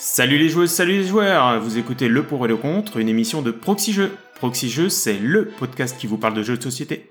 Salut les joueuses, salut les joueurs Vous écoutez Le Pour et le Contre, une émission de Proxy Jeux. Proxy Jeux, c'est LE podcast qui vous parle de jeux de société.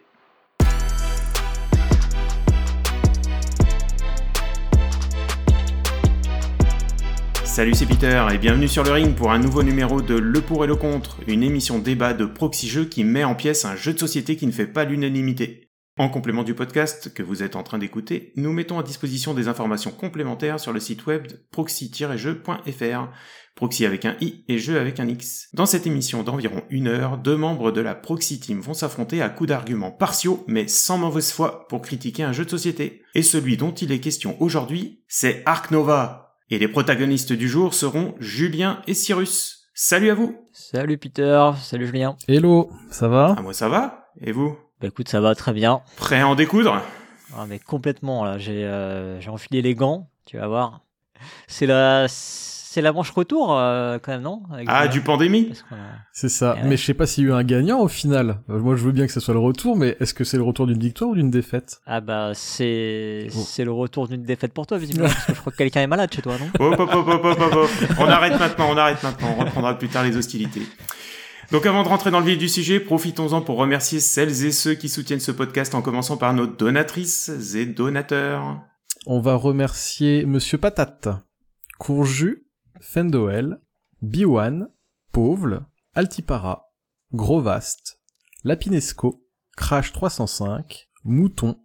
Salut, c'est Peter et bienvenue sur le ring pour un nouveau numéro de Le Pour et le Contre, une émission débat de Proxy Jeux qui met en pièce un jeu de société qui ne fait pas l'unanimité. En complément du podcast que vous êtes en train d'écouter, nous mettons à disposition des informations complémentaires sur le site web proxy-jeu.fr, proxy avec un i et jeu avec un x. Dans cette émission d'environ une heure, deux membres de la proxy team vont s'affronter à coups d'arguments partiaux mais sans mauvaise foi pour critiquer un jeu de société. Et celui dont il est question aujourd'hui, c'est Ark Nova. Et les protagonistes du jour seront Julien et Cyrus. Salut à vous Salut Peter, salut Julien. Hello, ça va? Ah moi ça va Et vous? Bah écoute, ça va très bien. Prêt à en découdre? Ah, mais complètement là, j'ai euh, j'ai enfilé les gants, tu vas voir. C'est la c'est la manche retour euh, quand même, non? Avec Ah, du pandémie? a- C'est ça. Eh ouais. Mais je sais pas s'il y a eu un gagnant au final. Euh, moi, je veux bien que ce soit le retour, mais est-ce que c'est le retour d'une victoire ou d'une défaite? Ah bah c'est Bon. c'est le retour d'une défaite pour toi visiblement parce que je crois que quelqu'un est malade chez toi, non? Hop, hop, hop, hop, hop, hop, hop. On arrête maintenant, on arrête maintenant. On reprendra plus tard les hostilités. Donc avant de rentrer dans le vif du sujet, profitons-en pour remercier celles et ceux qui soutiennent ce podcast en commençant par nos donatrices et donateurs. On va remercier Monsieur Patate, Courju, Fendoel, Biwan, Pauvle, Altipara, Grovast, Lapinesco, Crash 305, Mouton,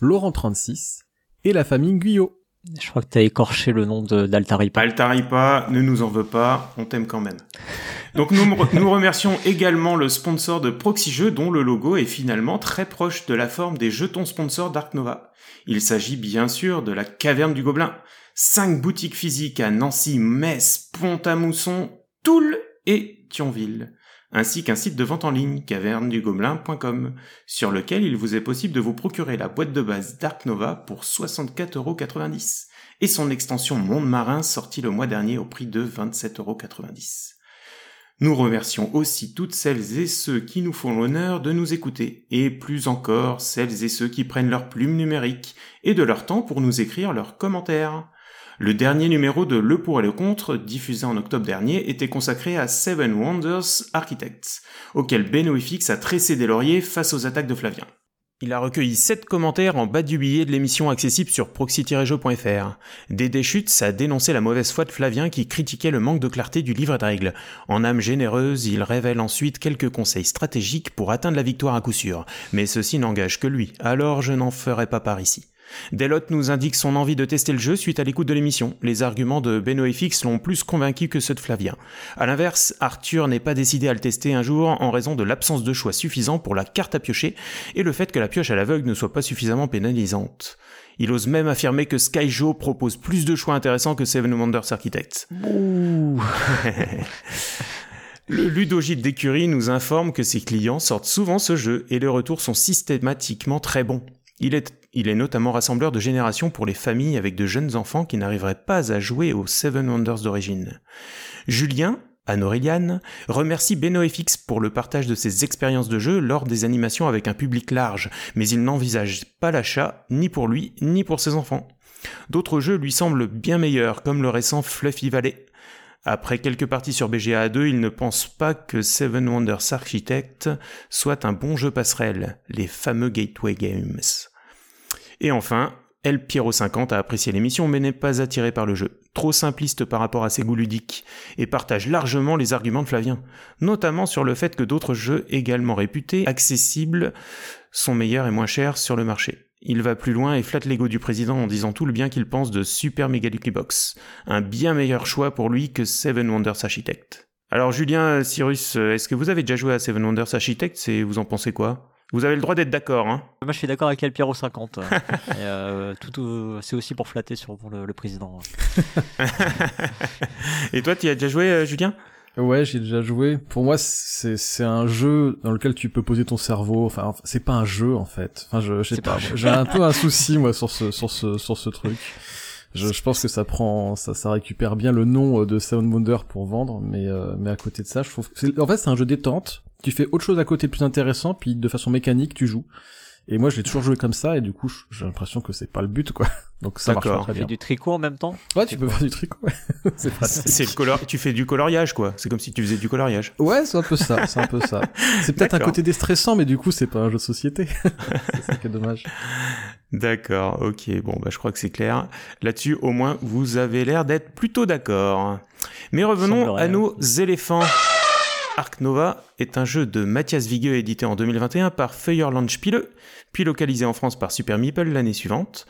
Laurent 36 et la famille Guyot. Je crois que t'as écorché le nom d'Altaripa. Altaripa, ne nous en veut pas, on t'aime quand même. Donc nous, remercions également le sponsor de Proxy Jeux dont le logo est finalement très proche de la forme des jetons sponsors Dark Nova. Il s'agit bien sûr de la Caverne du Gobelin. Cinq boutiques physiques à Nancy, Metz, Pont-à-Mousson, Toul et Thionville. Ainsi qu'un site de vente en ligne, cavernedugobelin.com, sur lequel il vous est possible de vous procurer la boîte de base Dark Nova pour 64,90€ et son extension Monde Marin sortie le mois dernier au prix de 27,90€. Nous remercions aussi toutes celles et ceux qui nous font l'honneur de nous écouter, et plus encore celles et ceux qui prennent leur plume numérique et de leur temps pour nous écrire leurs commentaires. Le dernier numéro de Le pour et le contre, diffusé en octobre dernier, était consacré à Seven Wonders Architects, auquel BenoFX a tressé des lauriers face aux attaques de Flavien. Il a recueilli 7 commentaires en bas du billet de l'émission accessible sur proxy-jeu.fr. Dédé Schutz a dénoncé la mauvaise foi de Flavien qui critiquait le manque de clarté du livre de règles. En âme généreuse, il révèle ensuite quelques conseils stratégiques pour atteindre la victoire à coup sûr. Mais ceci n'engage que lui, alors je n'en ferai pas part ici. Delot nous indique son envie de tester le jeu suite à l'écoute de l'émission. Les arguments de BenoFX l'ont plus convaincu que ceux de Flavien. À l'inverse, Arthur n'est pas décidé à le tester un jour en raison de l'absence de choix suffisant pour la carte à piocher et le fait que la pioche à l'aveugle ne soit pas suffisamment pénalisante. Il ose même affirmer que Skyjo propose plus de choix intéressants que Seven Wonders Architects. Le ludogite d'écurie nous informe que ses clients sortent souvent ce jeu et les retours sont systématiquement très bons. Il est, il est notamment rassembleur de génération pour les familles avec de jeunes enfants qui n'arriveraient pas à jouer aux Seven Wonders d'origine. Julien, Anne Aureliane, remercie BenoFX pour le partage de ses expériences de jeu lors des animations avec un public large, mais il n'envisage pas l'achat ni pour lui ni pour ses enfants. D'autres jeux lui semblent bien meilleurs, comme le récent Fluffy Valley. Après quelques parties sur BGA 2, il ne pense pas que Seven Wonders Architect soit un bon jeu passerelle, les fameux Gateway Games. Et enfin, El Piero 50 a apprécié l'émission mais n'est pas attiré par le jeu, trop simpliste par rapport à ses goûts ludiques, et partage largement les arguments de Flavien, notamment sur le fait que d'autres jeux également réputés, accessibles, sont meilleurs et moins chers sur le marché. Il va plus loin et flatte l'ego du président en disant tout le bien qu'il pense de Super Mega Lucky Box, un bien meilleur choix pour lui que Seven Wonders Architect. Alors Julien, Cyrus, est-ce que vous avez déjà joué à Seven Wonders Architect et vous en pensez quoi? Vous avez le droit d'être d'accord, hein Moi je suis d'accord avec El Piero 50. et, euh, tout, tout- c'est aussi pour flatter sur pour le, le président. Et toi, tu y as déjà joué, euh, Julien? Ouais, j'ai déjà joué. Pour moi, c'est c'est un jeu dans lequel tu peux poser ton cerveau. Enfin, c'est pas un jeu en fait. Enfin, je, je sais pas pas. un jeu. J'ai un peu un souci moi sur ce sur ce sur ce truc. Je, je pense que ça prend, ça, ça récupère bien le nom euh, de Sound Wonder pour vendre, mais euh, mais à côté de ça, je trouve, que c'est- en fait, c'est un jeu détente. Tu fais autre chose à côté plus intéressant, puis de façon mécanique, tu joues. Et moi, je l'ai toujours joué comme ça, et du coup, j'ai l'impression que c'est pas le but, quoi. Donc ça marche pas Tu fais du tricot en même temps? Ouais, tu peux faire du tricot, ouais. c'est le color... Tu fais du coloriage, quoi. C'est comme si tu faisais du coloriage. Ouais, c'est un peu ça, c'est un peu ça. C'est peut-être un côté déstressant, mais du coup, c'est pas un jeu de société. c'est ça qui est dommage. D'accord, ok, bon, bah, je crois que c'est clair. Là-dessus, au moins, vous avez l'air d'être plutôt d'accord. Mais revenons à nos éléphants. Ark Nova est un jeu de Mathias Vigueux édité en 2021 par Feuerland Spiele, puis localisé en France par Super Meeple l'année suivante.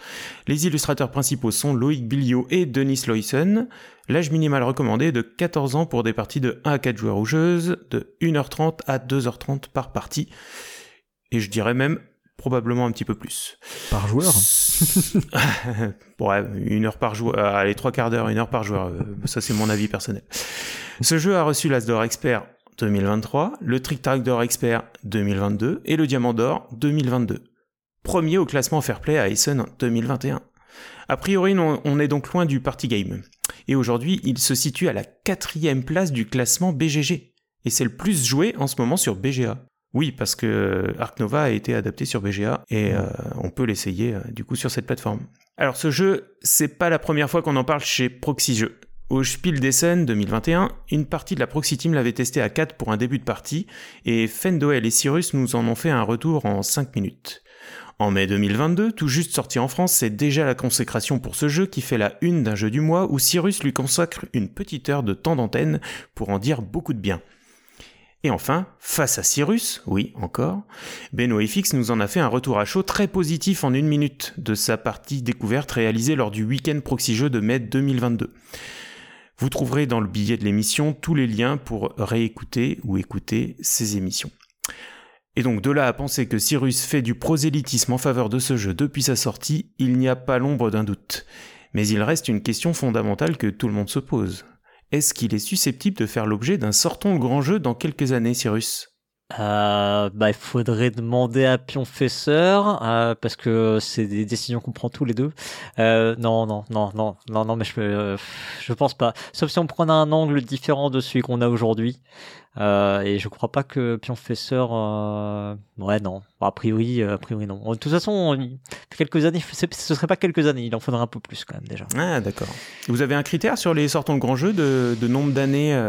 Les illustrateurs principaux sont Loïc Billiot et Denis Loysen. L'âge minimal recommandé est de 14 ans pour des parties de 1 à 4 joueurs ou joueuses, de 1h30 à 2h30 par partie. Et je dirais même probablement un petit peu plus. Par joueur. ouais, une heure par joueur, euh, allez, trois quarts d'heure, une heure par joueur. euh, ça, c'est mon avis personnel. Ce jeu a reçu l'As d'Or Expert 2023, le Trick Track d'Or Expert 2022 et le Diamant d'Or 2022. Premier au classement Fairplay à Essen 2021. A priori, on on est donc loin du party game. Et aujourd'hui, il se situe à la quatrième place du classement BGG. Et c'est le plus joué en ce moment sur BGA. Oui, parce que Ark Nova a été adapté sur BGA et euh, on peut l'essayer euh, du coup sur cette plateforme. Alors ce jeu, c'est pas la première fois qu'on en parle chez Proxy Jeux. Au Spiel d'Essen 2021, une partie de la Proxy Team l'avait testé à 4 pour un début de partie et Fendoel et Cyrus nous en ont fait un retour en 5 minutes. En mai 2022, tout juste sorti en France, c'est déjà la consécration pour ce jeu qui fait la une d'un jeu du mois où Cyrus lui consacre une petite heure de temps d'antenne pour en dire beaucoup de bien. Et enfin, face à Cyrus, oui, encore, Beno FX nous en a fait un retour à chaud très positif en une minute de sa partie découverte réalisée lors du week-end Proxy Jeux de mai 2022. Vous trouverez dans le billet de l'émission tous les liens pour réécouter ou écouter ces émissions. Et donc de là à penser que Cyrus fait du prosélytisme en faveur de ce jeu depuis sa sortie, il n'y a pas l'ombre d'un doute. Mais il reste une question fondamentale que tout le monde se pose. Est-ce qu'il est susceptible de faire l'objet d'un sortons le grand jeu dans quelques années, Cyrus? Euh, bah, il faudrait demander à Pionfesseur, euh, parce que c'est des décisions qu'on prend tous les deux. Euh, non, non, non, non, non, non, mais je, euh, je pense pas. Sauf si on prenait un angle différent de celui qu'on a aujourd'hui. Euh, et je crois pas que Pionfesseur, ouais, non. A priori, a priori, non. De toute façon, quelques années, ce serait pas quelques années, il en faudrait un peu plus quand même déjà. Ah, d'accord. Vous avez un critère sur les sortons le grand jeu de, de nombre d'années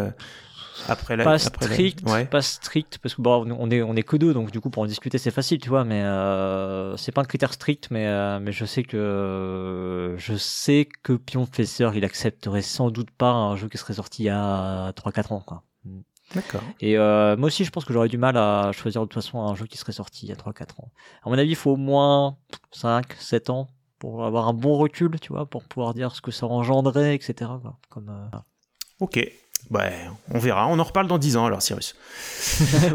après la pas après la- strict, Ouais. pas strict, parce que bon, on est on est que deux, donc du coup pour en discuter c'est facile, tu vois, mais euh, c'est pas un critère strict, mais euh, mais je sais que je sais que Pionfesseur il accepterait sans doute pas un jeu qui serait sorti il y a 3-4 ans, quoi. D'accord. Et euh, moi aussi je pense que j'aurais du mal à choisir de toute façon un jeu qui serait sorti il y a 3-4 ans. À mon avis, il faut au moins 5-7 ans pour avoir un bon recul, tu vois, pour pouvoir dire ce que ça engendrait, etc. Comme euh, Ok. Bah, on verra. On en reparle dans 10 ans alors, Cyrus.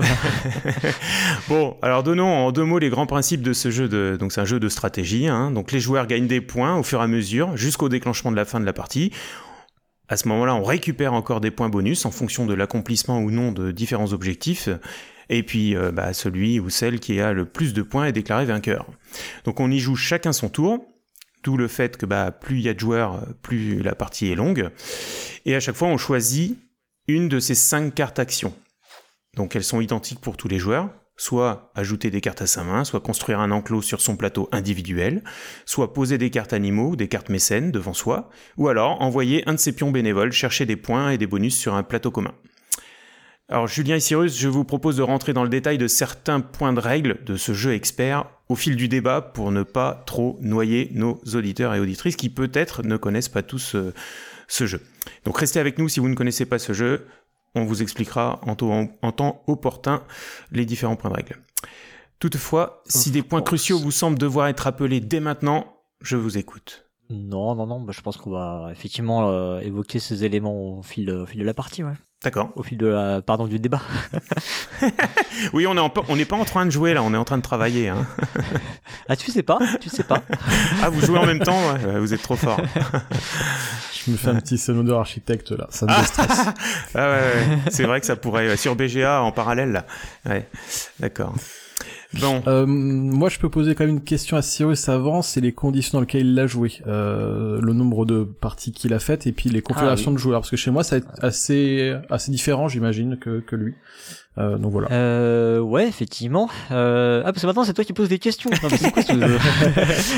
bon, alors donnons en deux mots les grands principes de ce jeu. De... Donc c'est un jeu de stratégie. hein. Donc les joueurs gagnent des points au fur et à mesure jusqu'au déclenchement de la fin de la partie. À ce moment-là, on récupère encore des points bonus en fonction de l'accomplissement ou non de différents objectifs. Et puis, euh, bah, celui ou celle qui a le plus de points est déclaré vainqueur. Donc on y joue chacun son tour. D'où le fait que bah, plus il y a de joueurs, plus la partie est longue. Et à chaque fois, on choisit une de ces cinq cartes actions. Donc elles sont identiques pour tous les joueurs. Soit ajouter des cartes à sa main, soit construire un enclos sur son plateau individuel, soit poser des cartes animaux ou des cartes mécènes devant soi, ou alors envoyer un de ses pions bénévoles chercher des points et des bonus sur un plateau commun. Alors Julien et Cyrus, je vous propose de rentrer dans le détail de certains points de règle de ce jeu expert au fil du débat pour ne pas trop noyer nos auditeurs et auditrices qui peut-être ne connaissent pas tous euh, ce jeu. Donc restez avec nous si vous ne connaissez pas ce jeu, on vous expliquera en, to- en- en temps opportun les différents points de règle. Toutefois, si des points course. cruciaux vous semblent devoir être rappelés dès maintenant, je vous écoute. Non, non, non, bah, je pense qu'on va effectivement euh, évoquer ces éléments au fil, au fil de la partie, ouais. D'accord. Au fil de la, pardon, du débat. Oui, on est en- on n'est pas en train de jouer là, on est en train de travailler. hein. Ah, tu sais pas, tu sais pas. Ah, vous jouez en même temps ouais, Vous êtes trop fort. Je me fais un petit sono architecte là, ça me déstresse. Ah ouais, ouais. c'est vrai que ça pourrait sur BGA en parallèle là. Ouais, d'accord. Bon, Euh, moi, je peux poser quand même une question à Cyrus avant, c'est les conditions dans lesquelles il l'a joué, euh, le nombre de parties qu'il a faites et puis les configurations oui. de joueurs. Parce que chez moi, ça va être assez assez différent, j'imagine, que que lui. Euh, donc voilà. Euh, ouais, effectivement. Euh... Ah, parce que maintenant c'est toi qui poses des questions. C'est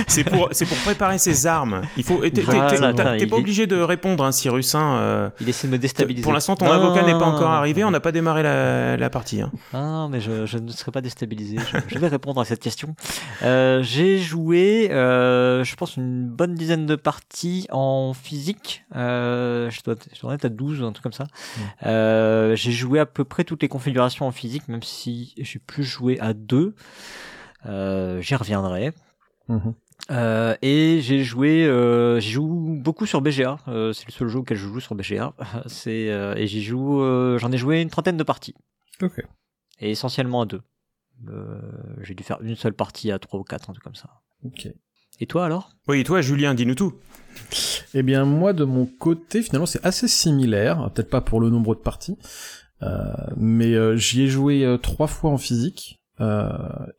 ce... Pour, préparer ses armes. Il faut. T'es Voilà, pas est- obligé de répondre, hein, Cyrus. Hein, euh, Il essaie de me déstabiliser. Pour l'instant, ton Non, avocat n'est pas encore arrivé. On n'a pas démarré la, la partie. Hein. Ah, non, mais je, je ne serai pas déstabilisé. Je, je vais répondre à cette question. Euh, j'ai joué, euh, je pense, une bonne dizaine de parties en physique. Euh, je dois, je dois en être à 12, un truc comme ça. Euh, j'ai joué à peu près toutes les configurations en physique, même si j'ai plus joué à deux. Euh, J'y reviendrai. Mhm. Euh, et j'ai joué, euh, j'y joue beaucoup sur BGA. Euh, c'est le seul jeu auquel je joue sur BGA. C'est euh, et j'y joue, euh, j'en ai joué une trentaine de parties Ok. et essentiellement à deux. Euh, j'ai dû faire une seule partie à trois ou quatre, un truc comme ça. Ok. Et toi alors? Oui, et toi, Julien, dis-nous tout. Eh bien, moi, de mon côté, finalement, c'est assez similaire. Peut-être pas pour le nombre de parties, euh, mais euh, j'y ai joué euh, trois fois en physique euh,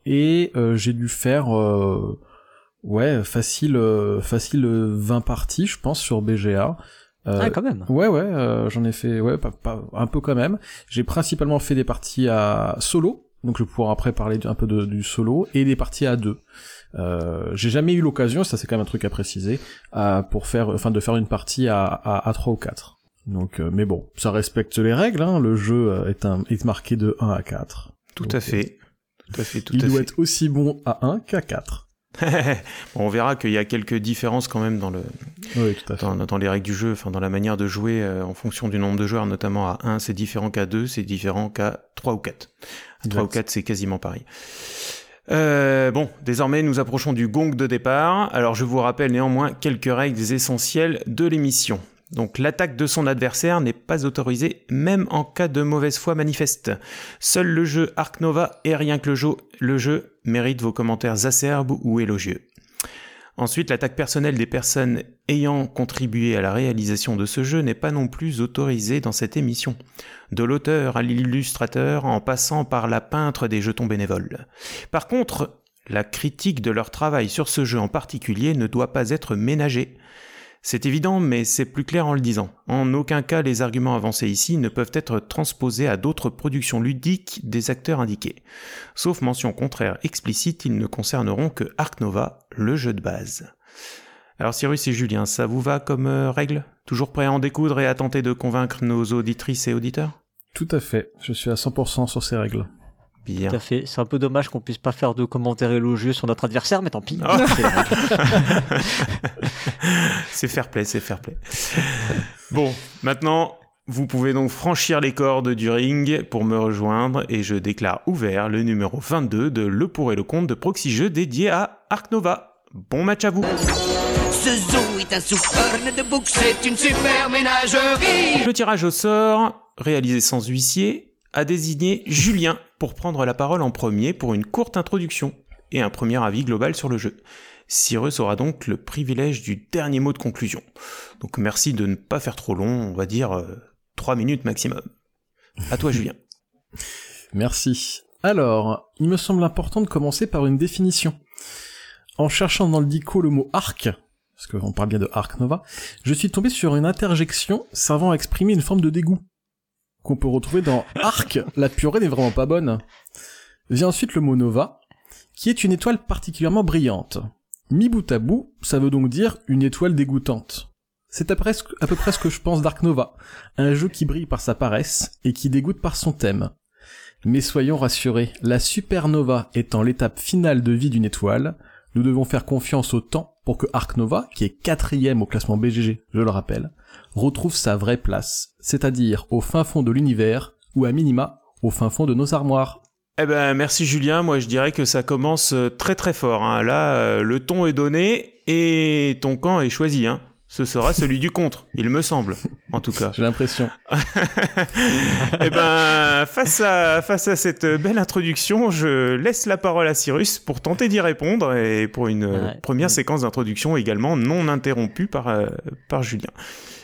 et euh, j'ai dû faire, euh, ouais, facile, euh, facile euh, 20 parties, je pense, sur BGA. Euh, Ah, quand même. Ouais, ouais, euh, j'en ai fait, ouais, pas, pas- un peu quand même. J'ai principalement fait des parties à solo, donc je pourrai après parler un peu de- du solo, et des parties à deux. Euh, j'ai jamais eu l'occasion, ça c'est quand même un truc à préciser, à, pour faire, enfin de faire une partie à, à, à 3 ou 4. Donc, euh, mais bon, ça respecte les règles, hein, le jeu euh, est, un, est marqué de 1 à 4. Tout Donc, à fait. Tout à fait, tout Il à doit fait. être aussi bon à 1 qu'à 4. Bon, on verra qu'il y a quelques différences quand même dans, le, Oui, tout à fait. dans, dans les règles du jeu, enfin dans la manière de jouer euh, en fonction du nombre de joueurs, notamment à 1 c'est différent qu'à 2, c'est différent qu'à 3 ou 4. À 3 ou Exact. 4 c'est quasiment pareil. Euh, bon, désormais nous approchons du gong de départ. Alors je vous rappelle néanmoins quelques règles essentielles de l'émission. Donc l'attaque de son adversaire n'est pas autorisée même en cas de mauvaise foi manifeste. Seul le jeu Ark Nova et rien que le jeu, le jeu mérite vos commentaires acerbes ou élogieux. Ensuite, l'attaque personnelle des personnes ayant contribué à la réalisation de ce jeu n'est pas non plus autorisée dans cette émission. De l'auteur à l'illustrateur en passant par la peintre des jetons bénévoles. Par contre, la critique de leur travail sur ce jeu en particulier ne doit pas être ménagée. C'est évident, mais c'est plus clair en le disant. En aucun cas les arguments avancés ici ne peuvent être transposés à d'autres productions ludiques des acteurs indiqués. Sauf mention contraire explicite, ils ne concerneront que Ark Nova, le jeu de base. Alors Cyrus et Julien, ça vous va comme euh, règle? Toujours prêt à en découdre et à tenter de convaincre nos auditrices et auditeurs? Tout à fait. Je suis à 100% sur ces règles. Bien. Tout à fait. C'est un peu dommage qu'on puisse pas faire de commentaires élogieux sur notre adversaire, mais tant pis. Ah. C'est fair play, c'est fair play. Bon, maintenant, vous pouvez donc franchir les cordes du ring pour me rejoindre et je déclare ouvert le numéro 22 de Le pour et le compte de Proxy Jeux dédié à Ark Nova. Bon match à vous Ce zoo est un souffle de bouc, c'est une super ménagerie. Le tirage au sort, réalisé sans huissier, a désigné Julien pour prendre la parole en premier pour une courte introduction et un premier avis global sur le jeu. Cyrus aura donc le privilège du dernier mot de conclusion. Donc merci de ne pas faire trop long, on va dire euh, 3 minutes maximum. À toi Julien. Merci. Alors, il me semble important de commencer par une définition. En cherchant dans le dico le mot arc, parce qu'on parle bien de arc nova, je suis tombé sur une interjection servant à exprimer une forme de dégoût, qu'on peut retrouver dans arc, la purée n'est vraiment pas bonne. Vient ensuite le mot nova, qui est une étoile particulièrement brillante. Mi bout à bout, ça veut donc dire une étoile dégoûtante. C'est à, à peu près ce que je pense d'Ark Nova, un jeu qui brille par sa paresse et qui dégoûte par son thème. Mais soyons rassurés, la supernova étant l'étape finale de vie d'une étoile, nous devons faire confiance au temps pour que Ark Nova, qui est quatrième au classement BGG, je le rappelle, retrouve sa vraie place, c'est-à-dire au fin fond de l'univers, ou à minima, au fin fond de nos armoires. Eh ben merci Julien, moi je dirais que ça commence euh, très très fort. hein. Là, euh, le ton est donné et ton camp est choisi. Hein. Ce sera celui du contre, il me semble, en tout cas. J'ai l'impression. Eh ben, face à, face à cette belle introduction, je laisse la parole à Cyrus pour tenter d'y répondre et pour une euh, Ouais. première Ouais. séquence d'introduction également non interrompue par, euh, par Julien.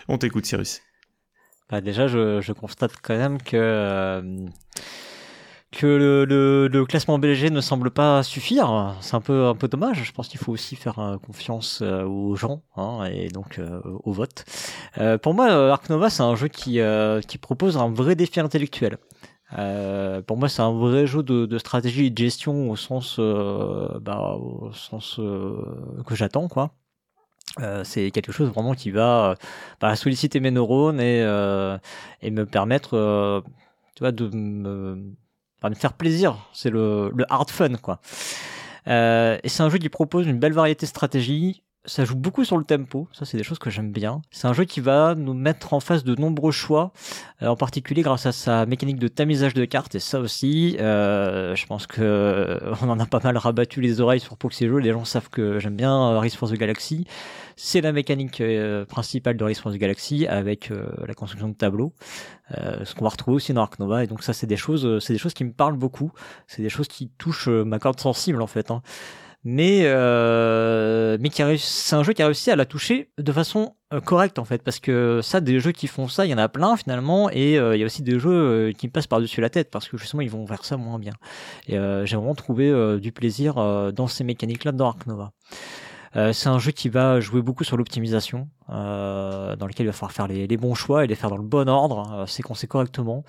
On t'écoute, Cyrus. Bah, déjà, je, constate quand même que euh, le, classement BG ne semble pas suffire. C'est un peu un peu dommage. Je pense qu'il faut aussi faire euh, confiance euh, aux gens hein, et donc au vote. Pour moi, Ark Nova, c'est un jeu qui propose un vrai défi intellectuel. Pour moi, c'est un vrai jeu de, stratégie et de gestion au sens, bah, au sens que j'attends, quoi. Euh, c'est quelque chose vraiment qui va bah, solliciter mes neurones et, et me permettre, tu de me, faire plaisir. C'est le, le hard fun, quoi. et c'est un jeu qui propose une belle variété de stratégies, ça joue beaucoup sur le tempo, ça c'est des choses que j'aime bien. C'est un jeu qui va nous mettre en face de nombreux choix, euh, en particulier grâce à sa mécanique de tamisage de cartes, et ça aussi, euh, je pense que euh, on en a pas mal rabattu les oreilles sur Proxy Jeux, les gens savent que j'aime bien Race for the Galaxy. C'est la mécanique principale de Race for the Galaxy avec la construction de tableaux, ce qu'on va retrouver aussi dans Ark Nova, et donc ça c'est des choses, c'est des choses qui me parlent beaucoup, c'est des choses qui touchent ma corde sensible en fait. Hein mais euh, mais c'est un jeu qui a réussi à la toucher de façon euh, correcte en fait. Parce que ça des jeux qui font ça il y en a plein finalement. Et euh, il y a aussi des jeux euh, qui me passent par dessus la tête. Parce que justement ils vont vers ça moins bien. Et j'ai vraiment trouvé du plaisir dans ces mécaniques là dans Ark Nova. C'est un jeu qui va jouer beaucoup sur l'optimisation, dans lequel il va falloir faire les, les, bons choix et les faire dans le bon ordre, séquencer correctement.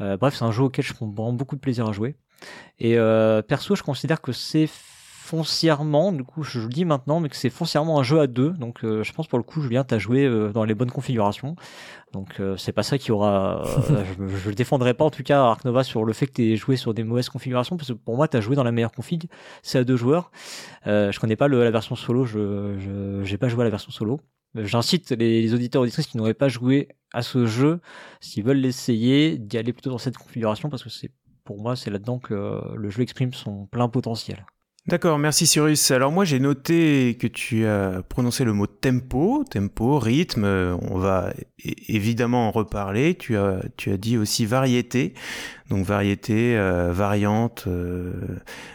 bref, c'est un jeu auquel je prends vraiment beaucoup de plaisir à jouer. Et perso, je considère que c'est foncièrement, du coup je le dis maintenant, mais que c'est foncièrement un jeu à deux. Donc euh, je pense pour le coup, Julien, t'as joué euh, dans les bonnes configurations. Donc euh, c'est pas ça qui aura. je, je, le défendrai pas en tout cas Ark Nova sur le fait que t'aies joué sur des mauvaises configurations, parce que pour moi t'as joué dans la meilleure config. C'est à deux joueurs. je connais pas le, la version solo, je j'ai pas joué à la version solo. J'incite les, les, auditeurs auditrices qui n'auraient pas joué à ce jeu, s'ils veulent l'essayer, d'y aller plutôt dans cette configuration parce que c'est pour moi c'est là-dedans que le jeu exprime son plein potentiel. D'accord, merci Cyrus. Alors moi j'ai noté que tu as prononcé le mot tempo, tempo, rythme, on va évidemment en reparler. Tu as, tu as dit aussi variété donc variété, euh, variante, euh,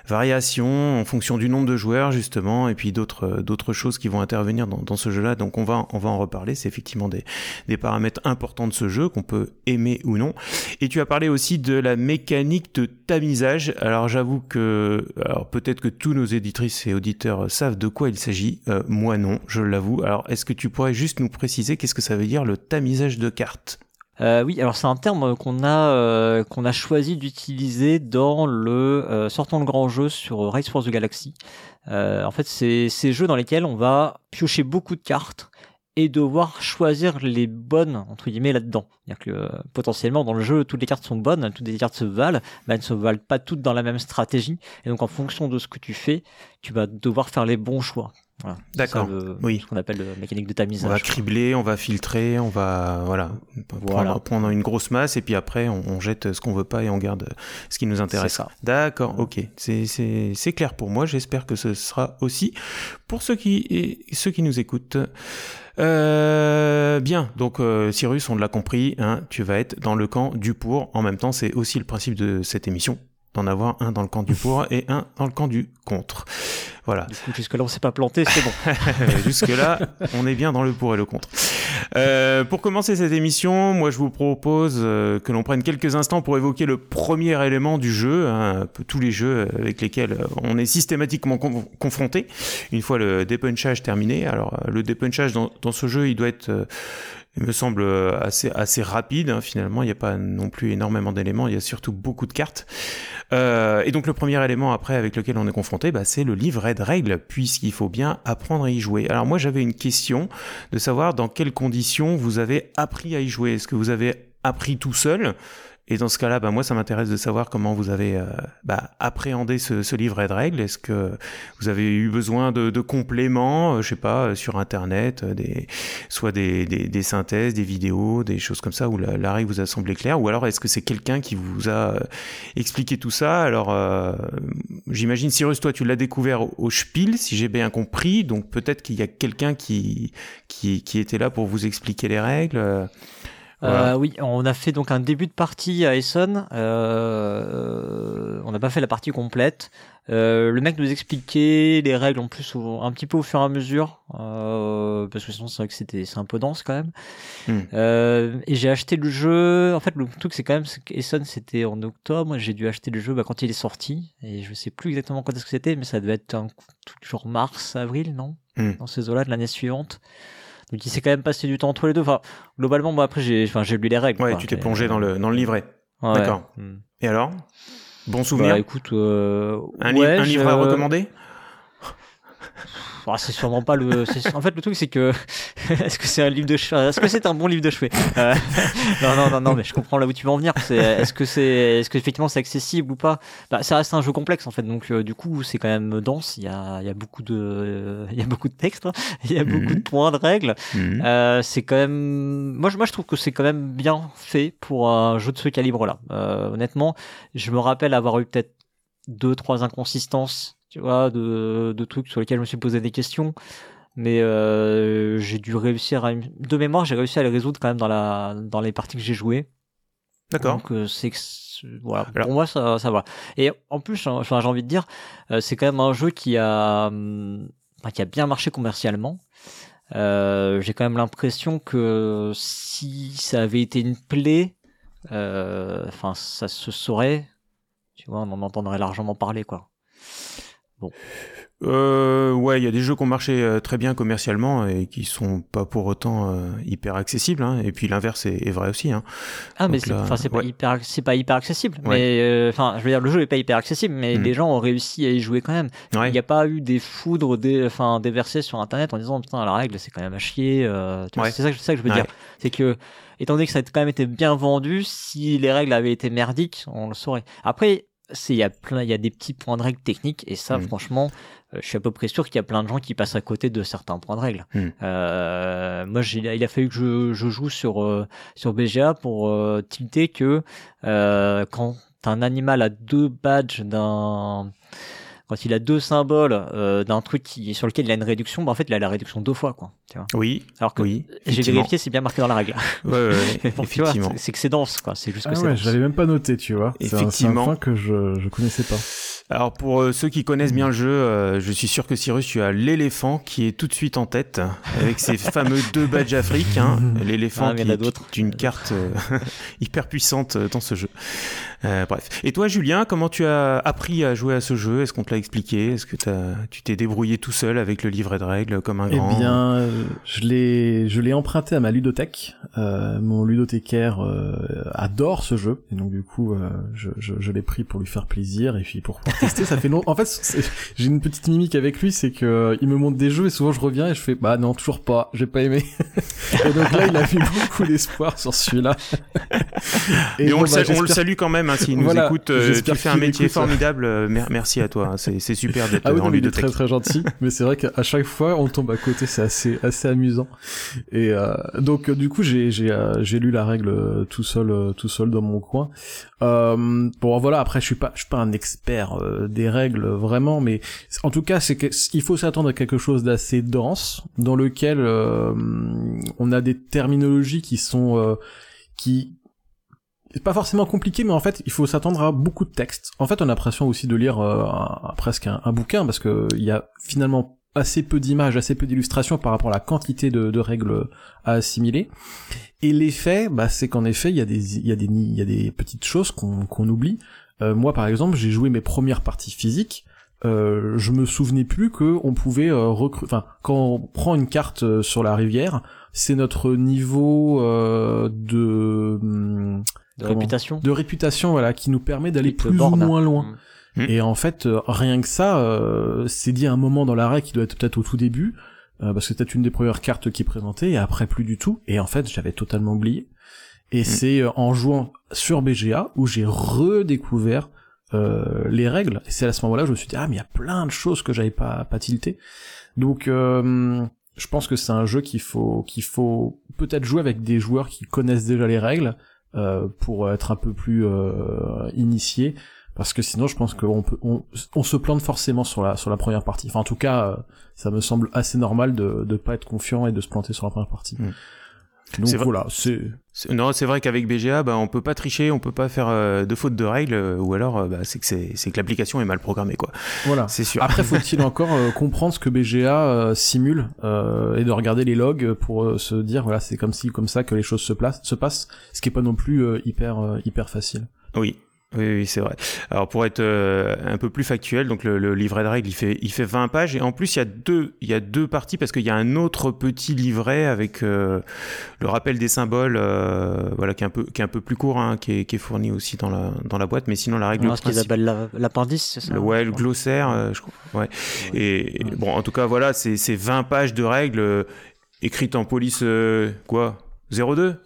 variation en fonction du nombre de joueurs justement, et puis d'autres euh, d'autres choses qui vont intervenir dans, dans ce jeu-là. Donc on va on va en reparler. C'est effectivement des, des paramètres importants de ce jeu qu'on peut aimer ou non. Et tu as parlé aussi de la mécanique de tamisage. Alors j'avoue que alors peut-être que tous nos éditrices et auditeurs savent de quoi il s'agit. moi non, je l'avoue. Alors est-ce que tu pourrais juste nous préciser qu'est-ce que ça veut dire le tamisage de cartes? Euh, oui, alors c'est un terme qu'on a euh, qu'on a choisi d'utiliser dans le euh, sortant le grand jeu sur Race for the Galaxy. Euh, en fait, c'est ces jeux dans lesquels on va piocher beaucoup de cartes et devoir choisir les bonnes entre guillemets là-dedans. C'est-à-dire que euh, potentiellement dans le jeu toutes les cartes sont bonnes, toutes les cartes se valent, mais elles ne se valent pas toutes dans la même stratégie. Et donc en fonction de ce que tu fais, tu vas devoir faire les bons choix. Voilà. D'accord. Oui. Ce qu'on appelle la mécanique de tamisage. On va cribler, on va filtrer, on va voilà, Prendre, prendre, une grosse masse et puis après on, jette ce qu'on veut pas et on garde ce qui nous intéresse. D'accord. Ok. C'est c'est clair pour moi. J'espère que ce sera aussi pour ceux qui et ceux qui nous écoutent. Euh, bien, donc euh, Cyrus, on l'a compris, hein, tu vas être dans le camp du pour. En même temps, c'est aussi le principe de cette émission d'en avoir un dans le camp du pour et un dans le camp du contre. Voilà. Jusque-là, on s'est pas planté, c'est bon. Jusque-là, on est bien dans le pour et le contre. Euh, pour commencer cette émission, moi je vous propose euh, que l'on prenne quelques instants pour évoquer le premier élément du jeu, hein, un peu tous les jeux avec lesquels on est systématiquement confronté. Une fois le dépunchage terminé, alors le dépunchage dans, dans ce jeu, il doit être euh, il me semble assez, assez rapide. Hein, finalement, il n'y a pas non plus énormément d'éléments, il y a surtout beaucoup de cartes. Euh, et donc le premier élément après avec lequel on est confronté, bah, c'est le livret de règles, puisqu'il faut bien apprendre à y jouer. Alors moi j'avais une question de savoir dans quelles conditions vous avez appris à y jouer. Est-ce que vous avez appris tout seul et dans ce cas-là, bah, moi, ça m'intéresse de savoir comment vous avez euh, bah, appréhendé ce, ce, livret de règles. Est-ce que vous avez eu besoin de, de compléments, euh, je sais pas, euh, sur Internet, des, soit des, des, des, synthèses, des vidéos, des choses comme ça, où la, règle vous a semblé claire? Ou alors, est-ce que c'est quelqu'un qui vous a expliqué tout ça? Alors, euh, j'imagine, Cyrus, toi, tu l'as découvert au, au Spiel, si j'ai bien compris. Donc, peut-être qu'il y a quelqu'un qui, qui, qui était là pour vous expliquer les règles. Euh, oui, on a fait donc un début de partie à Essonne. Euh, on n'a pas fait la partie complète. Euh, le mec nous expliquait les règles en plus un petit peu au fur et à mesure, euh, parce que sinon c'est vrai que c'était c'est un peu dense quand même. Hmm. Euh, et j'ai acheté le jeu. En fait, le truc c'est quand même Essonne c'était en octobre. J'ai dû acheter le jeu bah, quand il est sorti, et je sais plus exactement quand est-ce que c'était, mais ça devait être un genre mars, avril, non? Hmm. Dans ces eaux-là de l'année suivante. Donc il s'est quand même passé du temps entre les deux. Enfin, globalement, moi après j'ai, enfin, j'ai lu les règles. Ouais, tu t'es plongé dans le dans le livret. Ouais. D'accord. Hmm. Et alors? Bon souvenir? Bah écoute, euh, un, li- ouais, un livre à je- recommander? Ah, c'est sûrement pas le. En fait, le truc, c'est que. Est-ce que c'est un livre de chevet Est-ce que c'est un bon livre de chevet? Euh, Non, non, non, non, mais je comprends là où tu veux en venir. Est-ce que c'est, est-ce que effectivement c'est accessible ou pas? Bah, Ça reste un jeu complexe en fait, donc euh, du coup, c'est quand même dense. Il y a, il y a beaucoup de, il y a beaucoup de textes, hein. il y a beaucoup Mhm. de points de règles. Mhm. Euh, c'est quand même. Moi, je- moi, je trouve que c'est quand même bien fait pour un jeu de ce calibre-là. Euh, honnêtement, je me rappelle avoir eu peut-être deux, trois inconsistances, tu vois, de, de trucs sur lesquels je me suis posé des questions. Mais euh, j'ai dû réussir à. De mémoire, j'ai réussi à les résoudre quand même dans, la, dans les parties que j'ai jouées. D'accord. Donc, euh, c'est Voilà, Alors- pour moi, ça, ça va. Et en plus, hein, j'ai envie de dire, euh, c'est quand même un jeu qui a, enfin, qui a bien marché commercialement. Euh, j'ai quand même l'impression que si ça avait été une plaie, euh, enfin, ça se saurait. Tu vois, on en entendrait largement parler, quoi. Euh, ouais, il y a des jeux qui ont marché euh, très bien commercialement et qui sont pas pour autant euh, hyper accessibles. Hein. Et puis l'inverse est, est vrai aussi. Hein. Ah, mais c'est, là, pas ouais. hyper, c'est pas hyper accessible. Ouais. Mais, euh, enfin, je veux dire, le jeu est pas hyper accessible, mais Mm. les gens ont réussi à y jouer quand même. Ouais. Il n'y a pas eu des foudres, des, enfin, déversées sur Internet en disant putain la règle c'est quand même à chier. C'est ça, que- c'est ça que je veux dire. C'est que étant donné que ça a quand même été bien vendu, si les règles avaient été merdiques, on le saurait. Après, c'est il y a plein, il y a des petits points de règles techniques et ça, Mm. franchement, euh, je suis à peu près sûr qu'il y a plein de gens qui passent à côté de certains points de règles. Mm. Euh, moi, il a fallu que je, je joue sur euh, sur BGA pour euh, tilter que euh, quand un animal a deux badges d'un quand il a deux symboles euh, d'un truc qui, sur lequel il a une réduction, bah en fait il a la réduction deux fois quoi. Tu vois. Oui, Alors que oui. j'ai vérifié, c'est bien marqué dans la règle. Ouais, ouais, effectivement. c'est- que c'est dense quoi. C'est juste que Ah c'est ouais, l'avais même pas noté, tu vois. C'est un- Effectivement. C'est un point que je, je connaissais pas. Alors pour euh, ceux qui connaissent bien le jeu, euh, je suis sûr que Cyrus, tu as l'éléphant qui est tout de suite en tête avec ses fameux deux badges Afrique. Hein. L'éléphant Ah, qui est une carte euh, hyper puissante euh, dans ce jeu. Euh, bref. Et toi, Julien, comment tu as appris à jouer à ce jeu? Est-ce qu'on te l'a expliqué? Est-ce que tu t'es débrouillé tout seul avec le livret de règles comme un Eh grand bien, euh, je l'ai, je l'ai emprunté à ma ludothèque. Euh, mon ludothécaire adore ce jeu, et donc du coup, je, je, je l'ai pris pour lui faire plaisir et puis pour tester. Ça fait long. En fait, j'ai une petite mimique avec lui, c'est que il me montre des jeux et souvent je reviens et je fais bah non toujours pas, j'ai pas aimé. et donc là, il a mis beaucoup d'espoir sur celui-là. Et, on, bon, le, bah, on le salue quand même, hein, s'il nous Voilà, écoute. euh, tu fais un qu'il métier écoute ça. formidable. euh, mer- merci à toi. hein, C'est super d'être Ah oui, ludothèque. très très gentil, mais c'est vrai qu'à chaque fois on tombe à côté, c'est assez assez amusant. Et euh, donc euh, du coup j'ai j'ai euh, lu la règle euh, tout seul tout seul dans mon coin. Euh, bon voilà, après je suis pas je suis pas un expert euh, des règles vraiment, mais en tout cas c'est que il faut s'attendre à quelque chose d'assez dense dans lequel euh, on a des terminologies qui sont euh, qui c'est pas forcément compliqué, mais en fait, il faut s'attendre à beaucoup de textes. En fait, on a l'impression aussi de lire euh, presque un, bouquin, parce que il y a finalement assez peu d'images, assez peu d'illustrations par rapport à la quantité de, règles à assimiler. Et l'effet, bah, c'est qu'en effet, il y a des, y a des, y a des petites choses qu'on qu'on oublie. Euh, moi, par exemple, j'ai joué mes premières parties physiques. Euh, je me souvenais plus que on pouvait euh, enfin quand on prend une carte euh, sur la rivière, c'est notre niveau euh, de hum, de comment réputation. de réputation voilà qui nous permet d'aller plus ou moins loin. Mm. Et en fait, euh, rien que ça, euh, c'est dit à un moment dans l'arrêt qui doit être peut-être au tout début, euh, parce que c'était une des premières cartes qui est présentée, et après plus du tout. Et en fait, j'avais totalement oublié. Et c'est euh, en jouant sur BGA où j'ai redécouvert euh, les règles. Et c'est à ce moment-là que je me suis dit ah mais il y a plein de choses que j'avais pas pas tilté. Donc euh, je pense que c'est un jeu qu'il faut qu'il faut peut-être jouer avec des joueurs qui connaissent déjà les règles pour être un peu plus euh, initié parce que sinon je pense qu'on peut on, on se plante forcément sur la sur la première partie enfin en tout cas euh, ça me semble assez normal de de pas être confiant et de se planter sur la première partie Mm. Donc voilà c'est Non, c'est vrai qu'avec BGA, bah, on peut pas tricher, on peut pas faire euh, de faute de règles, euh, ou alors euh, bah, c'est que c'est c'est que l'application est mal programmée, quoi. voilà C'est sûr. après faut-il encore euh, comprendre ce que BGA euh, simule euh, et de regarder les logs pour se dire voilà c'est comme ci comme ça que les choses se placent se passent ce qui est pas non plus euh, hyper euh, hyper facile Oui. Oui, oui c'est vrai. Alors pour être euh, un peu plus factuel, donc le, livret de règles, il fait, il fait 20 pages et en plus il y a deux, il y a deux parties parce qu'il y a un autre petit livret avec euh, le rappel des symboles, euh, voilà, qui est un peu, qui est un peu plus court, hein, qui, est, qui, est, fourni aussi dans la, dans la boîte, mais sinon la règle. ce qu'ils appellent l'appendice, c'est ça le, Ouais, le glossaire, je crois. Ouais. Et, bon, en tout cas, voilà, c'est 20 pages de règles écrites en police, quoi? 02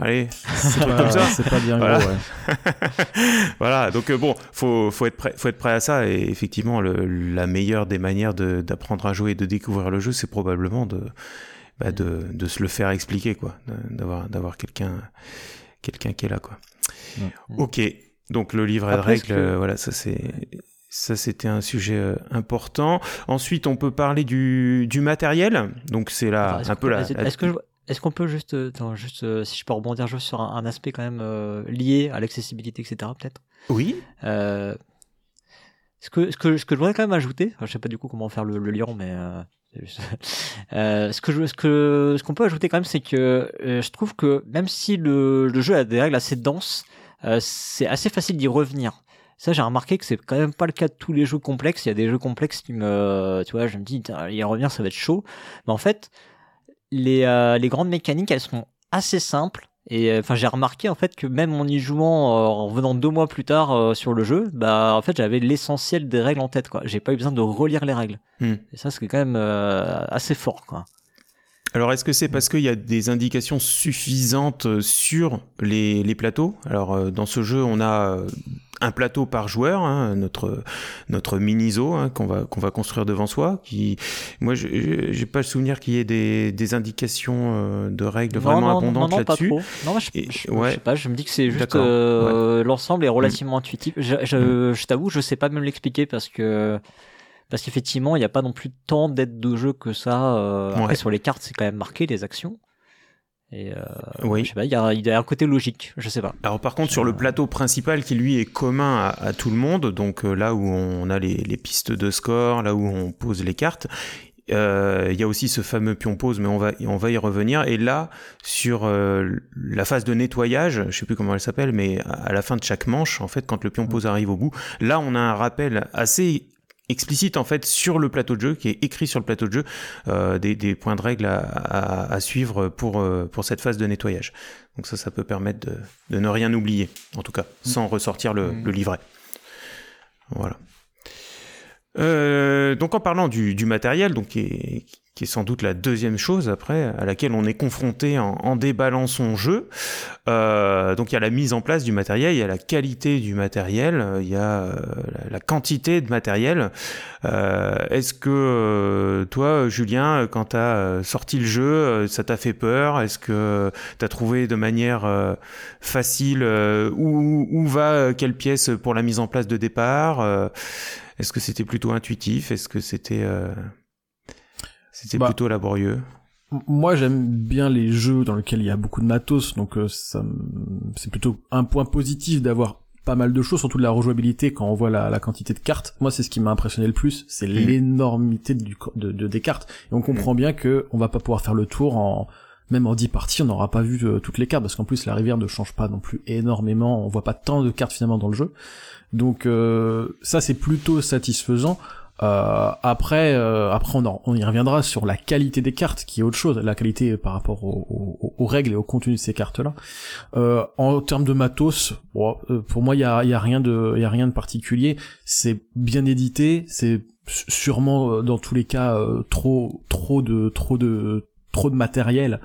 Allez, c'est comme ça. C'est pas bien voilà. gros, ouais. voilà, donc euh, bon, faut, faut, être prêt, faut être prêt à ça. Et effectivement, le, la meilleure des manières d'apprendre à jouer et de découvrir le jeu, c'est probablement de, bah de, de, se le faire expliquer, quoi. D'avoir, d'avoir quelqu'un, quelqu'un qui est là, quoi. Ok. Donc le livret de règles, euh, voilà, ça c'est ça, c'était un sujet euh, important. Ensuite, on peut parler du, du matériel. Donc, c'est là un peu la. Est-ce que, est-ce qu'on peut juste, euh, juste euh, si je peux rebondir juste sur un, aspect quand même euh, lié à l'accessibilité, etc. Peut-être? Oui. ce que ce que ce que je voudrais quand même ajouter, je sais pas du coup comment faire le, lion, mais ce que je, ce que ce qu'on peut ajouter quand même, c'est que je trouve que même si le, le jeu a des règles assez denses, c'est assez facile d'y revenir. Ça, j'ai remarqué que c'est quand même pas le cas de tous les jeux complexes. Il y a des jeux complexes qui me, tu vois, je me dis, y revenir, ça va être chaud. Mais en fait, les, euh, les grandes mécaniques, elles sont assez simples. Et euh, enfin, j'ai remarqué en fait que même en y jouant, euh, en revenant deux mois plus tard sur le jeu, bah en fait j'avais l'essentiel des règles en tête. Quoi, j'ai pas eu besoin de relire les règles. Hmm. Et ça, c'est quand même assez fort. Quoi. Alors, est-ce que c'est parce qu'il y a des indications suffisantes sur les, les plateaux? Alors, dans ce jeu, on a un plateau par joueur, hein, notre notre mini zoo hein, qu'on va qu'on va construire devant soi. Qui, moi, j'ai pas le souvenir qu'il y ait des, des indications euh, de règles vraiment abondantes là-dessus. Non, moi, je, je, sais pas. Je me dis que c'est juste euh, l'ensemble est relativement intuitif. Je, je, mm. je t'avoue, je sais pas même l'expliquer parce que parce qu'effectivement, il n'y a pas non plus tant d'aides de jeu que ça. Euh, après, sur les cartes, c'est quand même marqué les actions. Et euh, oui. je sais pas, il y, a, il y, a, un côté logique, je sais pas. Alors par contre sur le plateau principal qui lui est commun à, à tout le monde, donc euh, là où on a les, les, pistes de score, là où on pose les cartes, euh, il y a aussi ce fameux pion pose, mais on va on va y revenir. Et là sur la phase de nettoyage, je sais plus comment elle s'appelle, mais à la fin de chaque manche, en fait, quand le pion pose arrive au bout, là on a un rappel assez explicite en fait sur le plateau de jeu, qui est écrit sur le plateau de jeu, euh, des, des, points de règle à, à, à, suivre pour, euh, pour cette phase de nettoyage. Donc ça, ça peut permettre de, de ne rien oublier, en tout cas, mm. sans ressortir le, mm. le livret. Voilà. Euh, donc en parlant du, du matériel, donc qui est, qui est sans doute la deuxième chose après à laquelle on est confronté en, en déballant son jeu. Euh, donc il y a la mise en place du matériel, il y a la qualité du matériel, il y a euh, la, quantité de matériel. Euh, Est-ce que euh, toi, Julien, quand tu as sorti le jeu, ça t'a fait peur? Est-ce que tu as trouvé de manière facile où, où va quelle pièce pour la mise en place de départ? Est-ce que c'était plutôt intuitif? Est-ce que c'était c'était bah, plutôt laborieux. Moi, j'aime bien les jeux dans lesquels il y a beaucoup de matos, donc euh, ça, c'est plutôt un point positif d'avoir pas mal de choses, surtout de la rejouabilité quand on voit la, la quantité de cartes. Moi, c'est ce qui m'a impressionné le plus, c'est mm. l'énormité du, de, de, des cartes. Et on comprend mm. bien que on va pas pouvoir faire le tour en même en 10 parties, on n'aura pas vu euh, toutes les cartes parce qu'en plus la rivière ne change pas non plus énormément. On voit pas tant de cartes finalement dans le jeu. Donc euh, ça, c'est plutôt satisfaisant. Euh, après, euh, après on, on, y reviendra sur la qualité des cartes, qui est autre chose, la qualité par rapport aux, règles et au contenu de ces cartes-là. Euh, en termes de matos, euh, pour moi, il y a, y a rien de, y a rien de particulier. C'est bien édité, c'est sûrement euh, dans tous les cas trop, trop de, trop de trop de matériel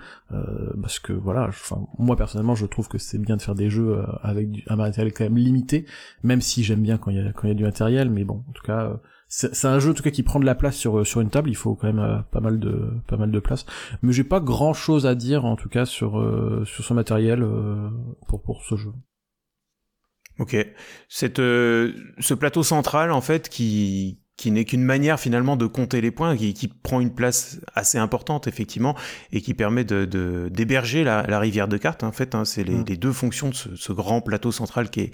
parce que voilà enfin moi personnellement je trouve que c'est bien de faire des jeux avec un matériel quand même limité même si j'aime bien quand il y a quand y a du matériel mais bon en tout cas c'est un jeu en tout cas qui prend de la place sur sur une table. Il faut quand même euh, pas mal de pas mal de place. Mais j'ai pas grand chose à dire en tout cas sur euh, sur son matériel euh, pour pour ce jeu. Ok, cette ce plateau central en fait qui qui n'est qu'une manière finalement de compter les points, qui, qui, prend une place assez importante effectivement et qui permet de d'héberger la, la, rivière de cartes. En fait, hein, c'est les, mm. les, deux fonctions de ce, ce, grand plateau central qui est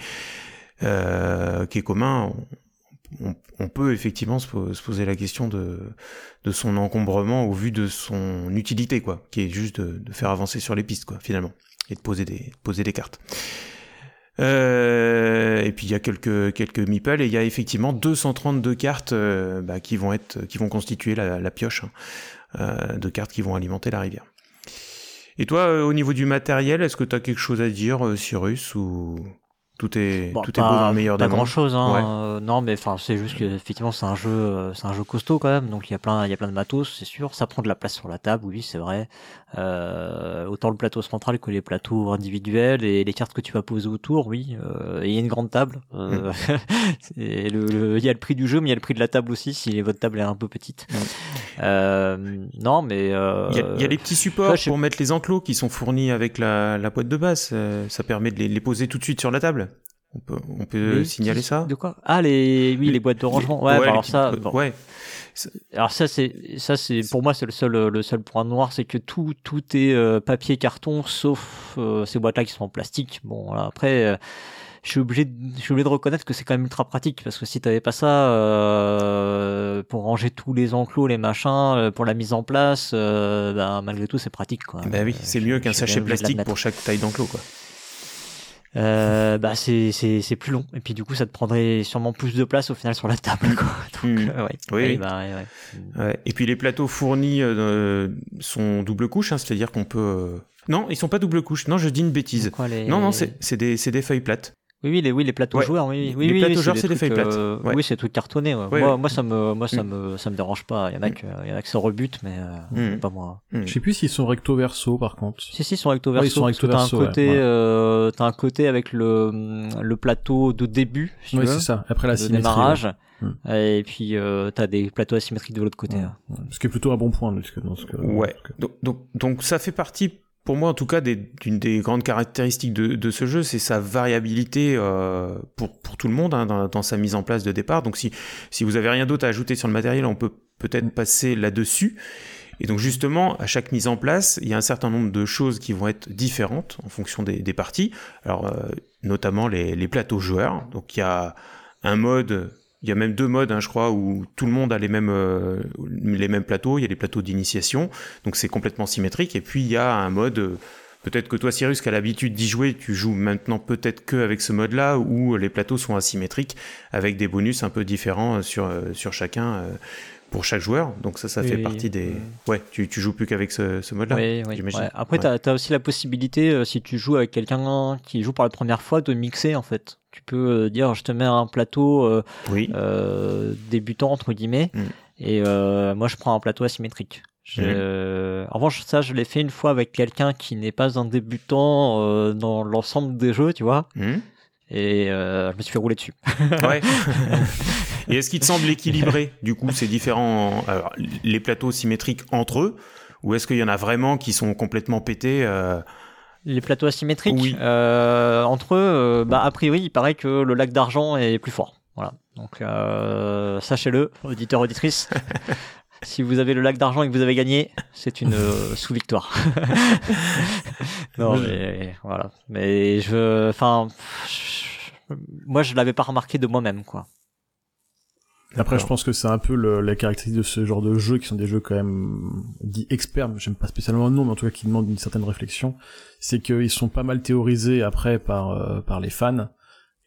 euh, qui est commun on, peut effectivement se, poser la question de, son encombrement au vu de son utilité, quoi, qui est juste de, faire avancer sur les pistes, finalement, et de poser des, cartes. Euh, et puis il y a quelques quelques et il y a effectivement 232 cartes euh, bah, qui vont constituer la, pioche hein, euh, de cartes qui vont alimenter la rivière. Et toi, au niveau du matériel, est-ce que tu as quelque chose à dire, Cyrus, tout est Bon, tout est beau dans le meilleur des pas grand chose hein. Ouais. Euh, non mais enfin c'est juste que effectivement c'est un jeu euh, c'est un jeu costaud quand même donc il y a plein il y a plein de matos c'est sûr ça prend de la place sur la table oui c'est vrai autant le plateau central que les plateaux individuels et les cartes que tu vas poser autour oui euh, et il y a une grande table euh, et le, le- il y a le prix du jeu mais il y a le prix de la table aussi si votre table est un peu petite euh, non mais euh, Il y, a, il y a les petits supports ouais, pour mettre les enclos qui sont fournis avec la, la boîte de base. euh, ça permet de les, les poser tout de suite sur la table. On peut, on peut signaler ça de quoi? Ah les oui les, boîtes de rangement ouais, bah, les alors petites- ça euh, bon. ouais. Alors ça c'est ça c'est pour moi c'est le seul le seul point noir c'est que tout tout est euh, papier carton sauf euh, ces boîtes là qui sont en plastique. Bon après euh, je suis obligé de, je suis obligé de reconnaître que c'est quand même ultra pratique parce que si t'avais pas ça euh, pour ranger tous les enclos les machins euh, pour la mise en place euh, ben, malgré tout c'est pratique quoi. Bah oui, Euh, c'est mieux qu'un sachet plastique pour chaque taille d'enclos, quoi. Euh, bah c'est c'est c'est plus long et puis du coup ça te prendrait sûrement plus de place au final sur la table quoi. Donc, euh, ouais. Oui. Bah, ouais. Et puis les plateaux fournis euh, sont double couche, hein, c'est-à-dire qu'on peut. euh, Non, ils sont pas double couche. Non, je dis une bêtise. Quoi, les- Non, non, c'est c'est des, c'est des feuilles plates. Oui, oui, les, oui, les plateaux Ouais. joueurs, oui, oui, Les oui, plateaux oui, joueurs, c'est des feuilles plates. euh, Ouais. Oui, c'est des trucs cartonnés. ouais. Ouais, moi, ouais. moi, ça me, moi, ça Mm. me, ça me dérange pas. Il y en a que, il y en a que ça rebute, mais euh, Mm. pas moi. Je sais plus s'ils sont recto verso par contre. Si, si, ils sont recto Ouais, ils verso. sont recto verso, T'as un côté, euh, t'as un côté avec le, le plateau de début, si Oui, c'est ça. Après la de symétrie. démarrage. Mm. Et puis, euh, t'as des plateaux asymétriques de l'autre côté. Ouais. Ce qui est plutôt un bon point dans ce que- dans ce que- Ouais. Donc, donc, donc ça fait partie, pour moi en tout cas, des- des grandes caractéristiques de, de ce jeu, c'est sa variabilité euh, pour, pour tout le monde hein, dans, dans sa mise en place de départ. Donc si, si vous avez rien d'autre à ajouter sur le matériel, on peut peut-être passer là-dessus. Et donc justement, à chaque mise en place, il y a un certain nombre de choses qui vont être différentes en fonction des, des parties. Alors euh, notamment les, les plateaux joueurs. Donc il y a un mode, il y a même deux modes, hein, je crois, où tout le monde a les mêmes euh, les mêmes plateaux. Il y a les plateaux d'initiation, donc c'est complètement symétrique. Et puis il y a un mode. euh, Peut-être que toi, Cyrus, qui as l'habitude d'y jouer, tu joues maintenant peut-être que avec ce mode-là, où les plateaux sont asymétriques, avec des bonus un peu différents euh, sur, euh, sur chacun, pour chaque joueur. Donc ça, ça Oui, fait partie des... Ouais, tu, tu joues plus qu'avec ce, ce mode-là. Oui, oui, ouais. Après, Ouais. t'as as aussi la possibilité, euh, si tu joues avec quelqu'un qui joue pour la première fois, de mixer en fait. Tu peux euh, dire, je te mets un plateau euh, débutant entre guillemets, Mm. et moi je prends un plateau asymétrique. Je- Mm. En revanche, ça, je l'ai fait une fois avec quelqu'un qui n'est pas un débutant dans l'ensemble des jeux, tu vois, Hmm et je me suis fait rouler dessus. Ouais. Et est-ce qu'il te semble équilibré Du coup, ces différents, alors, les plateaux symétriques entre eux, ou est-ce qu'il y en a vraiment qui sont complètement pétés euh, Les plateaux asymétriques, Oui. euh, entre eux, euh, bah, a priori, il paraît que le lac d'argent est plus fort. Voilà. Donc, euh, sachez-le, auditeurs, auditrices. si vous avez le lac d'argent et que vous avez gagné, c'est une euh, sous-victoire. non, mais voilà. Mais je, enfin, moi, je l'avais pas remarqué de moi-même, quoi. Après, je pense que c'est un peu le- la caractéristique de ce genre de jeux qui sont des jeux quand même dits experts. J'aime pas spécialement le nom, mais en tout cas qui demandent une certaine réflexion. C'est qu'ils sont pas mal théorisés après par euh, par les fans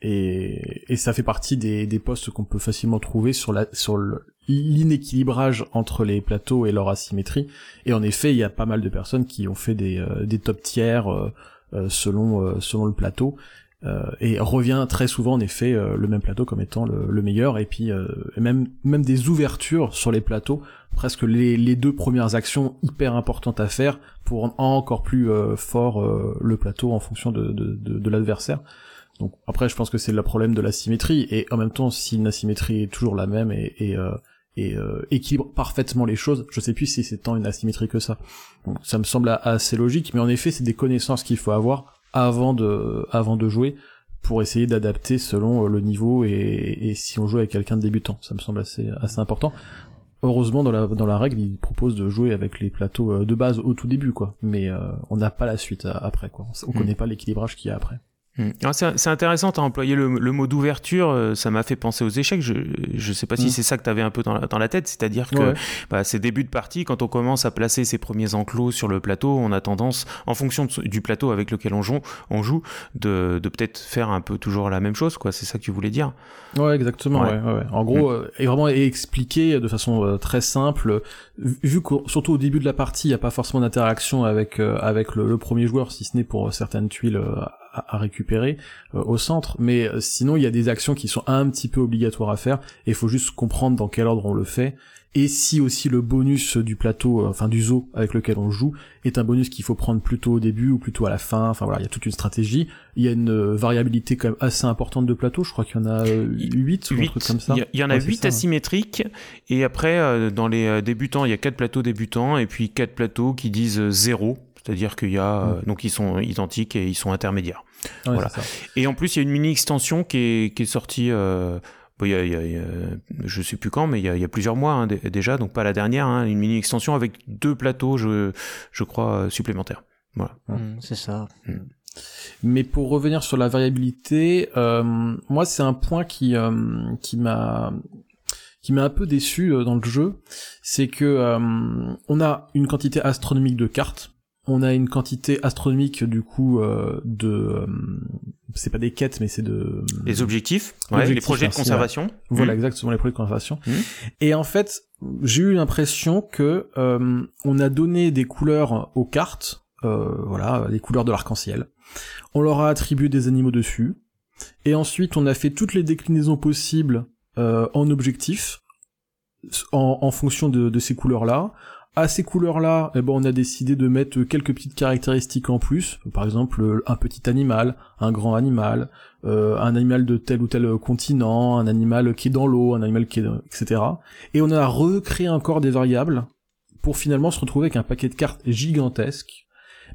et, et ça fait partie des, des postes qu'on peut facilement trouver sur la sur le- l'inéquilibrage entre les plateaux et leur asymétrie. Et en effet, il y a pas mal de personnes qui ont fait des euh, des top tiers euh, euh, selon euh, selon le plateau. Euh, et revient très souvent en effet euh, le même plateau comme étant le, le meilleur. Et puis euh, et même même des ouvertures sur les plateaux presque les, les deux premières actions hyper importantes à faire pour rendre encore plus fort le plateau en fonction de, de, de, de l'adversaire. Donc après je pense que c'est le problème de la symétrie. Et en même temps si une asymétrie est toujours la même et, et, euh, et euh, équilibre parfaitement les choses je sais plus si c'est tant une asymétrie que ça. Donc ça me semble assez logique. Mais en effet c'est des connaissances qu'il faut avoir avant de avant de jouer pour essayer d'adapter selon euh, le niveau et, et si on joue avec quelqu'un de débutant ça me semble assez assez important heureusement dans la dans la règle il propose de jouer avec les plateaux euh, de base au tout début quoi mais euh, on n'a pas la suite après quoi on, on Mm. connaît pas l'équilibrage qu'il y a après Hmm. C'est c'est intéressant, tu as employé le, le mot d'ouverture, euh, ça m'a fait penser aux échecs. Je ne sais pas si Mm. c'est ça que tu avais un peu dans la, dans la tête, c'est-à-dire que Ouais. bah, ces débuts de partie, quand on commence à placer ses premiers enclos sur le plateau, on a tendance, en fonction de- du plateau avec lequel on joue, on joue de, de peut-être faire un peu toujours la même chose. quoi. C'est ça que tu voulais dire? Ouais, exactement. Ouais. Ouais. En gros, euh, et vraiment expliqué de façon euh, très simple. Vu que surtout au début de la partie, il n'y a pas forcément d'interaction avec avec le, le premier joueur, si ce n'est pour certaines tuiles à, à récupérer euh, au centre. Mais euh, sinon, il y a des actions qui sont un petit peu obligatoires à faire. Et il faut juste comprendre dans quel ordre on le fait. Et si aussi le bonus du plateau, euh, enfin du zoo avec lequel on joue, est un bonus qu'il faut prendre plutôt au début ou plutôt à la fin. Enfin voilà, il y a toute une stratégie. Il y a une euh, variabilité quand même assez importante de plateau. Je crois qu'il y en a euh, 8 ou un truc comme ça. Il y, en a Ouais, c'est 8 ça, ouais. asymétriques, et après, euh, dans les débutants, il y a quatre plateaux débutants, et puis quatre plateaux qui disent 0, c'est-à-dire qu'il y a, euh, donc ils sont identiques et ils sont intermédiaires. Ouais, voilà. Et en plus, il y a une mini-extension qui est, qui est sortie, euh, bon, il y a, il y je sais plus quand, mais il y a, il y a plusieurs mois hein, dé- déjà, donc pas la dernière, hein, une mini-extension avec deux plateaux, je, je crois, euh, supplémentaires. Voilà. Ouais. Mm, c'est ça. Mais pour revenir sur la variabilité, euh, moi c'est un point qui euh, qui m'a qui m'a un peu déçu dans le jeu, c'est que euh, on a une quantité astronomique de cartes, on a une quantité astronomique du coup euh, de euh, c'est pas des quêtes mais c'est de Les objectifs, ouais, Objectifs, les projets de conservation. Voilà, Mhm. exactement les produits de conservation. Mhm. Et en fait, j'ai eu l'impression que euh, on a donné des couleurs aux cartes, euh, voilà, les couleurs de l'arc-en-ciel. On leur a attribué des animaux dessus, et ensuite on a fait toutes les déclinaisons possibles euh, en objectifs, en, en fonction de, de ces couleurs-là. À ces couleurs-là, eh ben, on a décidé de mettre quelques petites caractéristiques en plus, par exemple un petit animal, un grand animal, euh, un animal de tel ou tel continent, un animal qui est dans l'eau, un animal qui est, etc. Et on a recréé encore des variables pour finalement se retrouver avec un paquet de cartes gigantesque.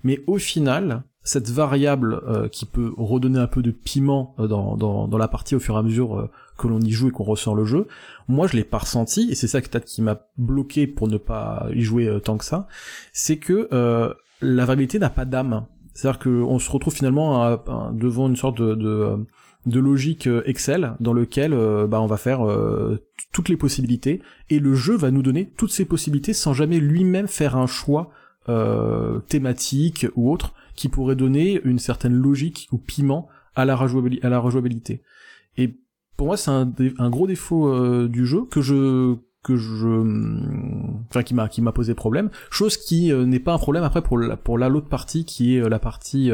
Mais au final, cette variable euh, qui peut redonner un peu de piment euh, dans, dans, la partie au fur et à mesure euh, que l'on y joue et qu'on ressort le jeu, moi je l'ai pas ressenti, et c'est ça qui m'a bloqué pour ne pas y jouer euh, tant que ça, c'est que euh, la variabilité n'a pas d'âme. C'est-à-dire qu'on se retrouve finalement devant une sorte de, de logique euh, Excel dans lequel euh, bah, on va faire euh, toutes les possibilités et le jeu va nous donner toutes ces possibilités sans jamais lui-même faire un choix euh, thématique ou autre qui pourrait donner une certaine logique ou piment à la rejouabilité. Pour moi, c'est un, gros défaut euh, du jeu que je que je enfin qui m'a qui m'a posé problème chose qui euh, n'est pas un problème après pour la pour la l'autre partie qui est euh, la partie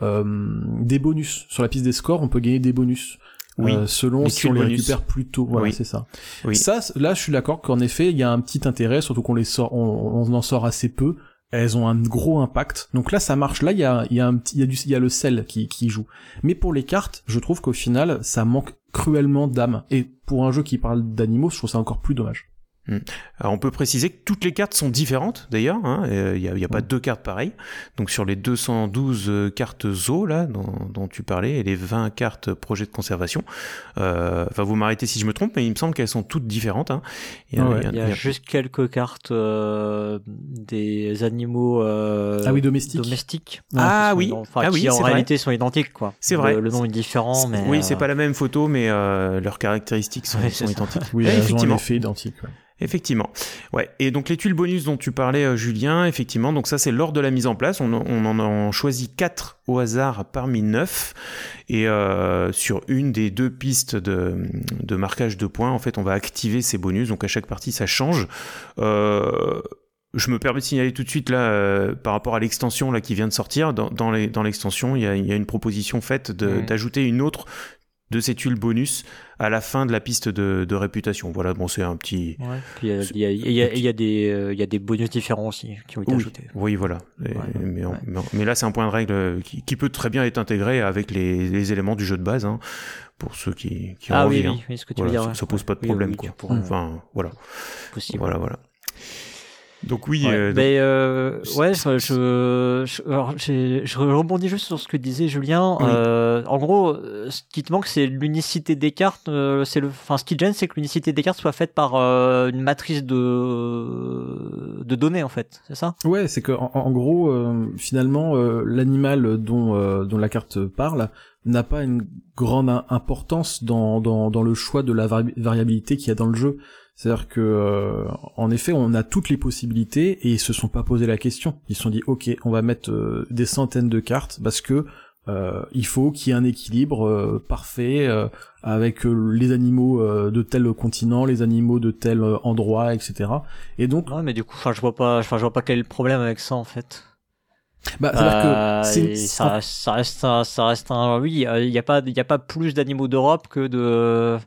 des bonus sur la piste des scores on peut gagner des bonus Oui, euh, selon les si on les bonus. récupère plus tôt voilà Oui. c'est ça Oui. ça là je suis d'accord qu'en effet il y a un petit intérêt surtout qu'on les sort on, on en sort assez peu elles ont un gros impact. Donc là ça marche. Là il y a il y a un petit y a du y a le sel qui qui joue. Mais pour les cartes je trouve qu'au final ça manque cruellement d'âme. Et pour un jeu qui parle d'animaux je trouve ça encore plus dommage Alors, on peut préciser que toutes les cartes sont différentes d'ailleurs. hein, Il n'y a, il y a pas deux cartes pareilles. Donc sur les 212 euh, cartes zoo là dont, dont tu parlais et les 20 cartes projet de conservation. euh, Enfin, vous m'arrêtez si je me trompe, mais il me semble qu'elles sont toutes différentes. hein. Il y a- ouais. il y a- Il y il y a a- juste quelques cartes euh, des animaux euh, Ah oui, domestiques. domestiques. Ah Qui oui, sont- enfin, ah qui oui, en c'est vrai. réalité sont identiques quoi. C'est vrai. Le, nom est différent, mais oui, euh, c'est pas la même photo, mais euh, leurs caractéristiques sont, Ouais, identiques. oui elles ont un effectivement. effet identique ouais. Effectivement. Ouais. Et donc les tuiles bonus dont tu parlais, euh, Julien, effectivement, donc ça c'est lors de la mise en place. On, on en a choisi quatre au hasard parmi neuf. Et euh, sur une des deux pistes de, de marquage de points, en fait, on va activer ces bonus. Donc à chaque partie, ça change. Euh, je me permets de signaler tout de suite là, euh, par rapport à l'extension là qui vient de sortir. Dans, dans les- dans l'extension, il y a, il y a une proposition faite Mhm. d'ajouter une autre de ces tuiles bonus à la fin de la piste de, de réputation. Voilà, bon, c'est un petit. Ouais. Il y a, il y a- il y a- il y a des euh, il y a des bonus différents aussi qui ont été Oui, ajoutés. oui, voilà. Et- Ouais, mais, on- ouais. mais, mais là, c'est un point de règle euh, qui, qui peut très bien être intégré avec les, les éléments du jeu de base, hein, pour ceux qui, qui ont Ah envie. oui, hein. oui, ce que tu Voilà, veux dire. ça, ça pose pas de problème, quoi. Enfin, voilà, possible. voilà, voilà. Donc oui, Ouais, euh, donc- mais euh, ouais, je, je, je- alors, j'ai- je rebondis juste sur ce que disait Julien. Oui. Euh, en gros, ce qui te manque, c'est l'unicité des cartes. euh, c'est le, enfin, ce qui te gêne, c'est que l'unicité des cartes soit faite par euh, une matrice de de données en fait, c'est ça? Ouais, c'est que en, en gros, euh, finalement, euh, l'animal dont euh, dont la carte parle n'a pas une grande im- importance dans dans dans le choix de la vari- variabilité qu'il y a dans le jeu. C'est-à-dire que, euh, en effet, on a toutes les possibilités et ils se sont pas posé la question. Ils se sont dit, ok, on va mettre euh, des centaines de cartes parce que euh, il faut qu'il y ait un équilibre euh, parfait euh, avec les animaux euh, de tel continent, les animaux de tel endroit, etc. Et donc, Ouais, mais du coup, enfin, je vois pas, enfin, je vois pas quel est le problème avec ça en fait. bah, c'est-à-dire Euh, que une- ça, ça reste, un, ça reste un, oui, il y a pas, il a pas plus d'animaux d'Europe que de.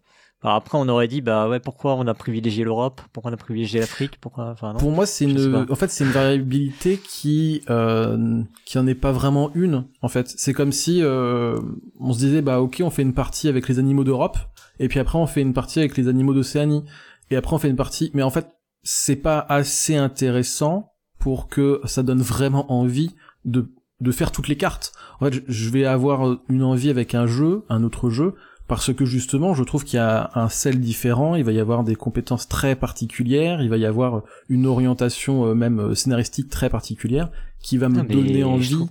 Alors après, on aurait dit, bah ouais, pourquoi on a privilégié l'Europe, pourquoi on a privilégié l'Afrique, pourquoi, enfin non? Pour moi, c'est une, en fait, c'est une variabilité qui, euh, qui en est pas vraiment une. En fait, c'est comme si euh, on se disait, bah ok, on fait une partie avec les animaux d'Europe, et puis après on fait une partie avec les animaux d'Océanie, et après on fait une partie. Mais en fait, c'est pas assez intéressant pour que ça donne vraiment envie de de faire toutes les cartes. En fait, je vais avoir une envie avec un jeu, un autre jeu, parce que justement, je trouve qu'il y a un sel différent, il va y avoir des compétences très particulières, il va y avoir une orientation euh, même euh, scénaristique très particulière qui va me mais donner envie. trouve-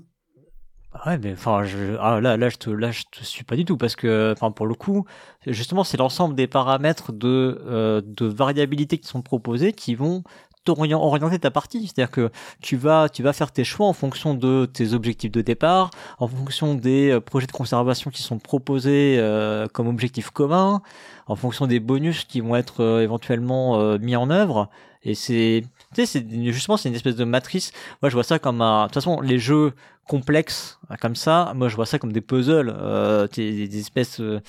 Ouais, mais enfin, je, ah, là, là, je te, là, je te suis pas du tout parce que, enfin, pour le coup, justement, c'est l'ensemble des paramètres de, euh, de variabilité qui sont proposés qui vont orienter ta partie. C'est-à-dire que tu vas, tu vas faire tes choix en fonction de tes objectifs de départ, en fonction des euh, projets de conservation qui sont proposés euh, comme objectif commun, en fonction des bonus qui vont être euh, éventuellement mis en œuvre. Et c'est, tu sais, c'est justement, c'est une espèce de matrice. Moi, je vois ça comme un. De toute façon, les jeux complexes euh, comme ça, moi, je vois ça comme des puzzles. Euh, t'es des, espèces. Euh,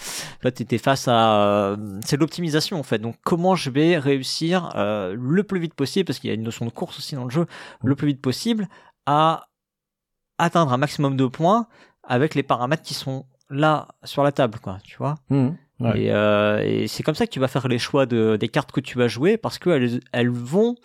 là, t'es face à. euh, c'est l'optimisation en fait. Donc, comment je vais réussir euh, le plus vite possible, parce qu'il y a une notion de course aussi dans le jeu, le plus vite possible à atteindre un maximum de points avec les paramètres qui sont là sur la table, quoi. Tu vois. Ouais. Et, euh, et c'est comme ça que tu vas faire les choix de, des cartes que tu vas jouer parce qu'elles elles vont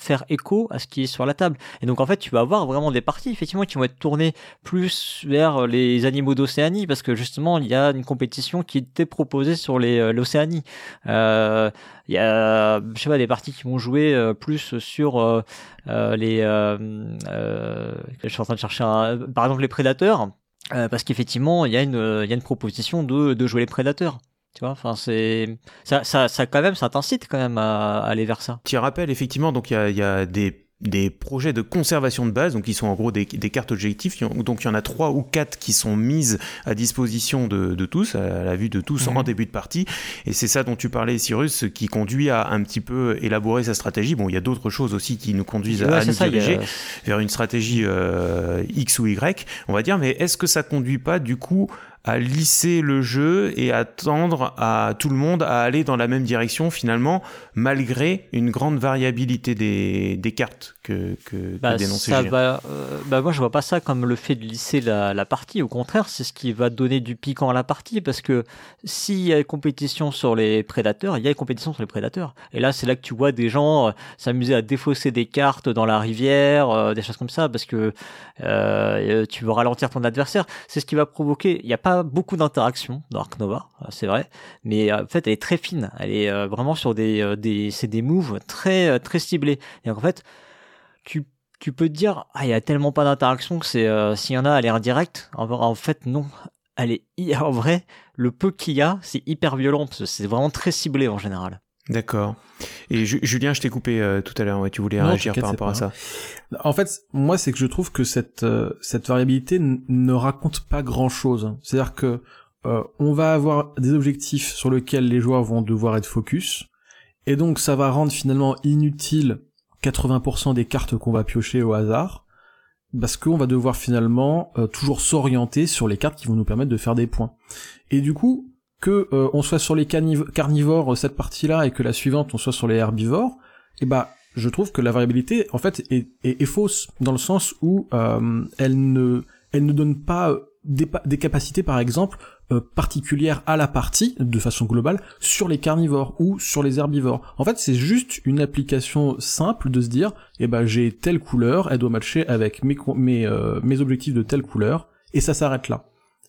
faire écho à ce qui est sur la table. Et donc en fait, tu vas avoir vraiment des parties effectivement qui vont être tournées plus vers les animaux d'Océanie parce que justement, il y a une compétition qui était proposée sur les euh, l'Océanie. Euh, il y a je sais pas des parties qui vont jouer euh, plus sur les je suis en train de chercher un, par exemple les prédateurs parce qu'effectivement, il y a une il y a une proposition de de jouer les prédateurs. Tu vois, enfin c'est ça, ça, ça quand même, ça t'incite quand même à, à aller vers ça. Tu rappelles effectivement, donc il y a, il y a des, des projets de conservation de base, donc qui sont en gros des, des cartes objectifs. Donc il y en a trois ou quatre qui sont mises à disposition de, de tous, à la vue de tous Mhm. en début de partie. Et c'est ça dont tu parlais, Cyrus, ce qui conduit à un petit peu élaborer sa stratégie. Bon, il y a d'autres choses aussi qui nous conduisent Ouais, à nous ça, a- diriger vers une stratégie euh, X ou Y, on va dire, mais est-ce que ça conduit pas du coup à lisser le jeu et à tendre à tout le monde à aller dans la même direction finalement, malgré une grande variabilité des, des cartes que, que, Bah, que dénonçait ça Julien. va, euh, bah moi je vois pas ça comme le fait de lisser la, la partie. Au contraire, c'est ce qui va donner du piquant à la partie parce que s'il y a une compétition sur les prédateurs, il y a une compétition sur les prédateurs. Et là, c'est là que tu vois des gens euh, s'amuser à défausser des cartes dans la rivière, euh, des choses comme ça, parce que tu veux ralentir ton adversaire. C'est ce qui va provoquer. Il n'y a pas beaucoup d'interaction dans Ark Nova, euh, c'est vrai, mais euh, en fait, elle est très fine. Elle est euh, vraiment sur des, des, c'est des moves très, très ciblés. Et en fait, tu, tu peux te dire, ah, il y a tellement pas d'interaction que c'est, s'il y en a, elle est indirecte. En, en fait, non. Elle est, en vrai, le peu qu'il y a, c'est hyper violent, parce que c'est vraiment très ciblé en général. D'accord. Et Ju- Julien, je t'ai coupé euh, tout à l'heure, ouais, tu voulais Non, réagir par rapport à ça. En fait, moi, c'est que je trouve que cette euh, cette variabilité ne raconte pas grand chose. C'est-à-dire que euh, on va avoir des objectifs sur lesquels les joueurs vont devoir être focus, et donc ça va rendre finalement inutile 80% des cartes qu'on va piocher au hasard, parce qu'on va devoir finalement euh, toujours s'orienter sur les cartes qui vont nous permettre de faire des points. Et du coup, que euh, on soit sur les carnivores euh, cette partie-là et que la suivante on soit sur les herbivores, et bah je trouve que la variabilité en fait est, fausse dans le sens où euh, elle ne elle ne donne pas des, pa- des capacités par exemple particulières à la partie de façon globale sur les carnivores ou sur les herbivores. En fait, c'est juste une application simple de se dire eh ben j'ai telle couleur, elle doit matcher avec mes objectifs de telle couleur et ça s'arrête là.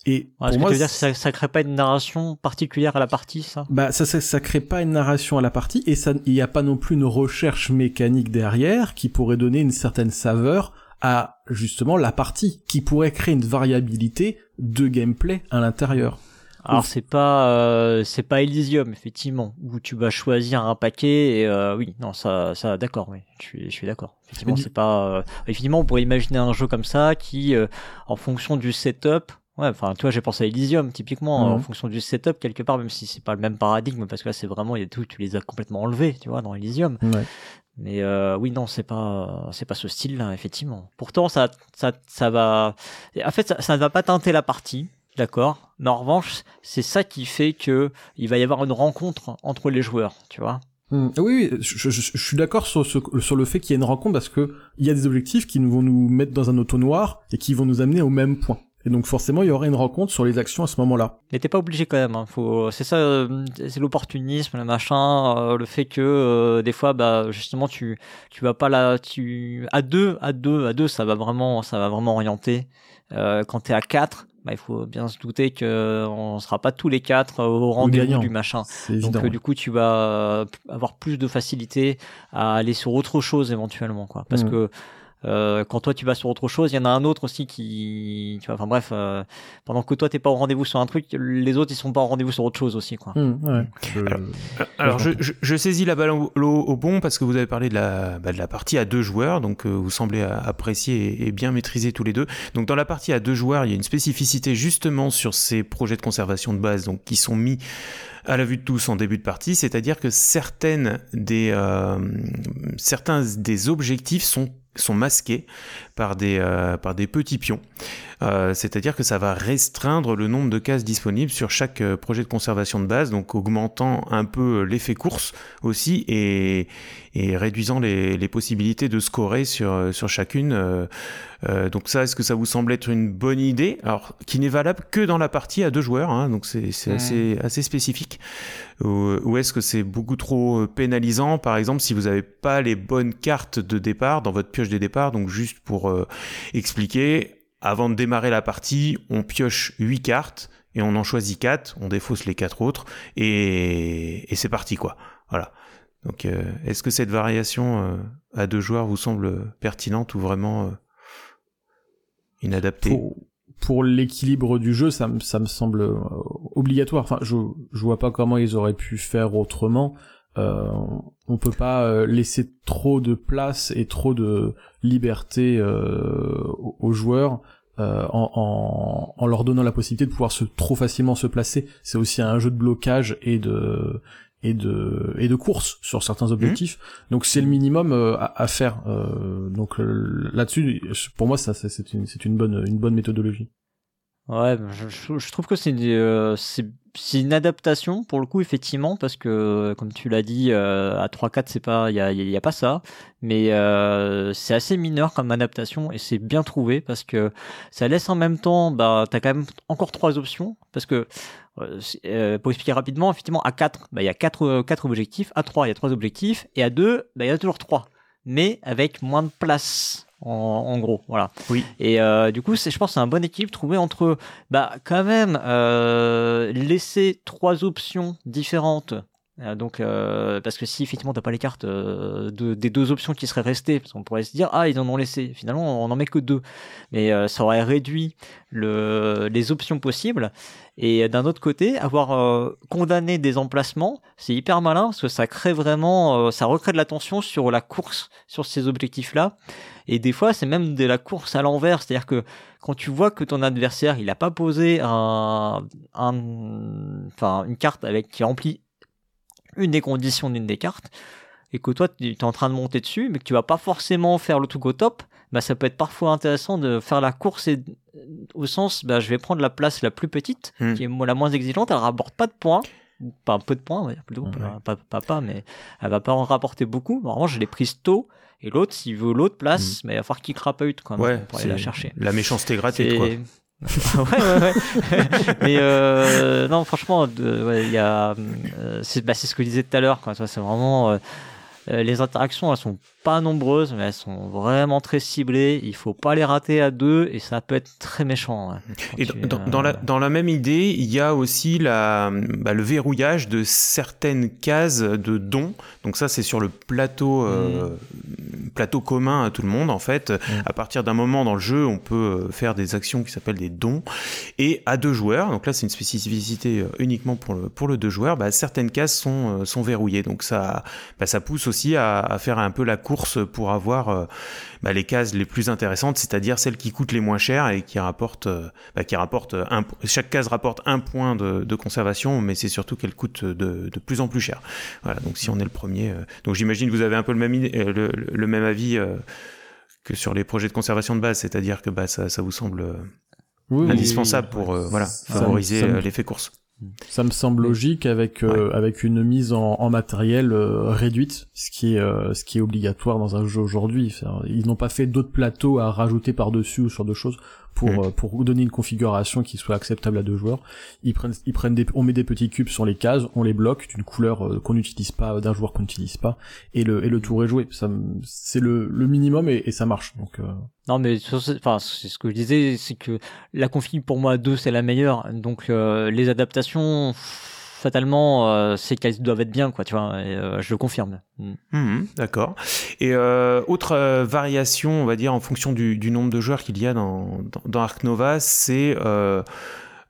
Et Ouais, pour que moi, tu veux dire, ça, ça crée pas une narration particulière à la partie, ça? Bah ça, ça ça crée pas une narration à la partie et ça il y a pas non plus une recherche mécanique derrière qui pourrait donner une certaine saveur à justement la partie qui pourrait créer une variabilité de gameplay à l'intérieur. Alors c'est pas euh, c'est pas Elysium effectivement où tu vas choisir un paquet et euh, oui non ça ça d'accord oui je suis je suis d'accord. Effectivement c'est pas euh, effectivement on pourrait imaginer un jeu comme ça qui euh, en fonction du setup ouais enfin tu vois j'ai pensé à Elysium typiquement Mhm. en fonction du setup quelque part même si c'est pas le même paradigme parce que là c'est vraiment il y a tout tu les as complètement enlevés tu vois dans Elysium Ouais. mais euh, oui, non, c'est pas, c'est pas ce style-là, effectivement. Pourtant, ça, ça, ça va. En fait, ça, ne va pas teinter la partie, d'accord. Mais en revanche, c'est ça qui fait que il va y avoir une rencontre entre les joueurs, tu vois. Hmm. Oui, oui, je, je- je suis d'accord sur, sur le fait qu'il y ait une rencontre parce que il y a des objectifs qui vont nous mettre dans un auto noir et qui vont nous amener au même point. Et donc forcément, il y aura une rencontre sur les actions à ce moment-là. Mais t'es pas obligé quand même. Hein. Faut, c'est ça, euh, c'est l'opportunisme, le machin, euh, le fait que euh, des fois, bah justement, tu, tu vas pas là, tu à deux, à deux, à deux, ça va vraiment, ça va vraiment orienter. Euh, quand t'es à quatre, bah il faut bien se douter que on sera pas tous les quatre au rendez-vous du machin. Donc euh, du coup, tu vas euh, avoir plus de facilité à aller sur autre chose éventuellement, quoi. Parce Mhm. que euh, quand toi tu vas sur autre chose, il y en a un autre aussi qui, tu vois, enfin bref, euh, pendant que toi t'es pas au rendez-vous sur un truc, les autres ils sont pas au rendez-vous sur autre chose aussi, quoi. Ouais. Je- Alors, Alors je, je, je saisis la balle au, bon parce que vous avez parlé de la, bah, de la partie à deux joueurs, donc euh, vous semblez a- apprécier et, et bien maîtriser tous les deux. Donc dans la partie à deux joueurs, il y a une spécificité justement sur ces projets de conservation de base, donc qui sont mis à la vue de tous en début de partie, c'est-à-dire que certaines des euh, certains des objectifs sont sont masqués par des euh, par des petits pions. Euh, c'est-à-dire que ça va restreindre le nombre de cases disponibles sur chaque euh, projet de conservation de base, donc augmentant un peu l'effet course aussi et, et réduisant les, les possibilités de scorer sur, sur chacune. Euh, donc ça, est-ce que ça vous semble être une bonne idée? Alors, qui n'est valable que dans la partie à deux joueurs, hein, donc c'est assez, assez spécifique. Ou, ou est-ce que c'est beaucoup trop pénalisant, par exemple, si vous n'avez pas les bonnes cartes de départ dans votre pioche des départs Donc juste pour euh, expliquer, avant de démarrer la partie, on pioche 8 cartes et on en choisit 4, on défausse les 4 autres et, et c'est parti quoi. Voilà. Donc euh, est-ce que cette variation euh, à deux joueurs vous semble pertinente ou vraiment inadaptée? Pour, l'équilibre du jeu, ça, me- semble obligatoire. Enfin, je, je vois pas comment ils auraient pu faire autrement. Euh, on peut pas euh, laisser trop de place et trop de liberté euh, aux, joueurs euh, en, en, en leur donnant la possibilité de pouvoir se trop facilement se placer. C'est aussi un jeu de blocage et de et de et de course sur certains objectifs. Donc c'est le minimum euh, à, à faire. Euh, donc là-dessus, pour moi, ça, c'est une c'est une bonne une bonne méthodologie. Ouais, je, trouve que c'est euh, une adaptation pour le coup effectivement parce que comme tu l'as dit euh, à 3-4 c'est pas il y a, a pas ça. Mais euh, c'est assez mineur comme adaptation et c'est bien trouvé parce que ça laisse en même temps bah t'as quand même encore trois options parce que euh, pour expliquer rapidement effectivement à 4 bah il y a quatre euh, quatre objectifs à 3 il y a trois objectifs et à 2 bah il y a toujours trois mais avec moins de place en, en gros voilà Oui. et euh, du coup, c'est, je pense, que c'est un bon équilibre trouvé entre, bah, quand même, euh, laisser trois options différentes. Euh, donc, euh, parce que si effectivement t'as pas les cartes euh, de, des deux options qui seraient restées, parce qu'on pourrait se dire ah ils en ont laissé. Finalement, on en met que deux, mais euh, ça aurait réduit le, les options possibles. Et d'un autre côté, avoir euh, condamné des emplacements, c'est hyper malin parce que ça crée vraiment, euh, ça recrée de l'attention sur la course, sur ces objectifs-là. Et des fois, c'est même de la course à l'envers, c'est-à-dire que quand tu vois que ton adversaire, il a pas posé un, un, enfin, une carte avec qui remplit une des conditions d'une des cartes, et que toi, tu es en train de monter dessus, mais que tu vas pas forcément faire le truc au top, bah, ça peut être parfois intéressant de faire la course et, au sens, bah, je vais prendre la place la plus petite, Hmm. qui est la moins exigeante, elle rapporte pas de points, pas un peu de points, on va dire plutôt, Ouais. pas, pas, pas, mais elle va pas en rapporter beaucoup. Normalement, je l'ai prise tôt, et l'autre, s'il veut l'autre place, mais il va falloir qu'il crapahute quand même Ouais, pour aller la chercher. La méchanceté gratuite quoi. Ouais, ouais, ouais. Mais euh, non, franchement, de- ouais, y a, euh, c'est bah, c'est ce que je disais tout à l'heure. quoi. C'est vraiment, Euh, les interactions, elles sont pas nombreuses, mais elles sont vraiment très ciblées. Il faut pas les rater à deux et ça peut être très méchant. tu, dans, euh, dans la, dans la même idée, il y a aussi la, bah, le verrouillage de certaines cases de dons. Donc ça, c'est sur le plateau, euh, plateau commun à tout le monde, en fait. À partir d'un moment dans le jeu, on peut euh, faire des actions qui s'appellent des dons. Et à deux joueurs, donc là, c'est une spécificité euh, uniquement pour le, pour le deux joueurs, bah, certaines cases sont, euh, sont verrouillées. Donc ça, bah, ça pousse aussi à, à faire un peu la course pour avoir euh, bah, les cases les plus intéressantes, c'est-à-dire celles qui coûtent les moins chères et qui rapportent, euh, bah, qui rapportent un, chaque case rapporte un point de, de conservation, mais c'est surtout qu'elle coûte de, de plus en plus cher. Voilà, donc si on est le premier, euh, donc j'imagine que vous avez un peu le même, le, le même avis que sur les projets de conservation de base, c'est-à-dire que bah, ça, ça vous semble Oui, oui, indispensable pour euh, voilà favoriser l'effet course. Ça me semble logique avec euh, avec une mise en, en matériel euh, réduite, ce qui est euh, ce qui est obligatoire dans un jeu aujourd'hui. Ils n'ont pas fait d'autres plateaux à rajouter par dessus ou sur deux choses pour euh, pour donner une configuration qui soit acceptable à deux joueurs. Ils prennent ils prennent des on met des petits cubes sur les cases, on les bloque d'une couleur euh, qu'on n'utilise pas d'un joueur qu'on n'utilise pas et le et le tour est joué. Ça c'est le le minimum et, et ça marche. Donc euh, Non, mais enfin, c'est ce que je disais, c'est que la config pour moi à deux c'est la meilleure. Donc euh, les adaptations, fatalement, euh, c'est qu'elles doivent être bien, quoi. Tu vois, et, euh, je le confirme. Mm. Mhm, D'accord. Et euh, autre euh, variation, on va dire, en fonction du, nombre de joueurs qu'il y a dans, dans, Nova, c'est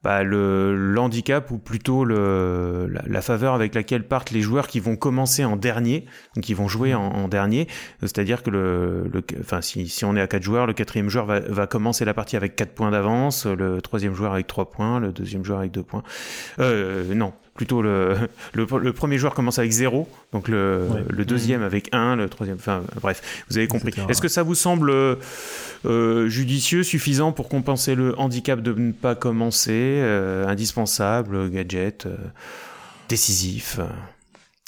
bah, le, l'handicap ou plutôt la, faveur avec laquelle partent les joueurs qui vont commencer en dernier, donc qui vont jouer en, dernier. C'est-à-dire que enfin, si, on est à quatre joueurs, le quatrième joueur va, commencer la partie avec quatre points d'avance, le troisième joueur avec trois points, le deuxième joueur avec deux points. Non, plutôt le, le, le premier joueur commence avec zéro, donc le, Ouais. le deuxième avec un, le troisième, enfin bref, vous avez compris. Est-ce que ça vous semble euh, euh, judicieux, suffisant pour compenser le handicap de ne pas commencer, euh, indispensable, gadget, euh, décisif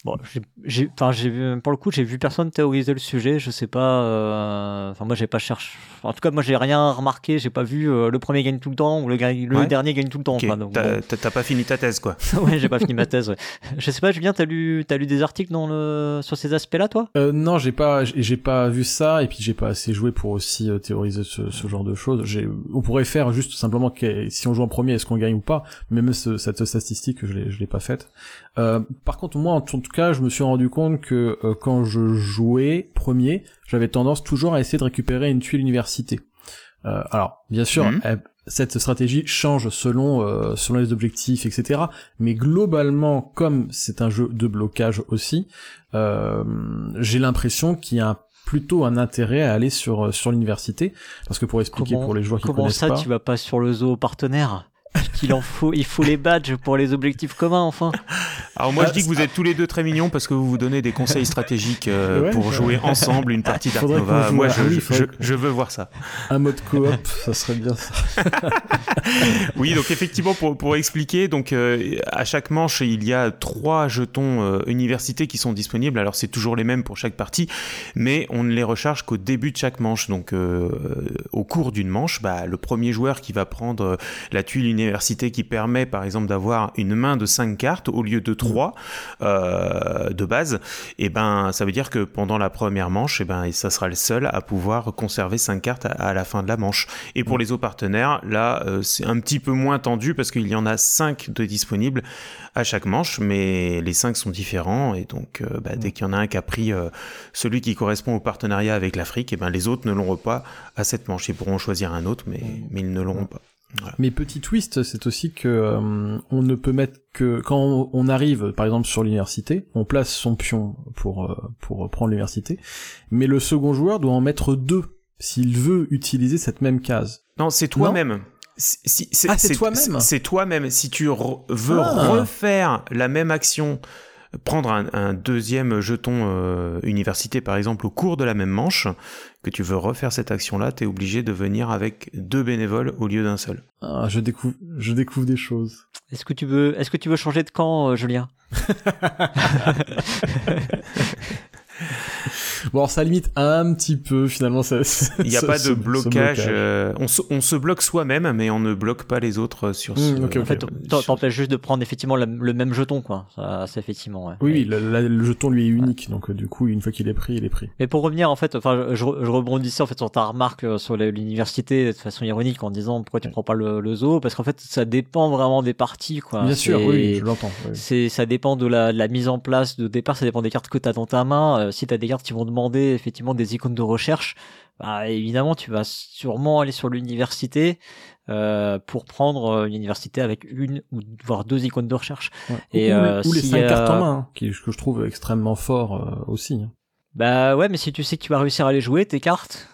Bon, j'ai- j'ai, enfin, j'ai vu, pour le coup, j'ai vu personne théoriser le sujet. Je sais pas. euh, Enfin, moi, j'ai pas cherché. En tout cas, moi, j'ai rien remarqué. J'ai pas vu euh, le premier gagne tout le temps ou le, gagne- le Ouais. dernier gagne tout le temps. Ok, quoi, donc, t'as bon. pas fini ta thèse, quoi. ouais, j'ai pas fini ma thèse. ouais. Je sais pas, Julien, t'as lu, t'as lu des articles dans le, sur ces aspects-là, toi? Euh, non, j'ai pas, j'ai j'ai pas vu ça, et puis j'ai pas assez joué pour aussi euh, théoriser ce, ce genre de choses. J'ai, on pourrait faire juste simplement que si on joue en premier, est-ce qu'on gagne ou pas? Mais même ce- cette statistique, je l'ai, je l'ai pas faite. Euh, par contre, moi, en tout cas, je me suis rendu compte que euh, quand je jouais premier, j'avais tendance toujours à essayer de récupérer une tuile université. Euh, alors, bien sûr, Mhm. elle- cette stratégie change selon euh, selon les objectifs, etc. Mais globalement, comme c'est un jeu de blocage aussi, euh, j'ai l'impression qu'il y a un- plutôt un intérêt à aller sur sur l'université parce que pour expliquer Comment- pour les joueurs qui Comment connaissent ça, pas tu vas pas sur le zoo partenaire? Qu'il en faut, il faut les badges pour les objectifs communs, enfin. Alors moi, Ah, je dis que vous êtes tous les deux très mignons parce que vous vous donnez des conseils stratégiques euh, Ouais, pour ça- jouer ensemble une partie d'Ark Nova. Moi, je, ah oui, je- faudrait je- je veux voir ça. un mode coop, ça serait bien ça. Oui, donc effectivement, pour, pour expliquer, donc euh, à chaque manche, il y a trois jetons euh, universités qui sont disponibles. Alors c'est toujours les mêmes pour chaque partie, mais on ne les recharge qu'au début de chaque manche. Donc euh, au cours d'une manche, bah, le premier joueur qui va prendre la tuile université qui permet, par exemple, d'avoir une main de 5 cartes au lieu de 3 euh, de base, et ben ça veut dire que pendant la première manche, et ben ça sera le seul à pouvoir conserver 5 cartes à, à la fin de la manche. Et pour les autres partenaires, là, euh, c'est un petit peu moins tendu parce qu'il y en a 5 de disponibles à chaque manche, mais les 5 sont différents. Et donc, euh, bah, dès qu'il y en a un qui a pris celui qui correspond au partenariat avec l'Afrique, et ben les autres ne l'auront pas à cette manche. Ils pourront choisir un autre, mais, mais ils ne l'auront pas. Mais petit twist, c'est aussi que euh, on ne peut mettre que quand on, arrive, par exemple sur l'université, on place son pion pour euh, pour prendre l'université, mais le second joueur doit en mettre deux s'il veut utiliser cette même case. Non, c'est toi-même. Si- si- c'est Ah, c'est toi-même. c'est- C'est toi-même. Si tu re- veux Ah. refaire la même action, prendre un, un deuxième jeton euh, université par exemple au cours de la même manche, que tu veux refaire cette action-là, t'es obligé de venir avec deux bénévoles au lieu d'un seul. Ah, je découvre, je découvre des choses. Est-ce que tu veux, est-ce que tu veux changer de camp, euh, Julien? Bon, alors ça limite un petit peu finalement. Ça, Il n'y a ce- pas ce- de ce blocage. blocage. euh, on, se, on se bloque soi-même, mais on ne bloque pas les autres sur ce. Mmh, ok, ok. En fait, t'en- t'empêches juste de prendre effectivement le, le même jeton, quoi. Ça, c'est effectivement. Ouais. Oui, oui, le, la- le jeton lui est unique, donc euh, du coup, une fois qu'il est pris, il est pris. Mais pour revenir en fait, enfin, je, je rebondissais en fait sur ta remarque euh, sur l'université de façon ironique en disant pourquoi tu prends pas le, le zoo? Parce qu'en fait ça dépend vraiment des parties, quoi. Bien sûr, oui, je l'entends. oui. C'est, ça dépend de la, de la mise en place de départ, ça dépend des cartes que tu as dans ta main. Euh, si tu as des cartes qui vont demander effectivement des icônes de recherche, bah, évidemment, tu vas sûrement aller sur l'université euh, pour prendre euh, une université avec une ou voire deux icônes de recherche. Ouais. Et, ou, euh, ou les cinq cartes en main, hein, qui, que je trouve extrêmement fort aussi. hein. Bah ouais, mais si tu sais que tu vas réussir à les jouer, tes cartes,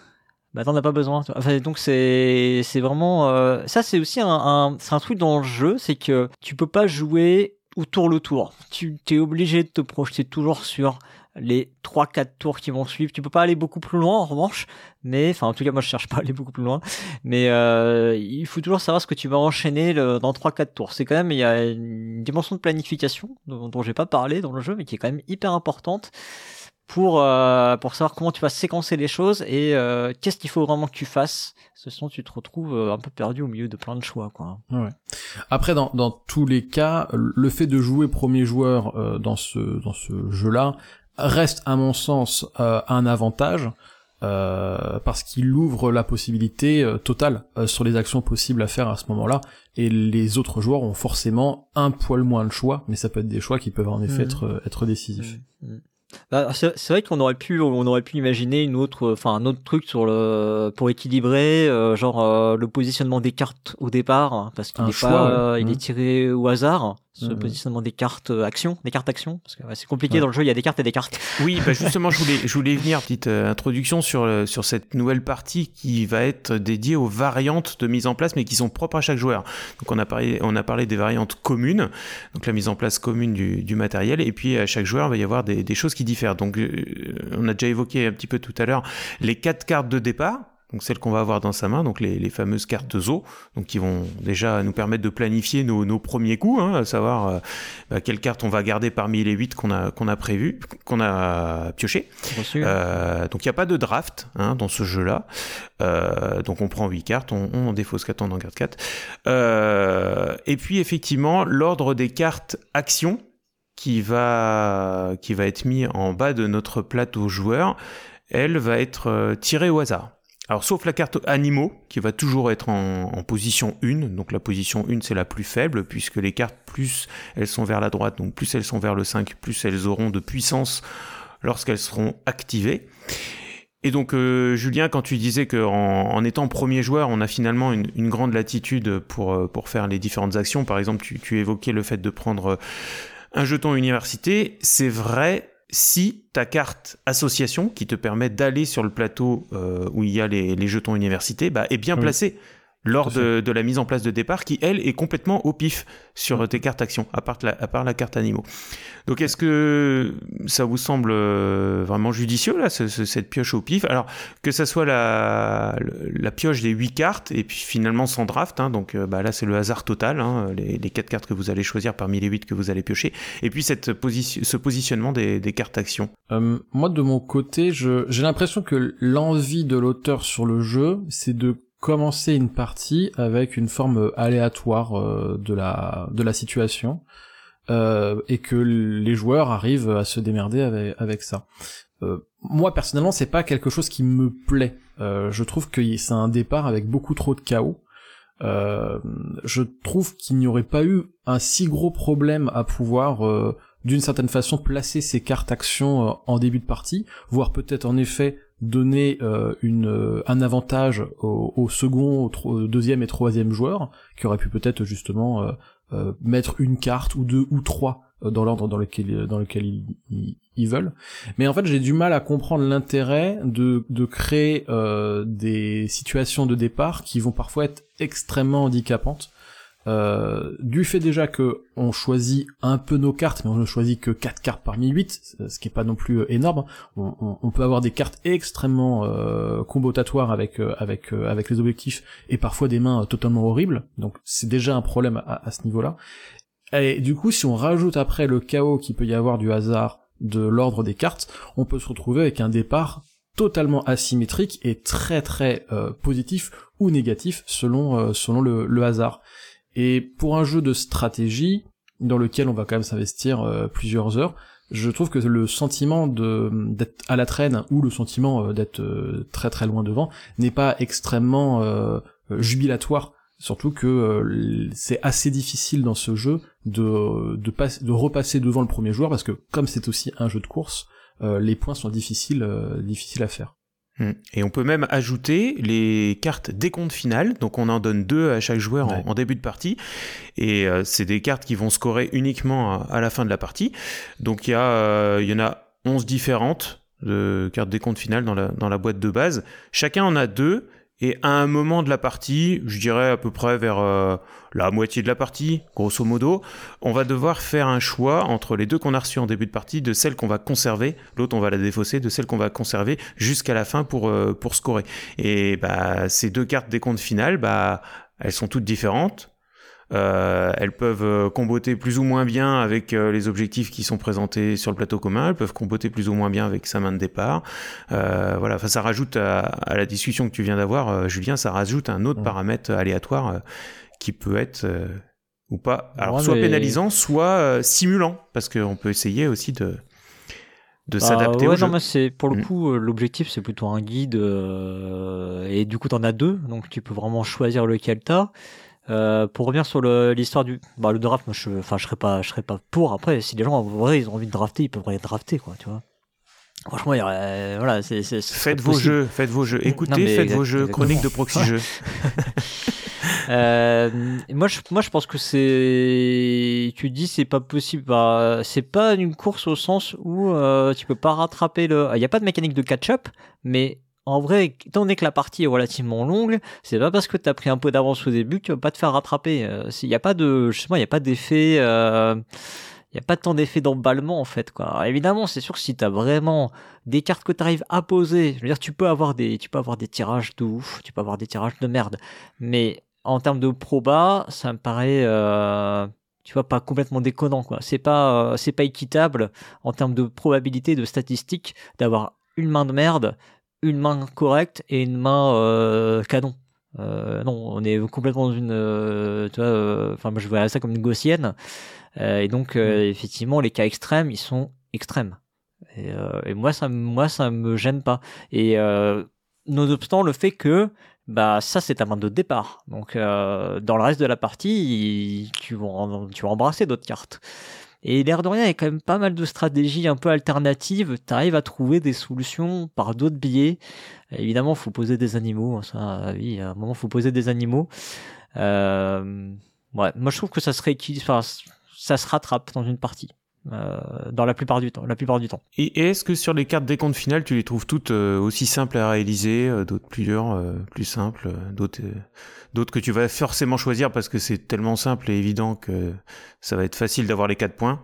bah t'en as pas besoin. Enfin, donc c'est c'est vraiment euh, ça c'est aussi un, un c'est un truc dans le jeu, c'est que tu peux pas jouer au tour le tour. Tu t'es obligé de te projeter toujours sur les 3 4 tours qui vont suivre. Tu peux pas aller beaucoup plus loin en revanche, mais enfin en tout cas moi je cherche pas à aller beaucoup plus loin, mais euh, il faut toujours savoir ce que tu vas enchaîner dans 3 4 tours. C'est quand même il y a une dimension de planification dont, dont j'ai pas parlé dans le jeu mais qui est quand même hyper importante pour euh, pour savoir comment tu vas séquencer les choses et euh, qu'est-ce qu'il faut vraiment que tu fasses. Sinon tu te retrouves euh, un peu perdu au milieu de plein de choix quoi. Après, dans, dans tous les cas, le fait de jouer premier joueur euh, dans ce dans ce jeu-là reste, à mon sens, euh, un avantage euh, parce qu'il ouvre la possibilité euh, totale sur les actions possibles à faire à ce moment-là. Et les autres joueurs ont forcément un poil moins de choix, mais ça peut être des choix qui peuvent en effet Mhm. être être décisifs. Mm. Bah, c'est vrai qu'on aurait pu on aurait pu imaginer une autre enfin un autre truc sur le pour équilibrer euh, genre euh, le positionnement des cartes au départ parce qu'il Un est choix, pas ouais. euh, il est tiré au hasard ce positionnement des cartes euh, actions des cartes actions parce que ouais, c'est compliqué Ouais. dans le jeu il y a des cartes et des cartes Oui, bah justement, je voulais, je voulais venir, petite euh, introduction sur, euh, sur cette nouvelle partie qui va être dédiée aux variantes de mise en place, mais qui sont propres à chaque joueur. Donc on a parlé, on a parlé des variantes communes, donc la mise en place commune du, du matériel, et puis à chaque joueur, il va y avoir des, des choses qui diffèrent. Donc on a déjà évoqué un petit peu tout à l'heure les quatre cartes de départ. Donc celles qu'on va avoir dans sa main, donc les, les fameuses cartes ZO, donc qui vont déjà nous permettre de planifier nos, nos premiers coups, hein, à savoir euh, bah, quelles cartes on va garder parmi les huit qu'on a qu'on a prévu, qu'on a pioché. Euh, donc il n'y a pas de draft hein, dans ce jeu-là. Euh, donc on prend 8 cartes, on, on défausse 4, on en garde 4. Euh, et puis effectivement, l'ordre des cartes actions qui va, qui va être mis en bas de notre plateau joueur, elle va être tirée au hasard. Alors sauf la carte animaux qui va toujours être en, position 1, donc la position 1 c'est la plus faible puisque les cartes plus elles sont vers la droite, donc plus elles sont vers le 5, plus elles auront de puissance lorsqu'elles seront activées. Et donc, euh, Julien, quand tu disais qu'en en étant premier joueur, on a finalement une, grande latitude pour, euh, pour faire les différentes actions, par exemple, tu, tu évoquais le fait de prendre euh, un jeton université, c'est vrai si ta carte association, qui te permet d'aller sur le plateau euh, où il y a les, les jetons université, bah, est bien Oui. Lors de, de la mise en place de départ, qui, elle, est complètement au pif sur tes cartes actions, à part la, à part la carte animaux. Donc est-ce que ça vous semble euh, vraiment judicieux là, ce- ce- cette pioche au pif? Alors que ça soit la, la pioche des 8 cartes et puis finalement sans draft, hein, donc euh, bah, là c'est le hasard total, hein, les, les 4 cartes que vous allez choisir parmi les 8 que vous allez piocher, et puis cette position, ce positionnement des, des cartes actions. Euh, moi, de mon côté, j'ai l'impression que l'envie de l'auteur sur le jeu, c'est de commencer une partie avec une forme aléatoire euh, de la de la situation euh, et que les joueurs arrivent à se démerder avec, ça. Euh, moi personnellement, c'est pas quelque chose qui me plaît. Euh, je trouve que c'est un départ avec beaucoup trop de chaos. Euh, je trouve qu'il n'y aurait pas eu un si gros problème à pouvoir euh, d'une certaine façon placer ces cartes actions euh, en début de partie, voire peut-être en effet donner euh, euh, un avantage au, au second, au, deuxième et troisième joueur, qui aurait pu peut-être justement euh, mettre une carte ou deux ou trois dans l'ordre dans lequel dans lequel ils, veulent. Mais en fait, j'ai du mal à comprendre l'intérêt de, créer des situations de départ qui vont parfois être extrêmement handicapantes. Euh, du fait déjà que on choisit un peu nos cartes, mais on ne choisit que quatre cartes parmi 8, ce qui est pas non plus euh, énorme. On, peut avoir des cartes extrêmement euh, combotatoires avec euh, euh, les objectifs et parfois des mains euh, totalement horribles. Donc c'est déjà un problème à, ce niveau-là. Et du coup, si on rajoute après le chaos qui peut y avoir du hasard de l'ordre des cartes, on peut se retrouver avec un départ totalement asymétrique et très très euh, positif ou négatif selon euh, le, hasard. Et pour un jeu de stratégie dans lequel on va quand même s'investir euh, plusieurs heures, je trouve que le sentiment d'être à la traîne ou le sentiment d'être très très loin devant n'est pas extrêmement jubilatoire Surtout que euh, c'est assez difficile dans ce jeu de, de, repasser devant le premier joueur parce que comme c'est aussi un jeu de course, euh, les points sont difficiles, euh, difficiles à faire. Hmm. Et on peut même ajouter les cartes décompte finales, donc on en donne deux à chaque joueur en, début de partie, et c'est des cartes qui vont scorer uniquement à, la fin de la partie. Donc il y, a, il y en a 11 différentes de cartes décompte finales dans la, dans la boîte de base. Chacun en a deux, et à un moment de la partie, je dirais à peu près vers euh, la moitié de la partie, grosso modo, on va devoir faire un choix entre les deux qu'on a reçues en début de partie, de celle qu'on va conserver, l'autre on va la défausser, de celle qu'on va conserver jusqu'à la fin pour, euh, pour scorer. Et bah, ces deux cartes des comptes finales, bah, elles sont toutes différentes. Euh, elles peuvent euh, comboter plus ou moins bien avec euh, les objectifs qui sont présentés sur le plateau commun. Elles peuvent comboter plus ou moins bien avec sa main de départ. Euh, voilà, enfin, ça rajoute à, à, la discussion que tu viens d'avoir, Julien, ça rajoute un autre paramètre aléatoire qui peut être ou pas, alors soit pénalisant, soit simulant, parce qu'on peut essayer aussi de de bah, s'adapter ouais, au jeu. Non, mais c'est pour le mm. coup l'objectif c'est plutôt un guide et du coup t'en as deux donc tu peux vraiment choisir lequel t'as euh, pour revenir sur l'histoire du bah, le draft, moi je, enfin je serais pas, je serais pas pour. Après, si les gens en ils ont envie de drafter, ils peuvent rien drafter quoi, tu vois. Franchement, il aurait, voilà, c'est, faites vos jeux, faites vos jeux, écoutez, faites vos jeux, chronique de proxy jeux. euh, moi, je, moi, je pense que c'est, tu dis, c'est pas possible. Bah, c'est pas une course au sens où euh, tu peux pas rattraper le. Il y a pas de mécanique de catch-up, mais en vrai, étant donné que la partie est relativement longue, c'est pas parce que tu as pris un peu d'avance au début que tu vas pas te faire rattraper. Il n'y a pas de, justement, il y a pas d'effet, euh, il y a pas tant d'effet d'emballement en fait quoi. évidemment, c'est sûr que si tu as vraiment des cartes que tu arrives à poser, je veux dire tu peux avoir des tu peux avoir des tirages de ouf, tu peux avoir des tirages de merde, mais en termes de proba, ça me paraît euh, tu vois pas complètement déconnant quoi. C'est pas euh, c'est pas équitable en termes de probabilité de statistiques d'avoir une main de merde une main correcte et une main euh, canon. Euh, non, on est complètement dans une, euh, tu vois, enfin moi je vois ça comme une gaussienne. et donc mm. effectivement les cas extrêmes ils sont extrêmes. Et, et, moi ça, moi ça me gêne pas. Et nonobstant le fait que bah ça c'est ta main de départ. Donc dans le reste de la partie, tu vas, tu vas embrasser d'autres cartes. Et l'air de rien, a quand même pas mal de stratégies un peu alternatives. Tu arrives à trouver des solutions par d'autres biais. Évidemment, faut poser des animaux. Hein, ça, oui, à un moment, faut poser des animaux. Euh, ouais, moi, je trouve que ça serait, enfin, ça se rattrape dans une partie. Euh, dans la plupart du temps. La plupart du temps. Et est-ce que sur les cartes des comptes finales, tu les trouves toutes euh, aussi simples à réaliser, euh, d'autres plus dures, plus simples, d'autres d'autres que tu vas forcément choisir parce que c'est tellement simple et évident que ça va être facile d'avoir les quatre points?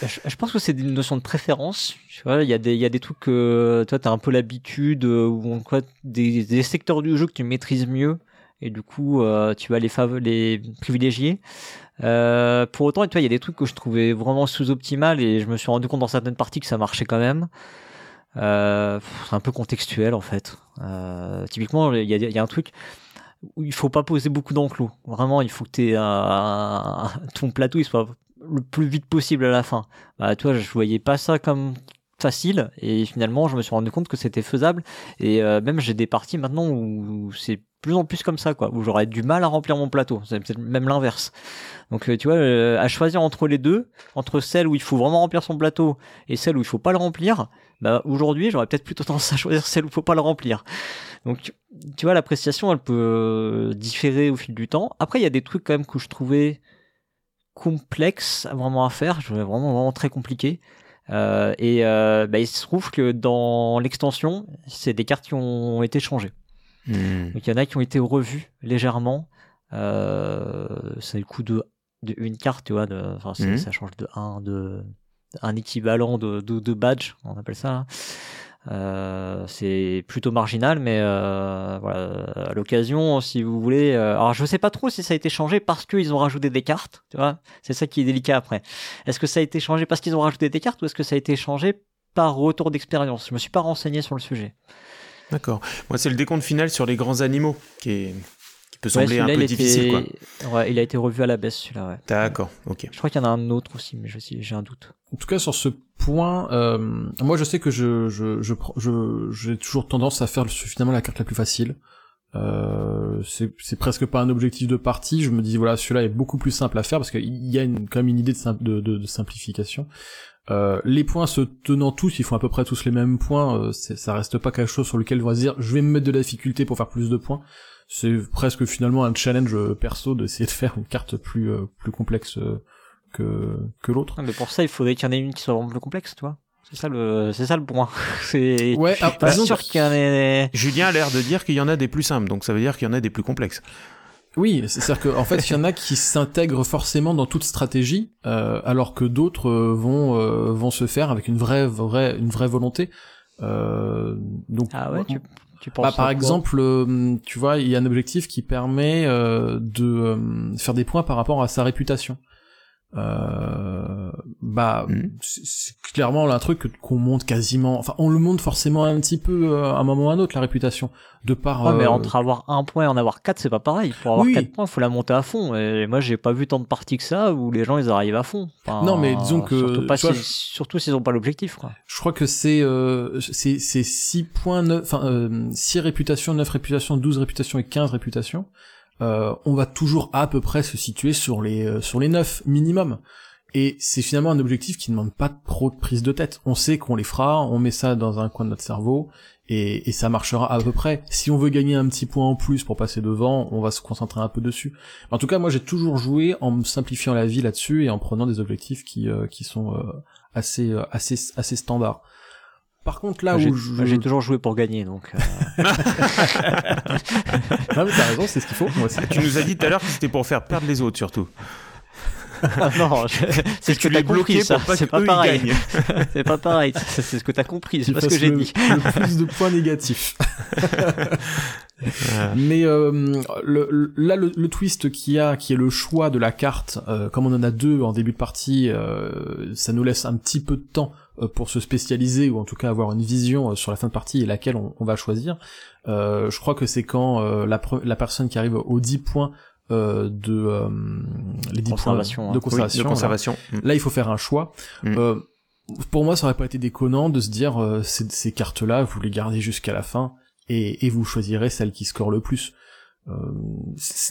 Je, pense que c'est une notion de préférence. Tu vois, il y a des, il y a des trucs que toi t'as un peu l'habitude ou quoi, des, des secteurs du jeu que tu maîtrises mieux et du coup tu vas les les privilégier. Euh, pour autant, il y a des trucs que je trouvais vraiment sous-optimal et je me suis rendu compte dans certaines parties que ça marchait quand même. Euh, c'est un peu contextuel en fait. Euh, typiquement, il y a, y a, un truc où il faut pas poser beaucoup d'enclos. Vraiment, il faut que t'aies un, ton plateau il soit le plus vite possible à la fin. Bah, toi, je voyais pas ça comme facile. Et finalement je me suis rendu compte que c'était faisable. Et euh, même j'ai des parties maintenant où c'est plus en plus comme ça quoi où j'aurais du mal à remplir mon plateau. C'est même l'inverse. Donc euh, tu vois euh, à choisir entre les deux entre celle où il faut vraiment remplir son plateau et celle où il faut pas le remplir bah aujourd'hui j'aurais peut-être plutôt tendance à choisir celle où il faut pas le remplir. Donc tu vois l'appréciation elle peut différer au fil du temps. Après il y a des trucs quand même que je trouvais complexes vraiment à faire je vraiment vraiment très compliqué euh, et euh, bah, il se trouve que dans l'extension, c'est des cartes qui ont été changées. Hmm. Donc il y en a qui ont été revues légèrement. Euh, c'est le coup de, de, une carte, tu vois. De, enfin, hmm. ça change de 1, de un équivalent de, de, de, badge, on appelle ça. Euh, c'est plutôt marginal, mais euh, à l'occasion, si vous voulez. euh, alors, je sais pas trop si ça a été changé parce qu'ils ont rajouté des cartes, tu vois. C'est ça qui est délicat après. Est-ce que ça a été changé parce qu'ils ont rajouté des cartes ou est-ce que ça a été changé par retour d'expérience? Je me suis pas renseigné sur le sujet. D'accord. Moi, c'est le décompte final sur les grands animaux qui, est... qui peut Ouais, sembler un peu il difficile, quoi. ouais, il a été revu à la baisse, celui-là. Ouais. D'accord, ok. Je crois qu'il y en a un autre aussi, mais j'ai un doute. En tout cas, sur ce point, euh, moi je sais que je je je je- j'ai toujours tendance à faire le- finalement la carte la plus facile. Euh, c'est c'est presque pas un objectif de partie. Je me dis voilà, celui-là est beaucoup plus simple à faire parce qu'il y a une, quand même une idée de, sim- de, de, de simplification. Euh, les points se tenant tous, ils font à peu près tous les mêmes points. Euh, ça reste pas quelque chose sur lequel on va se dire je vais me mettre de la difficulté pour faire plus de points. C'est presque finalement un challenge euh, perso d'essayer de faire une carte plus euh, plus complexe euh, que que l'autre. Mais pour ça, il faudrait qu'il y en ait une qui soit vraiment plus complexe, tu vois. C'est ça le, c'est ça le point. c'est. Ouais, ah, pas sûr qu'il y en ait. Julien a l'air de dire qu'il y en a des plus simples, donc ça veut dire qu'il y en a des plus complexes. Oui, c'est-à-dire qu'en fait, il y en a qui s'intègrent forcément dans toute stratégie, euh, alors que d'autres euh, vont euh, vont se faire avec une vraie vraie une vraie volonté. Euh, donc, Ah ouais, tu, tu penses. bah, par exemple, euh, tu vois, il y a un objectif qui permet euh, de euh, faire des points par rapport à sa réputation. Euh, bah, Mhm. c'est clairement là, un truc qu'on monte quasiment. Enfin, on le monte forcément un petit peu euh, à un moment ou à un autre la réputation, de par. Ouais, mais euh, entre avoir un point et en avoir quatre, c'est pas pareil. Pour avoir Oui. quatre points, faut la monter à fond. Et moi, j'ai pas vu tant de parties que ça où les gens ils arrivent à fond. Enfin, Non, mais disons que, surtout, pas vois, si- s'ils ont pas l'objectif, quoi. Je crois que c'est euh, c'est c'est 6 points neuf- enfin euh, 6 réputations, 9 réputations, 12 réputations et 15 réputations. Euh, on va toujours à peu près se situer sur les euh, sur les 9 minimum. Et c'est finalement un objectif qui ne demande pas trop de prise de tête. On sait qu'on les fera, on met ça dans un coin de notre cerveau et, et ça marchera à peu près. Si on veut gagner un petit point en plus pour passer devant, on va se concentrer un peu dessus. En tout cas, moi j'ai toujours joué en me simplifiant la vie là-dessus et en prenant des objectifs qui euh, qui sont euh, assez euh, assez assez standards. Par contre là J'ai où je... j'ai toujours joué pour gagner, donc. euh, Non, mais t'as raison, c'est ce qu'il faut. Moi aussi. Tu nous as dit tout à l'heure que c'était pour faire perdre les autres, surtout. ah non, je- c'est ce que tu bloquais compris, ça. pas C'est pas pareil. c'est pas pareil. C'est ce que t'as compris. C'est pas ce que j'ai le- dit. Le plus de points négatifs. Mais euh, le, le- là, le, le twist qu'il y a, qui est le choix de la carte, euh, comme on en a deux en début de partie, euh, ça nous laisse un petit peu de temps euh, pour se spécialiser ou en tout cas avoir une vision euh, sur la fin de partie et laquelle on, on va choisir. Euh, je crois que c'est quand euh, la, la personne qui arrive aux 10 points euh, de euh, les 10 points Conservation, de hein. Oui, conservation, de conservation. Mm. Là, il faut faire un choix. Mm. Euh, pour moi, ça aurait pas été déconnant de se dire euh, ces, ces cartes-là, vous les gardez jusqu'à la fin et, et vous choisirez celle qui score le plus. Euh,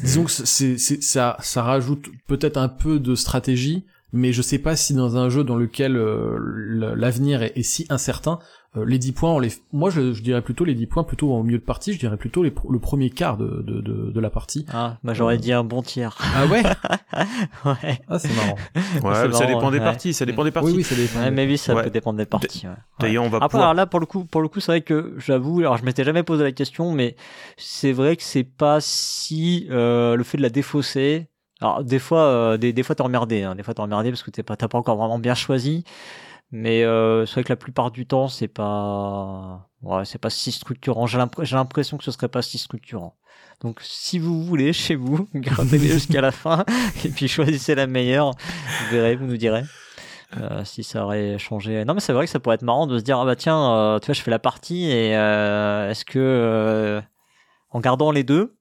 disons que c'est- ça, ça rajoute peut-être un peu de stratégie, mais je sais pas si dans un jeu dans lequel euh, l'avenir est, est si incertain, euh, les 10 points, on les, moi je, je dirais plutôt les 10 points plutôt en milieu de partie, je dirais plutôt les pr- le premier quart de, de, de, de la partie. Ah, bah j'aurais dit un bon tiers. Ah ouais ouais. Ah c'est marrant. Ouais, C'est ça marrant, dépend des ouais. parties, ça dépend des parties. Oui oui ça dépend. Ouais, mais oui, ça Ouais. peut dépendre des parties. ouais. D'ailleurs, on va Après, pouvoir... alors là, pour le coup, pour le coup, c'est vrai que j'avoue, alors je m'étais jamais posé la question, mais c'est vrai que c'est pas si euh, le fait de la défausser. Alors des fois, euh, des, des fois t'es emmerdé, hein, des fois t'es emmerdé parce que t'es pas, t'as pas encore vraiment bien choisi. Mais euh, c'est vrai que la plupart du temps, c'est pas, ouais, c'est pas si structurant. J'ai j'ai l'impression que ce serait pas si structurant. Donc, si vous voulez, chez vous, gardez-les jusqu'à la fin et puis choisissez la meilleure. Vous verrez, vous nous direz. Euh, si ça aurait changé. Non, mais c'est vrai que ça pourrait être marrant de se dire ah bah tiens, euh, tu vois, je fais la partie et euh, est-ce que euh, en gardant les deux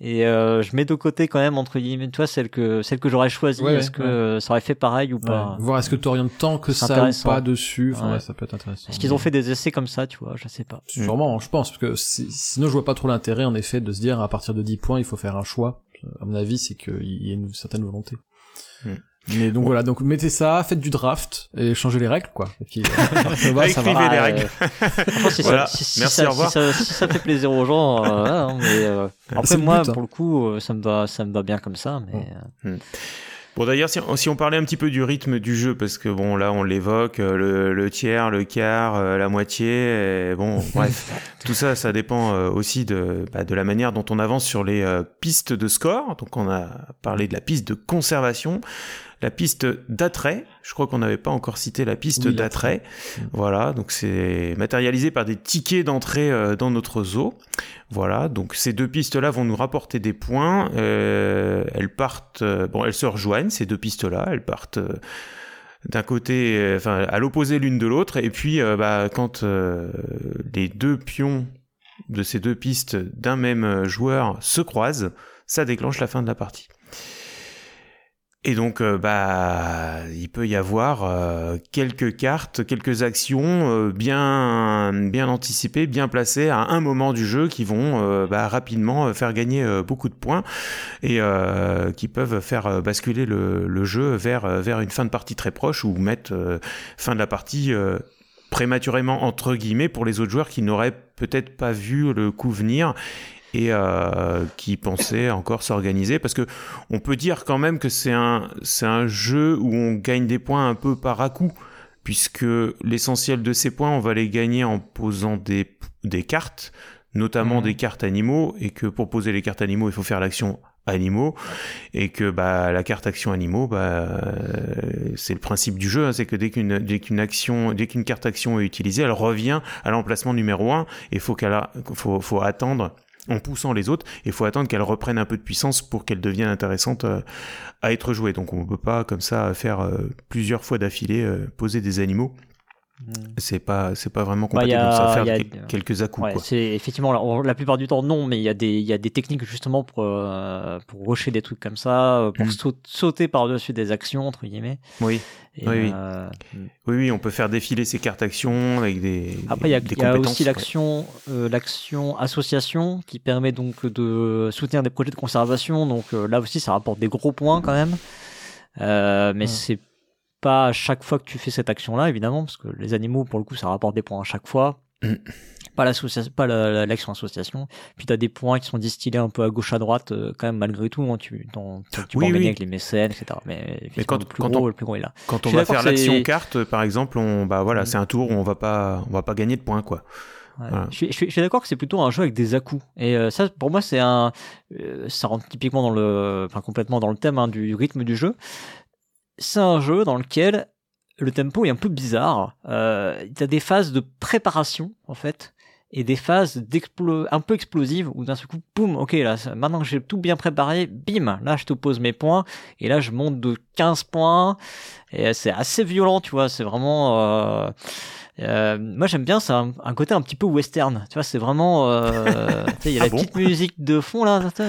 et euh, je mets de côté quand même entre guillemets, tu vois, celle que celle que j'aurais choisie, Ouais, est-ce ouais, que ouais. euh, ça aurait fait pareil ou Ouais. pas Voir est-ce que t'orientes tant que ça ou pas dessus. Enfin, Ouais. ouais, ça peut être intéressant. Est-ce qu'ils ont fait des essais comme ça, tu vois? Je sais pas. Sûrement, je pense, parce que si- sinon je vois pas trop l'intérêt en effet de se dire à partir de 10 points il faut faire un choix. À mon avis, c'est qu'il y a une certaine volonté. Mais donc voilà, donc mettez ça, faites du draft et changez les règles quoi. Et puis, euh, ça va. Les règles. euh, si Voilà. ça, si, si Merci, ça, au revoir. si ça- si ça fait plaisir aux gens, euh, voilà, hein, mais euh, après le moi, but, hein. pour le coup, euh, ça me va, ça me va bien comme ça. Mais euh, Bon d'ailleurs si, si on parlait un petit peu du rythme du jeu parce que bon là on l'évoque le, le tiers, le quart, euh, la moitié et bon bref tout ça ça dépend euh, aussi de bah, de la manière dont on avance sur les euh, pistes de score donc on a parlé de la piste de conservation la piste d'attrait. Je crois qu'on n'avait pas encore cité la piste Oui, d'attrait. Mm. Voilà, donc c'est matérialisé par des tickets d'entrée euh, dans notre zoo. Voilà, donc ces deux pistes-là vont nous rapporter des points. Euh, elles partent, euh, bon, elles se rejoignent ces deux pistes-là. Elles partent. d'un côté, enfin à l'opposé l'une de l'autre, et puis euh, bah, quand euh, les deux pions de ces deux pistes d'un même joueur se croisent, ça déclenche la fin de la partie. Et donc, euh, bah, il peut y avoir euh, quelques cartes, quelques actions euh, bien, bien anticipées, bien placées à un moment du jeu qui vont bah, rapidement faire gagner beaucoup de points et qui peuvent faire basculer le, le jeu vers, vers une fin de partie très proche ou mettre fin de la partie prématurément entre guillemets pour les autres joueurs qui n'auraient peut-être pas vu le coup venir et euh, qui pensaient encore s'organiser parce que on peut dire quand même que c'est un c'est un jeu où on gagne des points un peu par à coup puisque l'essentiel de ces points on va les gagner en posant des des cartes notamment Mhm. des cartes animaux et que pour poser les cartes animaux il faut faire l'action animaux et que bah la carte action animaux bah euh, c'est le principe du jeu hein, c'est que dès qu'une dès qu'une action dès qu'une carte action est utilisée elle revient à l'emplacement numéro 1 et faut qu'elle faut faut attendre en poussant les autres il faut attendre qu'elle reprenne un peu de puissance pour qu'elle devienne intéressante euh, à être jouée donc on peut pas comme ça faire euh, plusieurs fois d'affilée euh, poser des animaux c'est pas c'est pas vraiment Bah, a- donc ça va faire a- quelques à-coups Ouais, c'est effectivement la, plupart du temps non, mais il y a des il y a des techniques justement pour euh, pour rusher des trucs comme ça, euh, pour Mm. sau- sauter par dessus des actions entre guillemets. oui Et, Oui, oui. euh, oui oui on peut faire défiler ces cartes actions avec des Après, il y a, y a aussi l'action, euh, l'action association qui permet donc de soutenir des projets de conservation. Donc là aussi, ça rapporte des gros points quand même. Mais Ouais. c'est pas à chaque fois que tu fais cette action-là, évidemment, parce que les animaux, pour le coup, ça rapporte des points à chaque fois. Mm. Pas l'association, pas la- la- l'action association. Puis tu as des points qui sont distillés un peu à gauche à droite, euh, quand même malgré tout. hein, tu t'en- tu Oui, peux oui. avec les mécènes, etc. Mais, quand- le plus quand gros, on- le plus gros est là. Quand on va faire l'action carte, par exemple, on, bah voilà, Mm. c'est un tour où on va pas, on va pas gagner de points, quoi. Ouais. Voilà. Je suis, suis- d'accord que c'est plutôt un jeu avec des à-coups. Et euh, ça, pour moi, c'est un. euh, ça rentre typiquement dans le. Enfin, complètement dans le thème hein, du rythme du jeu. C'est un jeu dans lequel le tempo est un peu bizarre. Euh, a des phases de préparation, en fait, et des phases un peu explosives où d'un seul coup, boum, ok, là, maintenant que j'ai tout bien préparé, bim, là, je te pose mes points, et là, je monte de 15 points, et c'est assez violent, tu vois, c'est vraiment. euh, euh, moi j'aime bien, c'est un, un côté un petit peu western. Tu vois, c'est vraiment. euh, il y a Ah la bon petite musique de fond là. Tu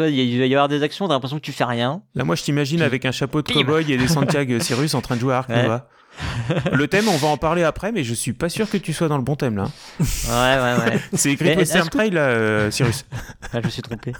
vois, il va y avoir des actions, t'as l'impression que tu fais rien. Là, moi, je t'imagine avec un chapeau de cow-boy et des Santiago Cyrus en train de jouer à Ark Ouais. Nova. Le thème, on va en parler après, mais je suis pas sûr que tu sois dans le bon thème là. Ouais, ouais, ouais. C'est écrit Mais Western que- Trail, là, euh, Cyrus. Ah, je me suis trompé.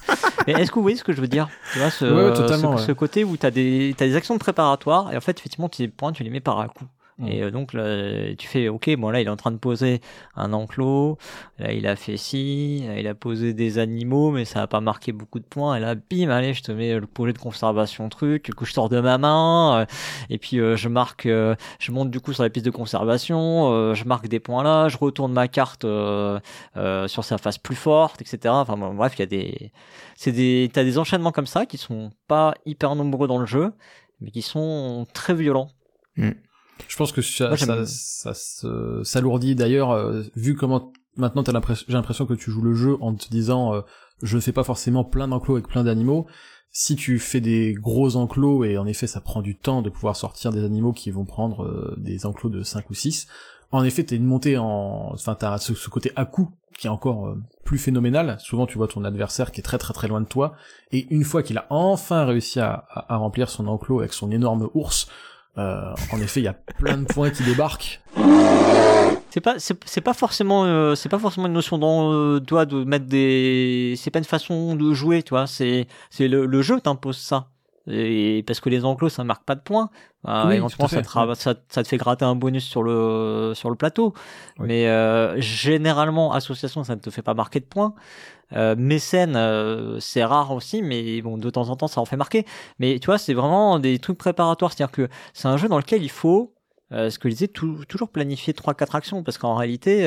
Mais est-ce que vous voyez ce que je veux dire? Tu vois, ce, Ouais, ouais, totalement, ce, ouais. ce côté où tu as des actions préparatoires et en fait, effectivement, tes points, tu les mets par à coup. Mm. Et euh, donc, là, tu fais, ok, bon, là, il est en train de poser un enclos, là, il a fait ci, là, il a posé des animaux, mais ça a pas marqué beaucoup de points. Et là, bim, allez, je te mets le projet de conservation truc, du coup, je sors de ma main, euh, et puis euh, je marque, euh, je monte du coup sur la piste de conservation, euh, je marque des points là, je retourne ma carte euh, euh, sur sa face plus forte, etc. Enfin bon, bref, il y a des, c'est des, t'as des enchaînements comme ça qui sont pas hyper nombreux dans le jeu, mais qui sont très violents. Je pense que ça, Moi, j'aime- ça, ça se- s'alourdit d'ailleurs, euh, vu comment maintenant t'as l'impression, j'ai l'impression que tu joues le jeu en te disant, euh, je ne fais pas forcément plein d'enclos avec plein d'animaux. Si tu fais des gros enclos, et en effet ça prend du temps de pouvoir sortir des animaux qui vont prendre euh, des enclos de 5 ou 6, en effet t'es une montée en... Enfin t'as ce, ce côté à coup qui est encore euh, plus phénoménal. Souvent tu vois ton adversaire qui est très très très loin de toi, et une fois qu'il a enfin réussi à, à- à remplir son enclos avec son énorme ours, en effet, il y a plein de points qui débarquent. C'est pas, c'est, c'est pas forcément, euh, c'est pas forcément une notion dans, euh, toi, de mettre des, c'est pas une façon de jouer, tu vois, c'est, c'est le, le jeu t'impose ça. Et parce que les enclos, ça marque pas de points. Euh, Oui, éventuellement, ça te, ça, ça te fait gratter un bonus sur le, sur le plateau. Oui. Mais euh, généralement, association, ça ne te fait pas marquer de points. Euh, mécène, euh, c'est rare aussi, mais bon, de temps en temps, ça en fait marquer. Mais tu vois, c'est vraiment des trucs préparatoires. C'est-à-dire que c'est un jeu dans lequel il faut, euh, ce que je disais, tou- toujours planifier 3-4 actions. Parce qu'en réalité,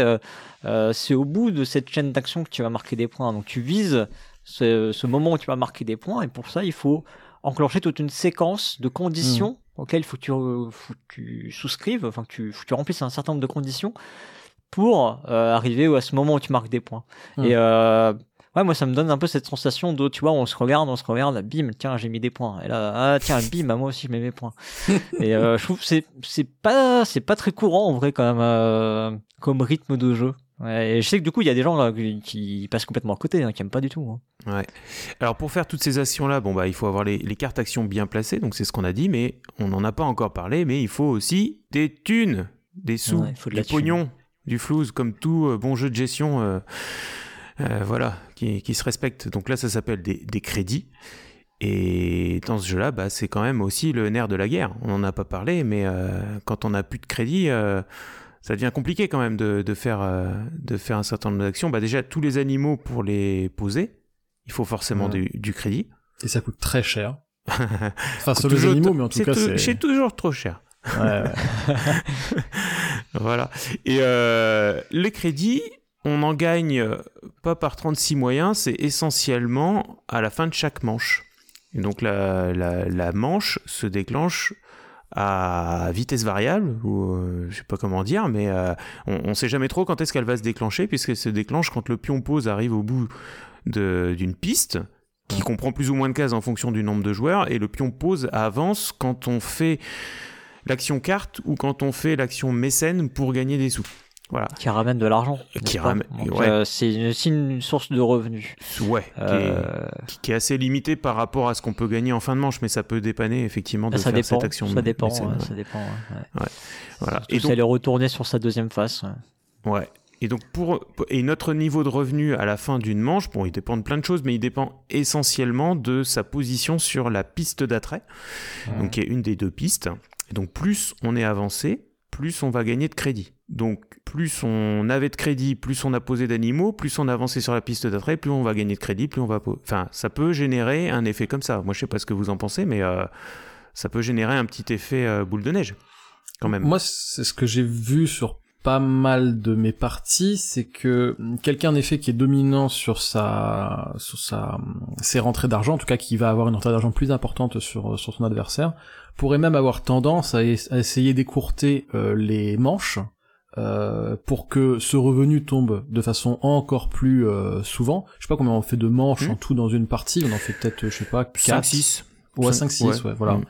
c'est au bout de cette chaîne d'actions que tu vas marquer des points. Donc tu vises ce, ce moment où tu vas marquer des points. Et pour ça, il faut enclencher toute une séquence de conditions auquel il faut que tu, faut que tu souscrives, enfin que tu, faut que tu remplisses un certain nombre de conditions pour euh, arriver à ce moment où tu marques des points. Hmm. Et euh, ouais, moi ça me donne un peu cette sensation de, tu vois, on se regarde, on se regarde, bim, tiens, j'ai mis des points. Et là, ah tiens, bim, moi aussi je mets mes points. et euh, je trouve que c'est c'est pas c'est pas très courant en vrai quand même euh, comme rythme de jeu. Ouais, et je sais que du coup il y a des gens là, qui, passent complètement à côté, hein, qui aiment pas du tout. hein. Ouais. Alors pour faire toutes ces actions-là, bon bah il faut avoir les, les cartes actions bien placées, donc c'est ce qu'on a dit, mais on n'en a pas encore parlé, mais il faut aussi des thunes, des sous, Ouais, il faut de du la thune. pognon, du flouze, comme tout euh, bon jeu de gestion, euh, euh, voilà, qui, qui se respecte. Donc là ça s'appelle des, des crédits. Et dans ce jeu-là, bah, c'est quand même aussi le nerf de la guerre. On n'en a pas parlé, mais euh, quand on n'a plus de crédit, euh, ça devient compliqué quand même de, de faire, euh, de faire un certain nombre d'actions. Bah, déjà, tous les animaux, pour les poser, il faut forcément Ouais. du, du crédit. Et ça coûte très cher. Enfin, sur les animaux, mais en tout cas, c'est toujours trop cher. Ouais, ouais. Voilà. Et euh, le crédit, on en gagne euh, pas par 36 moyens, c'est essentiellement à la fin de chaque manche. Et donc la, la, la manche se déclenche à vitesse variable, ou euh, je sais pas comment dire, mais euh, on, on sait jamais trop quand est-ce qu'elle va se déclencher, puisqu'elle se déclenche quand le pion pose arrive au bout de- d'une piste, qui comprend plus ou moins de cases en fonction du nombre de joueurs, et le pion pose avance quand on fait l'action carte ou quand on fait l'action mécène pour gagner des sous. Voilà. Qui ramène de l'argent. Qui ramène- ouais. euh, c'est une, aussi une source de revenus. Ouais. qui est- Euh, qui, est assez limité par rapport à ce qu'on peut gagner en fin de manche, mais ça peut dépanner effectivement de ça faire dépend. cette action. Ça dépend. mécène, ouais, ouais. Ça dépend. Voilà. Et donc, est retournée sur sa deuxième face. ouais. ouais. Et donc pour et notre niveau de revenu à la fin d'une manche, bon, il dépend de plein de choses, mais il dépend essentiellement de sa position sur la piste d'attrait, donc qui est une des deux pistes. Et donc plus on est avancé, plus on va gagner de crédit. Donc plus on avait de crédit, plus on a posé d'animaux, plus on a avancé sur la piste d'attrait, plus on va gagner de crédit, plus on va... Enfin, ça peut générer un effet comme ça. Moi, je sais pas ce que vous en pensez, mais euh, ça peut générer un petit effet euh, boule de neige, quand même. Moi, c'est ce que j'ai vu sur pas mal de mes parties, c'est que quelqu'un en effet qui est dominant sur sa, sur sa, ses rentrées d'argent, en tout cas qui va avoir une rentrée d'argent plus importante sur, sur son adversaire, pourrait même avoir tendance à, es- à essayer d'écourter euh, les manches euh, pour que ce revenu tombe de façon encore plus euh, souvent. Je sais pas combien on fait de manches Mhm. en tout dans une partie, on en fait peut-être, je sais pas, 4, 5-6. Ouais, Cinq- 5-6, ouais. ouais. voilà. Mm.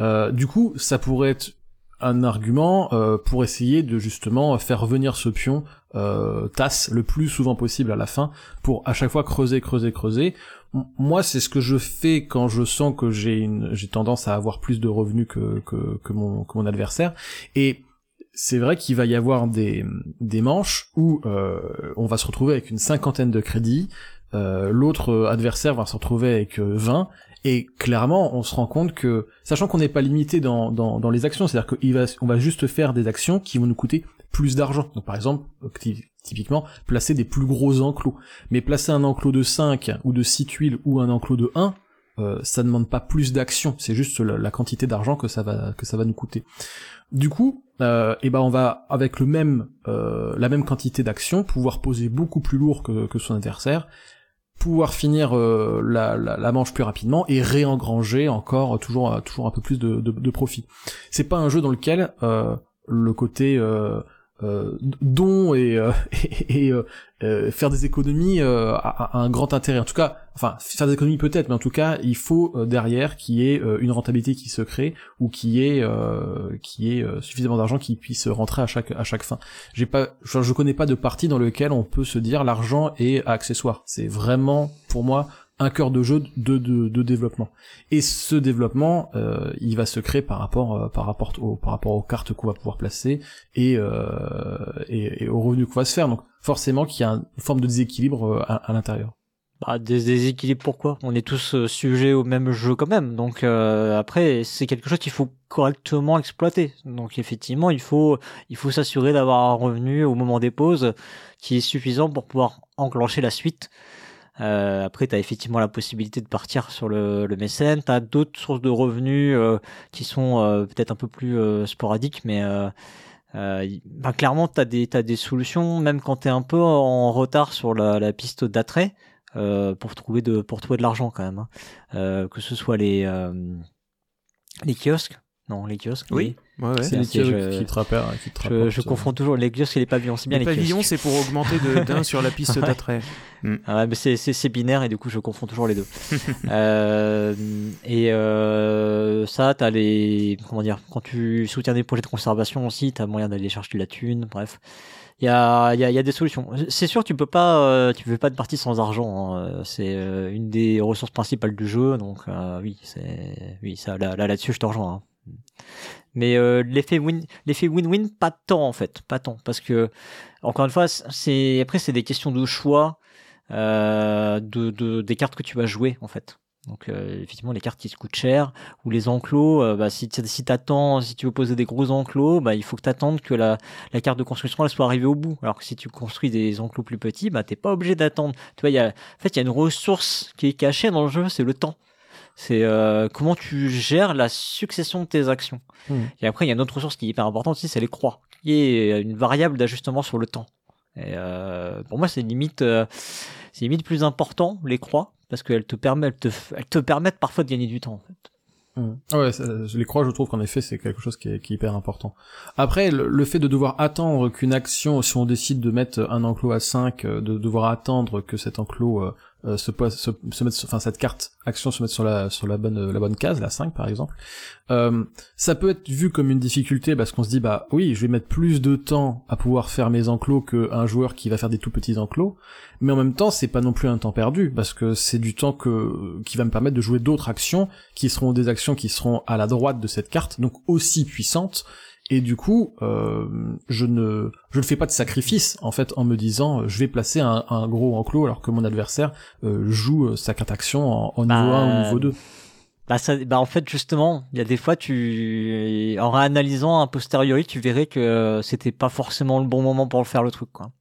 Euh, du coup, ça pourrait être un argument euh, pour essayer de justement faire revenir ce pion euh, tasse le plus souvent possible à la fin, pour à chaque fois creuser, creuser, creuser. Moi, c'est ce que je fais quand je sens que j'ai une, j'ai tendance à avoir plus de revenus que que, mon adversaire. Et c'est vrai qu'il va y avoir des des manches où euh, on va se retrouver avec une cinquantaine de crédits. euh, L'autre adversaire va se retrouver avec euh, 20 et clairement, on se rend compte que, sachant qu'on n'est pas limité dans, dans, les actions, c'est-à-dire qu'on va, on va juste faire des actions qui vont nous coûter plus d'argent. Donc par exemple, euh, typiquement, placer des plus gros enclos. Mais placer un enclos de 5 ou de 6 tuiles ou un enclos de 1, euh, ça demande pas plus d'action, c'est juste la, quantité d'argent que ça va que ça va nous coûter. Du coup, euh, et ben on va avec le même euh, la même quantité d'action pouvoir poser beaucoup plus lourd que, que son adversaire, pouvoir finir euh, la, la, la manche plus rapidement et réengranger encore euh, toujours euh, toujours un peu plus de, de, de profit. C'est pas un jeu dans lequel euh, le côté euh, euh, don et, euh, et, euh, euh, faire des économies euh, a un grand intérêt. En tout cas, enfin faire des économies peut-être, mais en tout cas, il faut derrière qu'il y ait une rentabilité qui se crée ou qui ait qui ait suffisamment d'argent qui puisse rentrer à chaque à chaque fin. J'ai pas, je, je connais pas de partie dans lequel on peut se dire l'argent est accessoire. C'est vraiment pour moi un cœur de jeu de, développement. Et ce développement, euh, il va se créer par rapport euh, par rapport au, par rapport aux cartes qu'on va pouvoir placer et, euh, et, et aux revenus qu'on va se faire. Donc forcément qu'il y a une forme de déséquilibre à, l'intérieur. Bah, des déséquilibres, pourquoi? On est tous sujets au même jeu quand même. Donc après, c'est quelque chose qu'il faut correctement exploiter. Donc effectivement, il faut il faut s'assurer d'avoir un revenu au moment des pauses qui est suffisant pour pouvoir enclencher la suite. Euh, après, tu as effectivement la possibilité de partir sur le, le mécène. Tu as d'autres sources de revenus euh, qui sont euh, peut-être un peu plus euh, sporadiques, mais euh, euh, bah, clairement, tu as des, solutions, même quand tu es un peu en retard sur la, la piste d'attrait, pour, trouver de, de l'argent quand même. hein. Que ce soit les, les kiosques, Non, les kiosques. Oui. Ouais, ouais. C'est kiosques je- qui te rappellent, qui te Je, euh, confonds toujours les kiosques et les pavillons. C'est bien Les les, pavillons, kiosques. c'est pour augmenter de- d'un sur la piste Ouais. d'attrait. Ah ouais, mais c'est, c'est, c'est binaire et du coup je confonds toujours les deux. euh, et euh, ça, t'as les comment dire quand tu soutiens des projets de conservation aussi, t'as moyen d'aller chercher de la thune. Bref, il y a, il y, a, il y a des solutions. C'est sûr, tu peux pas, euh, tu fais pas de partie sans argent. hein. C'est euh, une des ressources principales du jeu, donc euh, oui, c'est oui ça là là là-dessus je te rejoins. hein. Mais euh, l'effet win, l'effet win-win, pas tant en fait, pas tant, parce que encore une fois, c'est après c'est des questions de choix euh, de, de des cartes que tu vas jouer en fait. Donc euh, effectivement les cartes qui se coûtent cher ou les enclos, bah, si si t'attends, si tu veux poser des gros enclos, bah il faut que t'attendes que la carte de construction soit arrivée au bout. Alors que si tu construis des enclos plus petits, bah t'es pas obligé d'attendre. Tu en fait il y a une ressource qui est cachée dans le jeu, c'est le temps. C'est euh, comment tu gères la succession de tes actions. Hmm. Et après il y a une autre ressource qui est hyper importante aussi, c'est les croix, qui est une variable d'ajustement sur le temps. Et euh, pour moi, c'est limite, euh, c'est limite plus important les croix parce qu'elles te permettent, te, elles te permettent parfois de gagner du temps. En fait. Mm. Ouais, ça- les crois, je trouve qu'en effet, c'est quelque chose qui est, qui est hyper important. Après, le, le fait de devoir attendre qu'une action, si on décide de mettre un enclos à 5, euh, de devoir attendre que cet enclos euh, se, se, se mette, sur- enfin cette carte action se mette sur la sur la bonne la bonne case, la 5 par exemple. Euh, ça peut être vu comme une difficulté parce qu'on se dit bah oui, je vais mettre plus de temps à pouvoir faire mes enclos qu'un joueur qui va faire des tout petits enclos, mais en même temps, c'est pas non plus un temps perdu parce que c'est du temps que qui va me permettre de jouer d'autres actions qui seront des actions qui seront à la droite de cette carte, donc aussi puissantes. Et du coup, euh, je ne je ne fais pas de sacrifice en fait en me disant euh, je vais placer un, un gros enclos alors que mon adversaire euh, joue euh, sa carte action en, en niveau Bah, 1 ou niveau 2. Bah, ça, bah en fait justement, il y a des fois tu, en réanalysant un posteriori, tu verrais que c'était pas forcément le bon moment pour le faire le truc quoi.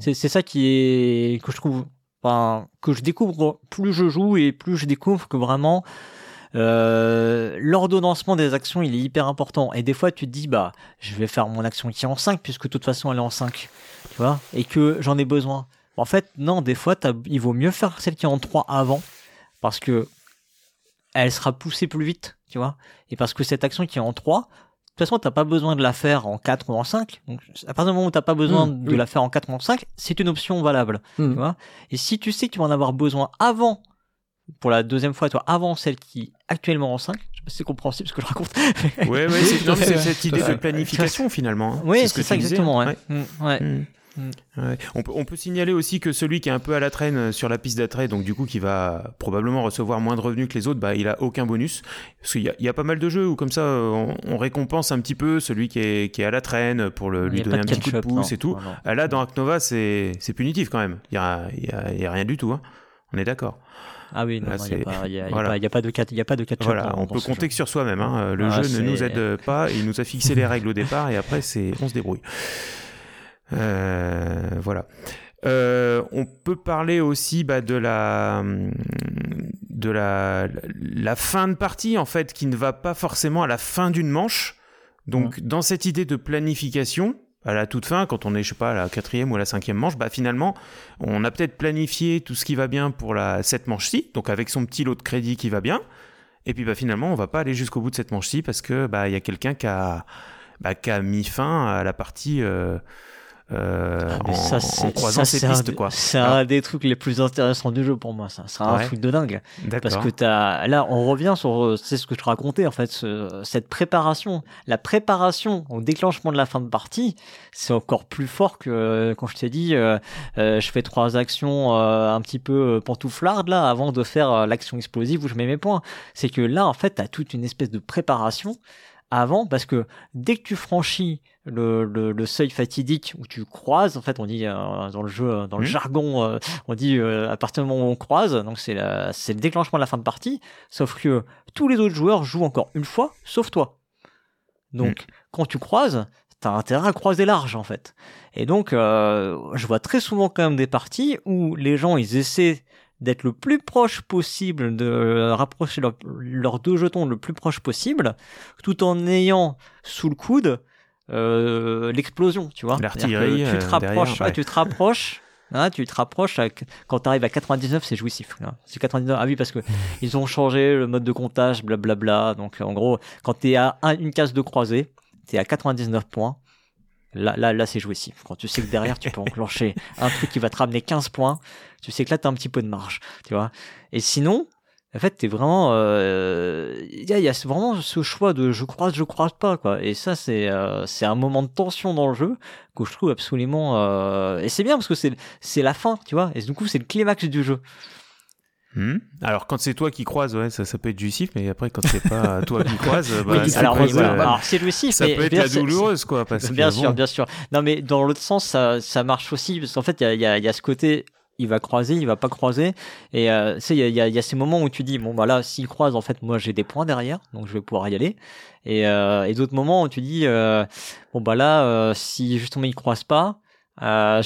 C'est c'est ça qui est que je trouve, enfin que je découvre plus je joue et plus je découvre que vraiment euh, l'ordonnancement des actions il est hyper important et des fois tu te dis bah je vais faire mon action qui est en 5 puisque de toute façon elle est en 5 tu vois? Et que j'en ai besoin en fait non des fois il vaut mieux faire celle qui est en 3 avant parce que elle sera poussée plus vite tu vois? Et parce que cette action qui est en 3 de toute façon, t'as pas besoin de la faire en 4 ou en 5. Donc, à partir du moment où t'as pas besoin Mmh, de oui. la faire en 4 ou en 5, c'est une option valable. Hmm. Tu vois? Et si tu sais que tu vas en avoir besoin avant, pour la deuxième fois, toi, avant celle qui est actuellement en 5, je sais pas si c'est compréhensible ce que je raconte. Ouais, ouais, Oui, c'est ouais. cette idée de planification finalement. hein. oui, ce c'est ça disais, exactement, ouais. Mm, ouais. Mm. Mm. On, peut, on peut signaler aussi que celui qui est un peu à la traîne euh, sur la piste d'attrait, donc du coup qui va probablement recevoir moins de revenus que les autres, bah, il a aucun bonus. Parce qu'il y, a- il y a pas mal de jeux où comme ça euh, on, on récompense un petit peu celui qui est, qui est à la traîne pour le, lui donner un petit coup de pouce non. et tout. Non, non. Là dans Aknova c'est c'est punitif quand même. Il y a, il y a- il y a rien du tout. Hein. On est d'accord. Ah oui, non, il n'y a, a- voilà. pas- a de a pas catch-up Voilà, on peut compter jeu. que sur soi-même. Hein. Le Ah, jeu ne nous aide pas, il nous a fixé les règles au départ et après c'est on se débrouille. Euh, voilà. Euh, on peut parler aussi bah, de la de la la fin de partie en fait qui ne va pas forcément à la fin d'une manche. Donc dans cette idée de planification, à la toute fin, quand on est je sais pas à la quatrième ou à la cinquième manche, bah finalement on a peut-être planifié tout ce qui va bien pour la cette manche-ci, donc avec son petit lot de crédit qui va bien. Et puis bah finalement on va pas aller jusqu'au bout de cette manche-ci parce que bah il y a quelqu'un qui a bah, a mis fin à la partie euh, euh, Ah, en, ça, en c'est- croisant ça, un pistes des- quoi. C'est Alors, un des trucs les plus intéressants du jeu pour moi, ça. C'est un Ouais. truc de dingue. Parce que t'as, là, on revient sur, euh, c'est ce que je te racontais, en fait, ce- cette préparation. La préparation au déclenchement de la fin de partie, c'est encore plus fort que euh, quand je t'ai dit, euh, euh, je fais trois actions euh, un petit peu euh, pantouflardes, là, avant de faire euh, l'action explosive où je mets mes points. C'est que là, en fait, t'as toute une espèce de préparation avant, parce que dès que tu franchis le, le, le seuil fatidique où tu croises, en fait, on dit euh, dans le jeu, euh, dans le Mhm. jargon, euh, on dit euh, à partir du moment où on croise, donc c'est le déclenchement de la fin de partie, sauf que tous les autres joueurs jouent encore une fois, sauf toi. Donc, quand tu croises, t'as intérêt à croiser large, en fait. Et donc, euh, je vois très souvent quand même des parties où les gens, ils essaient d'être le plus proche possible, de rapprocher leur- leurs deux jetons le plus proche possible, tout en ayant sous le coude euh, l'explosion, tu vois. L'artillerie, que Tu te euh, rapproches, derrière, ouais, ouais. tu te rapproches Hein, tu te rapproches, à- quand tu arrives à 99, c'est jouissif. hein. C'est 99. Ah oui, parce que ils ont changé le mode de comptage, blablabla. Donc en gros, quand tu es à un- une case de croisée, tu es à 99 points. Là, là, là c'est jouissif. Quand tu sais que derrière, tu peux enclencher un truc qui va te ramener 15 points, tu sais que là, tu as un petit peu de marge. Tu vois Et sinon, en fait, t'es vraiment. euh, Il y, a, y a vraiment ce choix de je croise, je croise pas. quoi. Et ça, c'est euh, c'est un moment de tension dans le jeu que je trouve absolument. euh, Et c'est bien parce que c'est c'est la fin, tu vois. Et du coup, c'est le climax du jeu. Hmm. Alors quand c'est toi qui croises, ouais, ça, ça peut être jouissif, mais après quand c'est pas toi qui croises, bah, Oui, ça, alors, peut oui, voilà. euh, Alors, c'est jouissif, ça mais peut être bien, la c'est- douloureuse, quoi. Parce Bien que, sûr, bon, bien sûr. Non, mais dans l'autre sens, ça, ça marche aussi, parce qu'en fait, il y a, il y, a, il y a ce côté, il va croiser, il va pas croiser. Et euh, tu sais, il y a, il y, a, il y a ces moments où tu dis, bon, bah là, s'il croise, en fait, moi, j'ai des points derrière, donc je vais pouvoir y aller. Et, euh, et d'autres moments où tu dis, euh, bon, bah là, euh, si justement il croise pas, euh,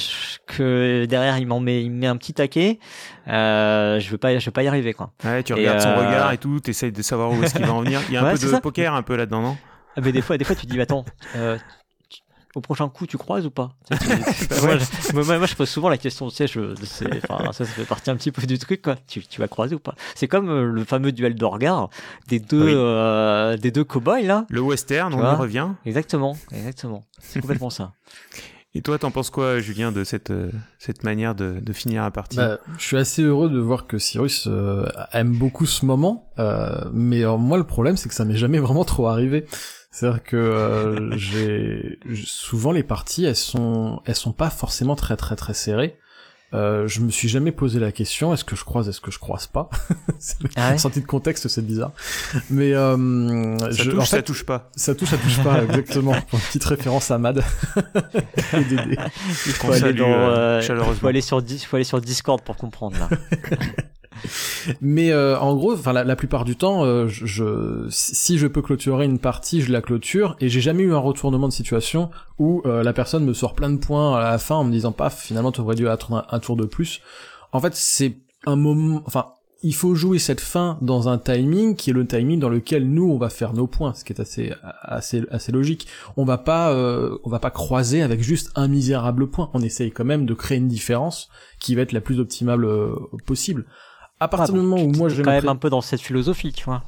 que derrière il m'en met, il me met un petit taquet, euh, je vais pas, je vais pas y arriver, quoi. ouais, tu Et, regardes son euh, regard et tout, t'essayes de savoir où est-ce qu'il va en venir. Il y a un Ouais, peu de ça. poker un peu là-dedans, non? Ah, mais des fois, des fois, tu te dis, attends, euh, au prochain coup, tu croises ou pas? Tu sais, tu- moi, je, moi, moi, je pose souvent la question, tu sais, je, ça, ça fait partie un petit peu du truc, quoi. Tu, tu vas croiser ou pas? C'est comme euh, le fameux duel de regard des deux, Oui. euh, des deux cow-boys, là. Le western, on y revient. Exactement, exactement. C'est complètement ça. Et toi, t'en penses quoi, Julien, de cette, euh, cette manière de, de finir la partie Bah, je suis assez heureux de voir que Cyrus euh, aime beaucoup ce moment, euh, mais euh, moi le problème c'est que ça m'est jamais vraiment trop arrivé. C'est-à-dire que euh, j'ai souvent les parties elles sont elles sont pas forcément très très très serrées. Euh, je me suis jamais posé la question est-ce que je croise est-ce que je croise pas. C'est- Ah ouais Sorti de contexte c'est bizarre. Mais euh, ça, je, touche, en ça fait, touche pas. ça touche ça touche pas exactement. Pour une petite référence à Mad et Dédé. Il faut aller dans, euh, euh, faut aller sur Discord pour comprendre, là. Mais euh, en gros, enfin la, la plupart du temps, euh, je, je- si je peux clôturer une partie, je la clôture, et j'ai jamais eu un retournement de situation où euh, la personne me sort plein de points à la fin en me disant paf, finalement tu aurais dû attendre un, tour de plus. En fait, c'est un moment, enfin. Il faut jouer cette fin dans un timing qui est le timing dans lequel nous on va faire nos points, ce qui est assez assez assez logique. On va pas euh, on va pas croiser avec juste un misérable point. On essaye quand même de créer une différence qui va être la plus optimale euh, possible. À partir Ah, du moment où moi je quand même me un peu dans cette philosophie, tu vois.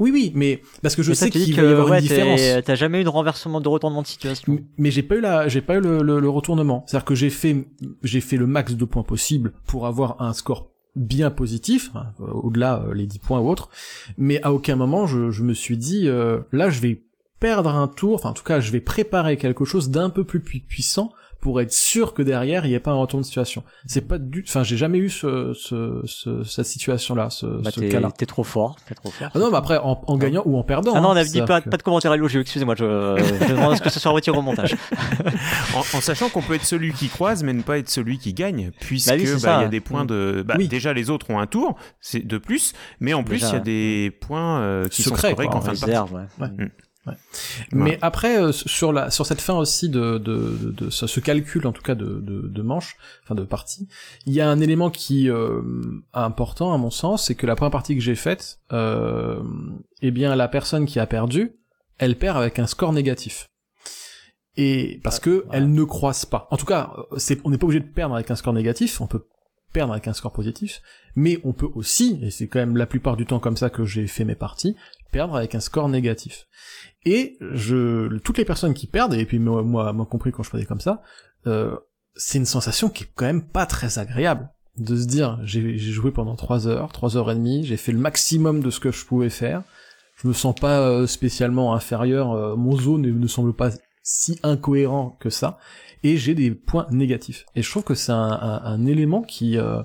oui, oui, mais parce que je Mais sais qu'il va y avoir ouais, une différence. T'as jamais eu de renversement, de retournement de situation. Mais j'ai pas eu la, j'ai pas eu le, le, le retournement. C'est-à-dire que j'ai fait, j'ai fait le max de points possible pour avoir un score bien positif, hein, euh, au-delà euh, les 10 points ou autres. Mais à aucun moment je, je me suis dit, euh, là je vais perdre un tour, enfin en tout cas je vais préparer quelque chose d'un peu plus pui- puissant pour être sûr que derrière il n'y ait pas un retour de situation. C'est pas du, enfin j'ai jamais eu ce, ce, ce- cette situation-là, ce, Bah, ce t'es, cas-là. t'es trop fort, t'es trop fort. Ah non, mais après en, en gagnant ou en perdant. Ah non, on hein, avait dit pas, que- pas de commentaire élogieux, excusez-moi, je, je demande à ce que ce soit retiré au montage. En, en sachant qu'on peut être celui qui croise, mais ne pas être celui qui gagne, puisque Bah oui, bah, il y a des points de. Bah, Oui. Déjà, les autres ont un tour, c'est de plus, mais en plus, il y a des points euh, qui Secrets, sont scorés qu'en en fin de partie. Réserve, ouais. Ouais. Mais après, euh, sur la sur cette fin aussi de de, de, de ce, ce calcul en tout cas de, de de manche, enfin de partie, il y a un élément qui euh, important à mon sens, c'est que la première partie que j'ai faite, euh, eh bien la personne qui a perdu, elle perd avec un score négatif. Et parce que elle ne croise pas. En tout cas, euh, c'est on n'est pas obligé de perdre avec un score négatif, on peut perdre avec un score positif, mais on peut aussi, et c'est quand même la plupart du temps comme ça que j'ai fait mes parties, perdre avec un score négatif. Et je, toutes les personnes qui perdent, et puis moi, moi, moi compris quand je faisais comme ça, euh, c'est une sensation qui est quand même pas très agréable. De se dire, j'ai joué pendant trois heures, trois heures et demie, j'ai fait le maximum de ce que je pouvais faire, je me sens pas euh, spécialement inférieur, euh, mon zone ne, ne semble pas si incohérent que ça, et j'ai des points négatifs. Et je trouve que c'est un, un, un élément qui, euh,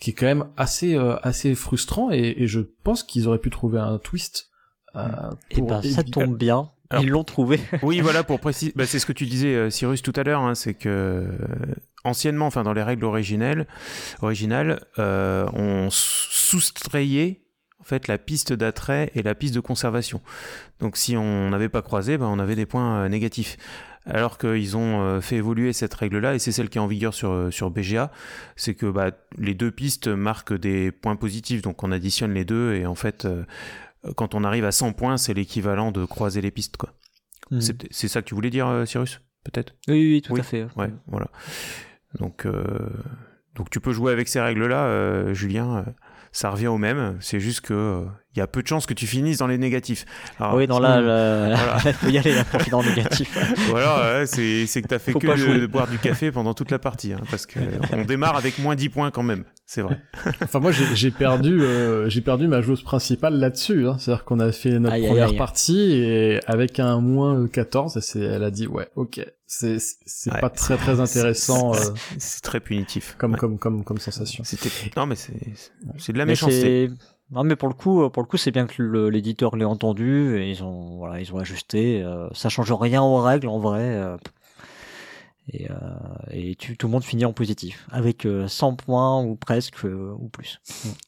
qui est quand même assez, euh, assez frustrant, et, et je pense qu'ils auraient pu trouver un twist. Euh, Et pour ben, ça tombe bien. Alors- Ils l'ont trouvé. Oui, voilà, pour préciser, bah, c'est ce que tu disais, euh, Cyrus, tout à l'heure, hein, c'est que euh, anciennement, enfin dans les règles originelles, originales, euh, on soustrayait en fait la piste d'attrait et la piste de conservation. Donc si on n'avait pas croisé, bah, on avait des points euh, négatifs. Alors qu'ils ont euh, fait évoluer cette règle-là, et c'est celle qui est en vigueur sur, sur BGA, c'est que bah, les deux pistes marquent des points positifs, donc on additionne les deux, et en fait, euh, quand on arrive à 100 points, c'est l'équivalent de croiser les pistes. Quoi. Mm. C'est ça que tu voulais dire, euh, Cyrus? Peut-être? Oui, oui, tout Oui. à fait. Ouais, voilà. Donc, euh, Donc tu peux jouer avec ces règles-là, euh, Julien. euh, ça revient au même. C'est juste que euh, il y a peu de chances que tu finisses dans les négatifs. Alors, oui, non, là, là, Voilà. il faut y aller, la profit dans le négatif. Voilà, c'est c'est que t'as fait Faut que de, de boire du café pendant toute la partie, hein, parce que on démarre avec moins 10 points quand même. C'est vrai. Enfin moi j'ai j'ai perdu euh, j'ai perdu ma joueuse principale là-dessus. Hein. C'est-à-dire qu'on a fait notre Aïe, première aïe. partie et avec un moins 14, et c'est elle a dit ouais ok c'est c'est- Ouais. pas très très intéressant C'est- euh, C'est très punitif. comme Ouais. comme comme comme sensation. C'était non mais c'est c'est de la Mais méchanceté. Non, mais pour le coup, pour le coup, c'est bien que l'éditeur l'ait entendu et ils ont, voilà, ils ont ajusté. euh, ça change rien aux règles en vrai. euh, et euh, et tu, tout le monde finit en positif avec euh, 100 points ou presque euh, ou plus.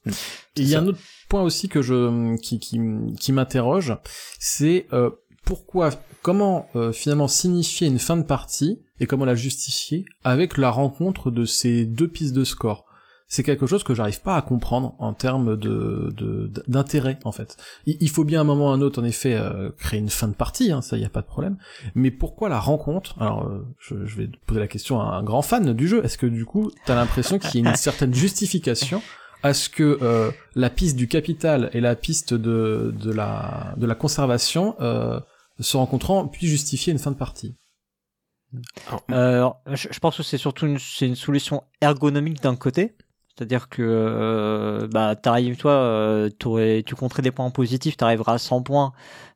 Et il y a un autre point aussi que je qui qui, qui m'interroge, c'est euh, pourquoi comment euh, finalement signifier une fin de partie et comment la justifier avec la rencontre de ces deux pistes de score? C'est quelque chose que j'arrive pas à comprendre en termes de de- d'intérêt en fait. Il, il faut bien un moment ou un autre en effet euh, créer une fin de partie, hein, ça y a pas de problème. Mais pourquoi la rencontre? Alors euh, je, je vais poser la question à un grand fan du jeu. Est-ce que du coup t'as l'impression qu'il y a une certaine justification à ce que euh, la piste du capital et la piste de, de, la, de la conservation euh, se rencontrant puissent justifier une fin de partie? Euh, je, je pense que c'est surtout une, c'est une solution ergonomique d'un côté. C'est-à-dire que euh, bah, t'arrives, toi, euh, tu compterais des points positifs, tu arriveras à 100 points.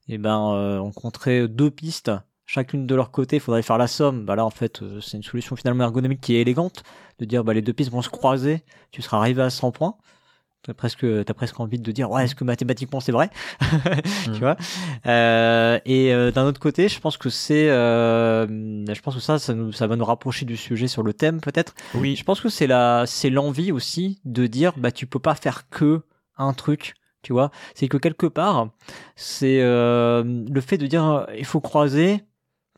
Et ben, euh, on compterait deux pistes, chacune de leur côté, il faudrait faire la somme. Bah là, en fait, euh, c'est une solution finalement ergonomique qui est élégante, de dire bah, les deux pistes vont se croiser, tu seras arrivé à 100 points. T'as presque, t'as presque envie de dire, ouais, est-ce que mathématiquement c'est vrai? Tu Mm. vois? Euh, Et euh, d'un autre côté, je pense que c'est, euh, je pense que ça, ça, nous, ça va nous rapprocher du sujet sur le thème peut-être. Oui. Je pense que c'est la, c'est l'envie aussi de dire, bah tu peux pas faire que un truc, tu vois? C'est que quelque part, c'est le fait de dire, il faut croiser.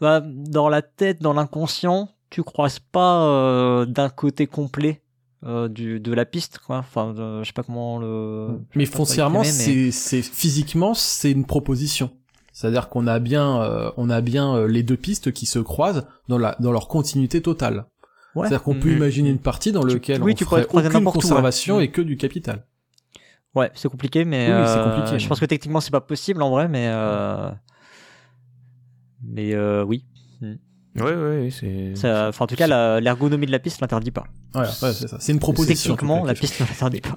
Bah, dans la tête, dans l'inconscient, tu croises pas d'un côté complet euh, du, de la piste, quoi. Enfin, euh, je sais pas comment le. Mais foncièrement, exprimer, c'est, c'est physiquement, c'est une proposition. C'est-à-dire qu'on a bien, euh, on a bien euh, les deux pistes qui se croisent dans la, dans leur continuité totale. mais- Ouais. C'est-à-dire qu'on peut Mhm. imaginer une partie dans laquelle oui, on tu ferait aucune n'importe où, ouais. conservation et que du capital. Ouais, c'est compliqué, mais Oui, oui, c'est euh, compliqué, je mais- pense que techniquement c'est pas possible en vrai, mais euh, mais euh, oui. Ouais, c'est. Enfin, en tout cas, l'ergonomie de la piste l'interdit pas. Voilà, ouais, c'est ça. C'est une proposition. Techniquement, en la piste ne l'interdit pas.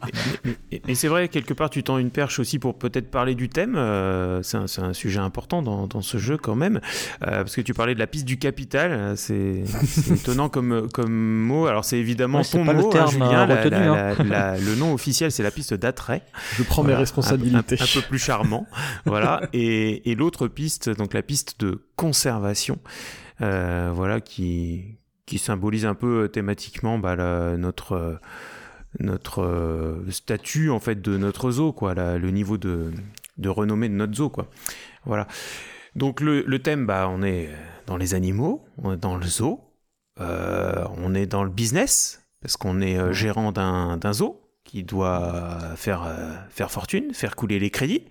Et, et c'est vrai, quelque part, tu tends une perche aussi pour peut-être parler du thème. euh, c'est un, c'est un sujet important dans, dans ce jeu quand même, euh, parce que tu parlais de la piste du capital. euh, C'est étonnant comme, comme mot. Alors c'est évidemment Ouais, c'est ton pas le mot, hein, terme, Julien. euh, La- retenu, la- hein. la- la- le nom officiel, c'est la piste d'attrait. Je prends Voilà, mes responsabilités. Un, un- un peu plus charmant. voilà. Et, et l'autre piste, donc la piste de conservation, voilà, qui, qui symbolise un peu euh, thématiquement bah, la- notre, euh, notre euh, statut en fait de notre zoo, quoi, la- le niveau de, de renommée de notre zoo, quoi. Voilà. Donc le, le thème, bah, on est dans les animaux, on est dans le zoo, euh, on est dans le business, parce qu'on est euh, gérant d'un zoo qui doit faire, euh, faire fortune, faire couler les crédits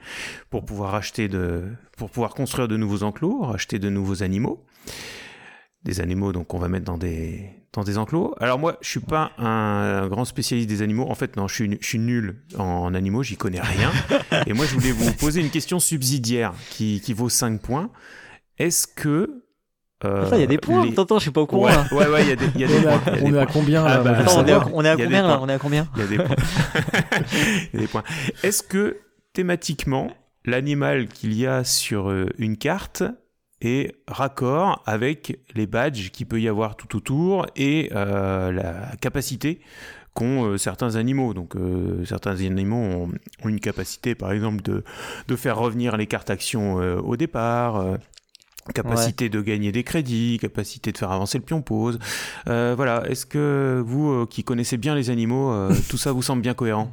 pour pouvoir acheter de, pour pouvoir construire de nouveaux enclos, acheter de nouveaux animaux. Des animaux donc on va mettre dans des, dans des enclos. Alors moi je suis pas un, grand spécialiste des animaux. En fait non, je suis, nul en animaux, j'y connais rien. Et moi je voulais vous poser une question subsidiaire qui, qui vaut 5 points. Est-ce que euh, il y a des points. les- Attends, attends, je suis pas au courant. Ouais, là. ouais, ouais, il y a des, y a points. y a on des est à points. combien Ah, là bah, Attends, on est à, savoir. on est à combien là. On est à combien Il y a des points. Il y a des points. Est-ce que thématiquement, l'animal qu'il y a sur euh, une carte est raccord avec les badges qu'il peut y avoir tout autour et euh, la capacité qu'ont euh, certains animaux? Donc euh, certains animaux ont, ont une capacité par exemple de, de faire revenir les cartes actions euh, au départ. Capacité de gagner des crédits, capacité de faire avancer le pion pause. Euh, voilà, est-ce que vous euh, qui connaissez bien les animaux, euh, tout ça vous semble bien cohérent?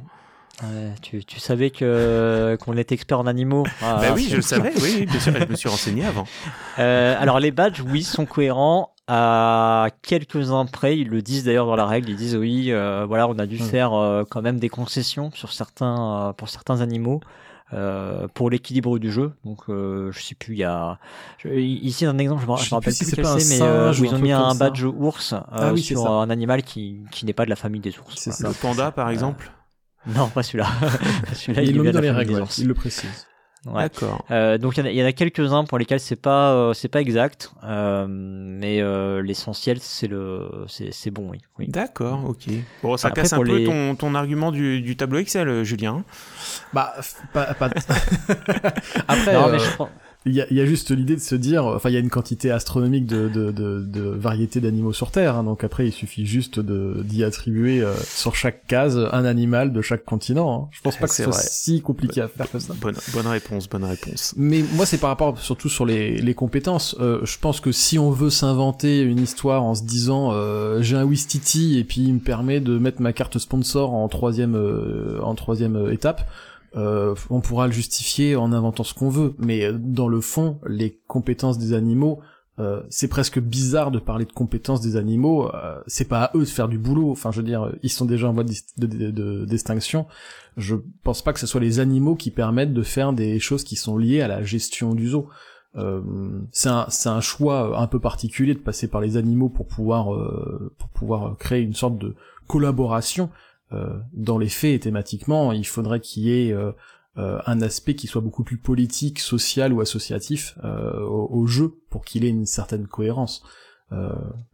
Ouais, tu, tu savais que qu'on était expert en animaux? Ah, Bah oui, je le savais, oui, bien sûr, je me suis renseigné avant. Euh, alors les badges, oui, sont cohérents. à quelques-uns près, ils le disent d'ailleurs dans la règle, ils disent oui, euh, voilà, on a dû faire euh, quand même des concessions sur certains, euh, pour certains animaux. Euh, pour l'équilibre du jeu. Donc, euh, je sais plus, il y a je- ici un exemple, je me, Je je sais me rappelle plus si quel c'est, mais euh, où ils ont mis un ça. badge ours euh, Ah oui, sur ça. un animal qui, qui n'est pas de la famille des ours. C'est Voilà. ça. Le panda, par exemple? Non, pas celui-là. celui-là, il ils est mis dans la les famille règles, des ouais, ours. ils le précisent. Ouais. D'accord. Euh, donc il y en a- il y, en a quelques-uns pour lesquels c'est pas euh, c'est pas exact, euh, mais euh, l'essentiel c'est le c'est c'est bon oui. oui. D'accord, ok. Bon, ça Après, casse un peu les- ton, ton argument du, du tableau Excel, Julien. Bah, pas, pas... Après, Non euh, mais je il y, y a juste l'idée de se dire, enfin, il y a une quantité astronomique de, de, de, de variétés d'animaux sur Terre, hein, donc après, il suffit juste de d'y attribuer euh, sur chaque case un animal de chaque continent. hein. Je pense pas que ce C'est si compliqué à faire que ça. Bonne, bonne réponse, bonne réponse. Mais moi, c'est par rapport surtout sur les, les compétences. Euh, je pense que si on veut s'inventer une histoire en se disant euh, j'ai un Wistiti et puis il me permet de mettre ma carte sponsor en troisième euh, en troisième euh, étape, euh, on pourra le justifier en inventant ce qu'on veut. Mais euh, dans le fond, les compétences des animaux, euh, c'est presque bizarre de parler de compétences des animaux. euh, c'est pas à eux de faire du boulot. Enfin, je veux dire, ils sont déjà en voie de, dis- de- de- de- d'extinction. Je pense pas que ce soit les animaux qui permettent de faire des choses qui sont liées à la gestion du zoo. Euh, c'est un, un choix un peu particulier de passer par les animaux pour pouvoir euh, pour pouvoir créer une sorte de collaboration. Euh, dans les faits et thématiquement, il faudrait qu'il y ait euh, euh, un aspect qui soit beaucoup plus politique, social ou associatif au, au jeu pour qu'il ait une certaine cohérence.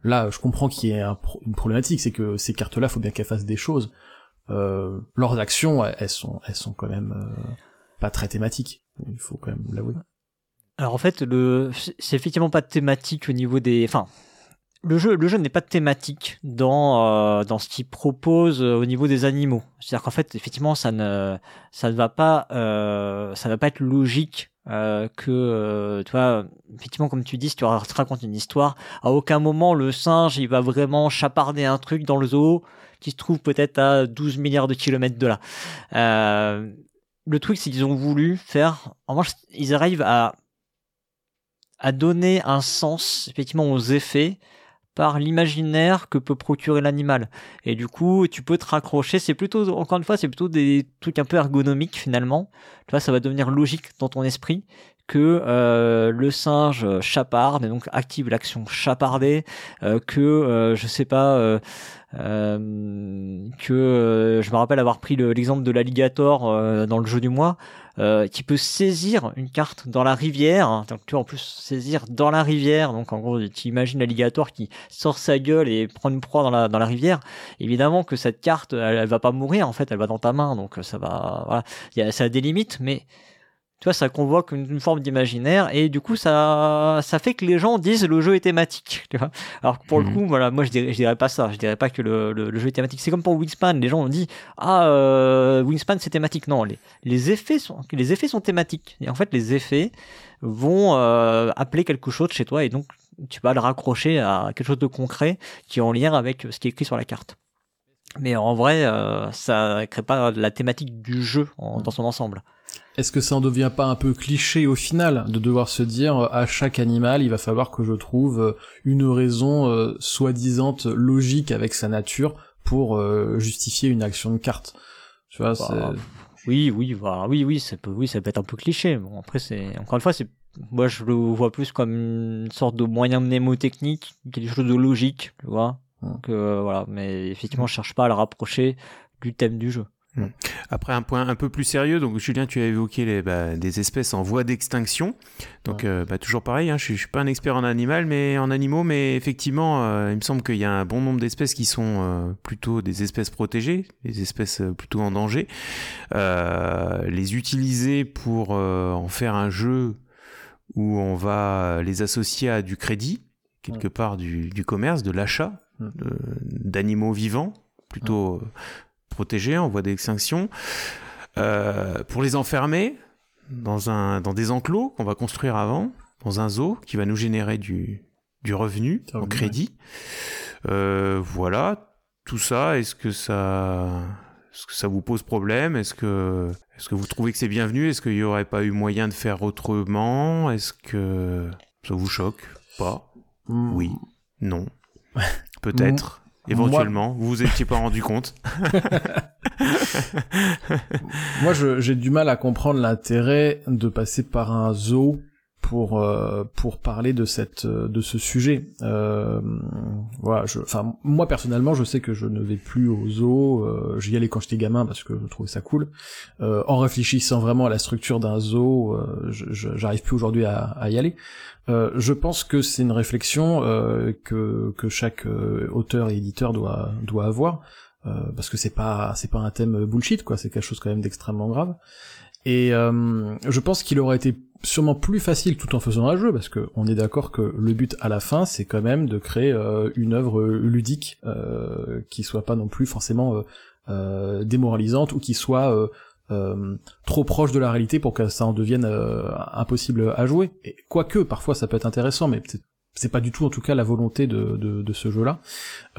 Là, je comprends qu'il y ait une problématique, c'est que ces cartes-là, faut bien qu'elles fassent des choses. Euh, leurs actions, elles sont, elles sont quand même euh, pas très thématiques. Il faut quand même l'avouer. Alors en fait le c'est effectivement pas thématique au niveau des enfin le jeu le jeu n'est pas thématique dans euh, dans ce qu'il propose euh, au niveau des animaux. C'est-à-dire qu'en fait effectivement ça ne ça ne va pas euh, ça ne va pas être logique que tu effectivement comme tu dis si tu ra- racontes une histoire à aucun moment le singe il va vraiment chaparder un truc dans le zoo qui se trouve peut-être à 12 milliards de kilomètres de là. Le truc c'est qu'ils ont voulu faire en revanche ils arrivent à à donner un sens effectivement aux effets par l'imaginaire que peut procurer l'animal. Et du coup, tu peux te raccrocher. C'est plutôt, encore une fois, c'est plutôt des trucs un peu ergonomiques finalement. Tu vois, ça va devenir logique dans ton esprit que euh, le singe chaparde et donc active l'action chaparder, euh, que euh, je sais pas, euh, que euh, je me rappelle avoir pris le- l'exemple de l'alligator euh, dans le jeu du mois, euh, qui peut saisir une carte dans la rivière, hein, donc tu vois en plus saisir dans la rivière, donc en gros tu imagines l'alligator qui sort sa gueule et prend une proie dans la, dans la rivière, évidemment que cette carte elle, elle va pas mourir en fait, elle va dans ta main, donc ça va, voilà, il y a, ça a des limites, mais tu vois, ça convoque une, une forme d'imaginaire et du coup ça ça fait que les gens disent le jeu est thématique tu vois. Alors que pour le Mhm. coup voilà moi je dirais je dirais pas ça. Je dirais pas que le, le, le jeu est thématique. C'est comme pour Wingspan. Les gens ont dit ah euh, Wingspan c'est thématique non les les effets sont les effets sont thématiques. Et en fait les effets vont euh, appeler quelque chose chez toi et donc tu vas le raccrocher à quelque chose de concret qui est en lien avec ce qui est écrit sur la carte. Mais en vrai euh, ça crée pas la thématique du jeu en- dans son ensemble Est-ce que ça en devient pas un peu cliché au final de devoir se dire euh, à chaque animal il va falloir que je trouve euh, une raison euh, soi-disant logique avec sa nature pour euh, justifier une action de carte? Tu vois, Bah, c'est... Oui, oui, voilà, oui, oui, ça peut, oui, ça peut être un peu cliché. Bon, après, c'est encore une fois, c'est, moi, je le vois plus comme une sorte de moyen mnémotechnique, quelque chose de logique, tu vois. Ouais. Donc euh, voilà, mais effectivement, je cherche pas à le rapprocher du thème du jeu. Après, un point un peu plus sérieux, donc Julien, tu as évoqué les, bah, des espèces en voie d'extinction. Donc, Ouais. euh, bah, toujours pareil, hein, je, je suis pas un expert en animal, mais en animaux, mais effectivement, euh, il me semble qu'il y a un bon nombre d'espèces qui sont euh, plutôt des espèces protégées, des espèces plutôt en danger. Les utiliser pour en faire un jeu où on va les associer à du crédit, quelque part du, du commerce, de l'achat d'animaux vivants, plutôt protégés en voie d'extinction, euh, pour les enfermer dans, un, dans des enclos qu'on va construire avant, dans un zoo qui va nous générer du, du revenu en crédit. Euh, voilà, tout ça, est-ce que ça, est-ce que ça vous pose problème? Est-ce que, est-ce que vous trouvez que c'est bienvenu? Est-ce qu'il n'y aurait pas eu moyen de faire autrement? Est-ce que ça vous choque? Pas? Hmm. Oui? Non? Peut-être? Éventuellement, vous vous étiez pas rendu compte. Moi, j'ai du mal à comprendre l'intérêt de passer par un zoo pour euh, pour parler de cette euh, de ce sujet. Euh, voilà, enfin moi personnellement, je sais que je ne vais plus au zoo. Euh, J'y allais quand j'étais gamin parce que je trouvais ça cool. Euh, en réfléchissant vraiment à la structure d'un zoo, euh, j'arrive plus aujourd'hui à, à y aller. Je pense que c'est une réflexion que que chaque auteur et éditeur doit doit avoir. Parce que c'est pas c'est pas un thème bullshit quoi, c'est quelque chose quand même d'extrêmement grave. Et euh, je pense qu'il aurait été sûrement plus facile tout en faisant un jeu, parce que on est d'accord que le but à la fin, c'est quand même de créer euh, une œuvre ludique euh, qui soit pas non plus forcément euh, euh, démoralisante ou qui soit euh, euh, trop proche de la réalité pour que ça en devienne euh, impossible à jouer. Et quoique parfois ça peut être intéressant, mais c'est c'est pas du tout en tout cas la volonté de, ce jeu-là.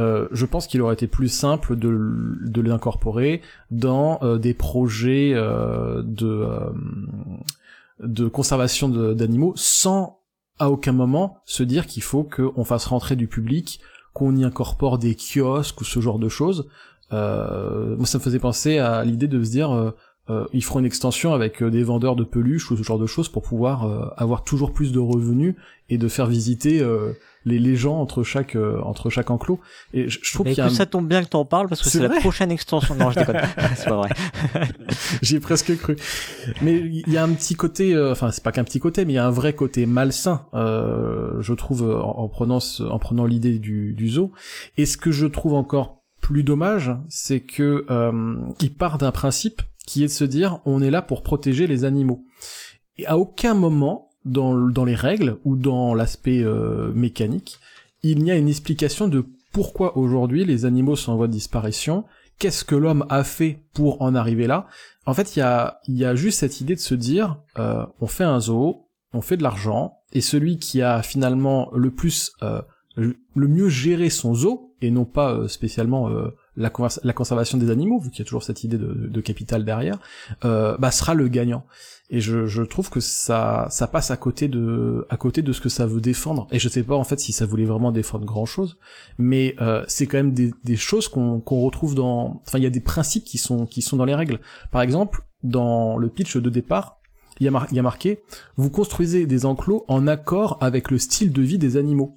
Euh, je pense qu'il aurait été plus simple de, de l'incorporer dans euh, des projets euh, de, de conservation d'animaux sans à aucun moment se dire qu'il faut qu'on fasse rentrer du public, qu'on y incorpore des kiosques ou ce genre de choses. Moi, ça me faisait penser à l'idée de se dire, euh, ils feront une extension avec euh, des vendeurs de peluches ou ce genre de choses pour pouvoir euh, avoir toujours plus de revenus et de faire visiter euh, les, les gens entre chaque euh, entre chaque enclos. Et je, je trouve qu'il y a que un- ça tombe bien que t'en parles parce que C'est la prochaine extension. Non, je déconne. c'est pas vrai. J'y ai presque cru. Mais il y a un petit côté, euh, enfin c'est pas qu'un petit côté, mais il y a un vrai côté malsain, euh, je trouve, en, en prenant ce- en prenant l'idée du, du zoo. Et ce que je trouve encore plus dommage, c'est que euh, il part d'un principe qui est de se dire on est là pour protéger les animaux. Et à aucun moment dans, dans les règles ou dans l'aspect euh, mécanique, il n'y a une explication de pourquoi aujourd'hui les animaux sont en voie de disparition, qu'est-ce que l'homme a fait pour en arriver là. En fait, il y a, y a juste cette idée de se dire, euh, on fait un zoo, on fait de l'argent, et celui qui a finalement le plus, euh, le le mieux géré son zoo, et non pas euh, spécialement euh, la, la conservation des animaux, vu qu'il y a toujours cette idée de, de capital derrière, euh, bah, sera le gagnant. Et je, je trouve que ça, ça passe à côté de, à côté de ce que ça veut défendre. Et je sais pas en fait si ça voulait vraiment défendre grand chose, mais euh, c'est quand même des, des choses qu'on qu'on retrouve dans, enfin il y a des principes qui sont, qui sont dans les règles. Par exemple, dans le pitch de départ, il y il y a marqué, vous construisez des enclos en accord avec le style de vie des animaux.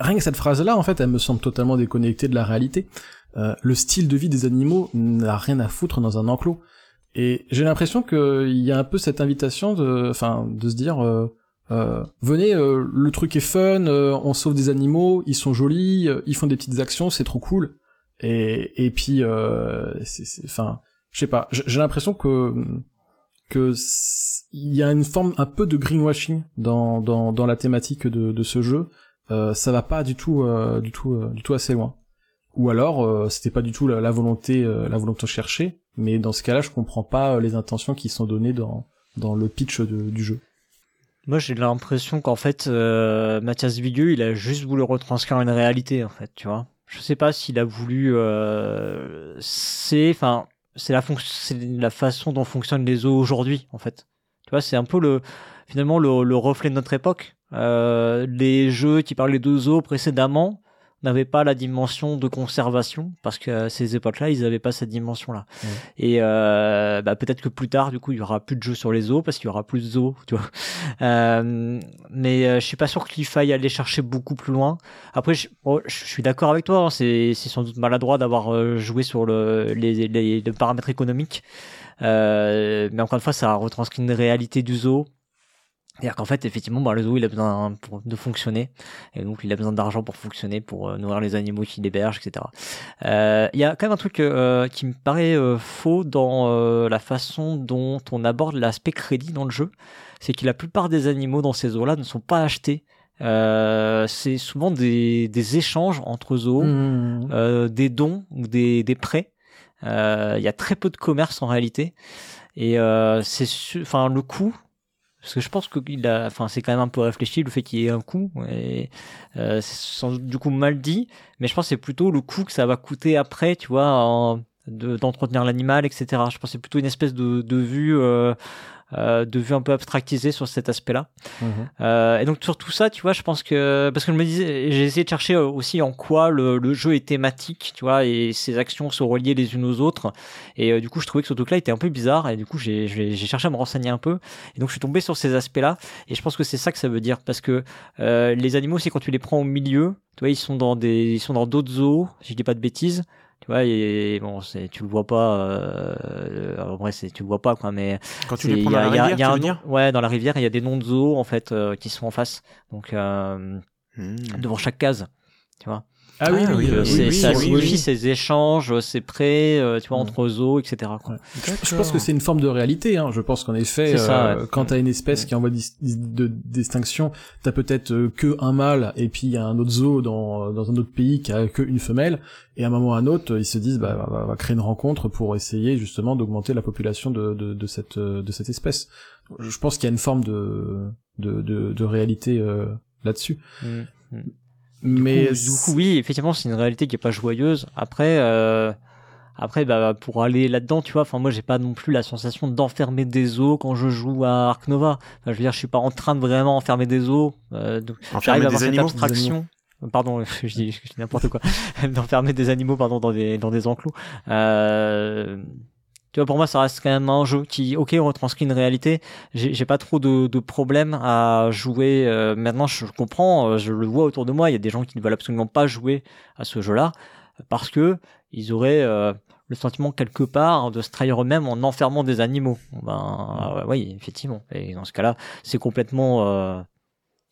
Rien que cette phrase-là, en fait, elle me semble totalement déconnectée de la réalité. Euh, le style de vie des animaux n'a rien à foutre dans un enclos. Et j'ai l'impression qu'il y a un peu cette invitation de, enfin, de se dire, euh, euh, venez, euh, le truc est fun, euh, on sauve des animaux, ils sont jolis, ils font des petites actions, c'est trop cool. Et, et puis, enfin, je sais pas, j'ai l'impression que que il y a une forme un peu de greenwashing dans dans dans la thématique de de ce jeu. Ça va pas du tout du tout du tout assez loin. Ou alors euh, c'était pas du tout la, la volonté euh, la volonté cherchée, mais dans ce cas-là, je comprends pas euh, les intentions qui sont données dans dans le pitch de- du jeu. Moi, j'ai l'impression qu'en fait, euh, Mathias Vigueux, il a juste voulu retranscrire une réalité, en fait, tu vois. Je sais pas s'il a voulu. Euh, c'est, enfin, c'est la c'est la façon dont fonctionnent les zoos aujourd'hui, en fait. Tu vois, c'est un peu le, finalement, le, le reflet de notre époque. Euh, les jeux qui parlaient de zoos précédemment n'avaient pas la dimension de conservation parce que à ces époques-là, ils n'avaient pas cette dimension-là. Et euh, bah, peut-être que plus tard, du coup, il y aura plus de jeux sur les zoos parce qu'il y aura plus de zoos, tu vois. Euh, mais euh, je suis pas sûr qu'il faille aller chercher beaucoup plus loin. Après, je, je suis d'accord avec toi. hein, c'est c'est sans doute maladroit d'avoir euh, joué sur le, les, les, les paramètres économiques. Euh, mais encore une fois, ça retranscrit une réalité du zoo. C'est-à-dire qu'en fait, effectivement, bah, le zoo, il a besoin pour- de fonctionner. Et donc, il a besoin d'argent pour fonctionner, pour euh, nourrir les animaux qu'il héberge, etc. Euh, Il y a quand même un truc euh, qui me paraît euh, faux dans euh, la façon dont on aborde l'aspect crédit dans le jeu. C'est que la plupart des animaux dans ces zoos-là ne sont pas achetés. Euh, c'est souvent des, des échanges entre zoos, Mmh. euh, des dons ou des, des prêts. Euh, Il y a très peu de commerce en réalité. Et euh, c'est enfin le coût parce que je pense que il a enfin c'est quand même un peu réfléchi le fait qu'il y ait un coût et euh, c'est sans doute du coup mal dit mais je pense que c'est plutôt le coût que ça va coûter après tu vois en- de- d'entretenir l'animal etc je pense que c'est plutôt une espèce de, de vue euh, euh, de vue un peu abstractisée sur cet aspect-là. Mhm. Euh, et donc sur tout ça, tu vois, je pense que parce que je me disais, j'ai essayé de chercher euh, aussi en quoi le, le jeu est thématique, tu vois, et ses actions sont reliées les unes aux autres. Et euh, du coup, je trouvais que ce truc-là était un peu bizarre, et du coup, j'ai j'ai j'ai cherché à me renseigner un peu. Et donc, je suis tombé sur ces aspects-là, et je pense que c'est ça que ça veut dire, parce que euh, les animaux, c'est quand tu les prends au milieu, tu vois, ils sont dans des, ils sont dans d'autres zoos, si je dis pas de bêtises. Tu vois, et bon, c'est, tu le vois pas. Euh, en vrai, c'est, tu le vois pas, quoi. Mais Quand tu les prends il y dans a- la il y a- rivière, y a un nom- Ouais, dans la rivière, il y a des noms de zoos en fait euh, qui sont en face, donc euh, Hmm. devant chaque case. Tu vois. Ah oui, Ah oui, oui, euh, Euh, oui, oui, ça oui, signifie oui. ces échanges, ces prêts, euh, tu vois, Mm. entre zoos, etc. Quoi. Ouais. Je pense que c'est une forme de réalité. Hein. Je pense qu'en effet, ça, euh, ouais. quand t'as une espèce qui envoie dis- de distinction, t'as peut-être euh, que un mâle et puis il y a un autre zoo dans, dans un autre pays qui a que une femelle. Et à un moment ou à un autre, ils se disent, bah, on va, créer une rencontre pour essayer justement d'augmenter la population de, de, de cette euh, de cette espèce. Je pense qu'il y a une forme de de, de, de réalité euh, là-dessus. Mm. Mais du coup, oui, effectivement, c'est une réalité qui est pas joyeuse. Après, euh, après, bah, pour aller là-dedans, tu vois, enfin, moi, j'ai pas non plus la sensation d'enfermer des os quand je joue à Ark Nova. Enfin, je veux dire, je suis pas en train de vraiment enfermer des os. Euh, donc, Enfermer j'arrive à des avoir cette animaux abstraction. Pardon, je dis, je dis n'importe quoi. d'enfermer des animaux, pardon, dans des dans des enclos. Euh, tu vois, pour moi, ça reste quand même un jeu qui, ok, retranscrit une réalité. J'ai pas trop de, de problèmes à jouer. euh, maintenant, je comprends, euh, je le vois autour de moi. Il y a des gens qui ne veulent absolument pas jouer à ce jeu-là parce que ils auraient euh, le sentiment quelque part de se trahir eux-mêmes en enfermant des animaux. Ben, euh, oui, effectivement. Et dans ce cas-là, c'est complètement. euh,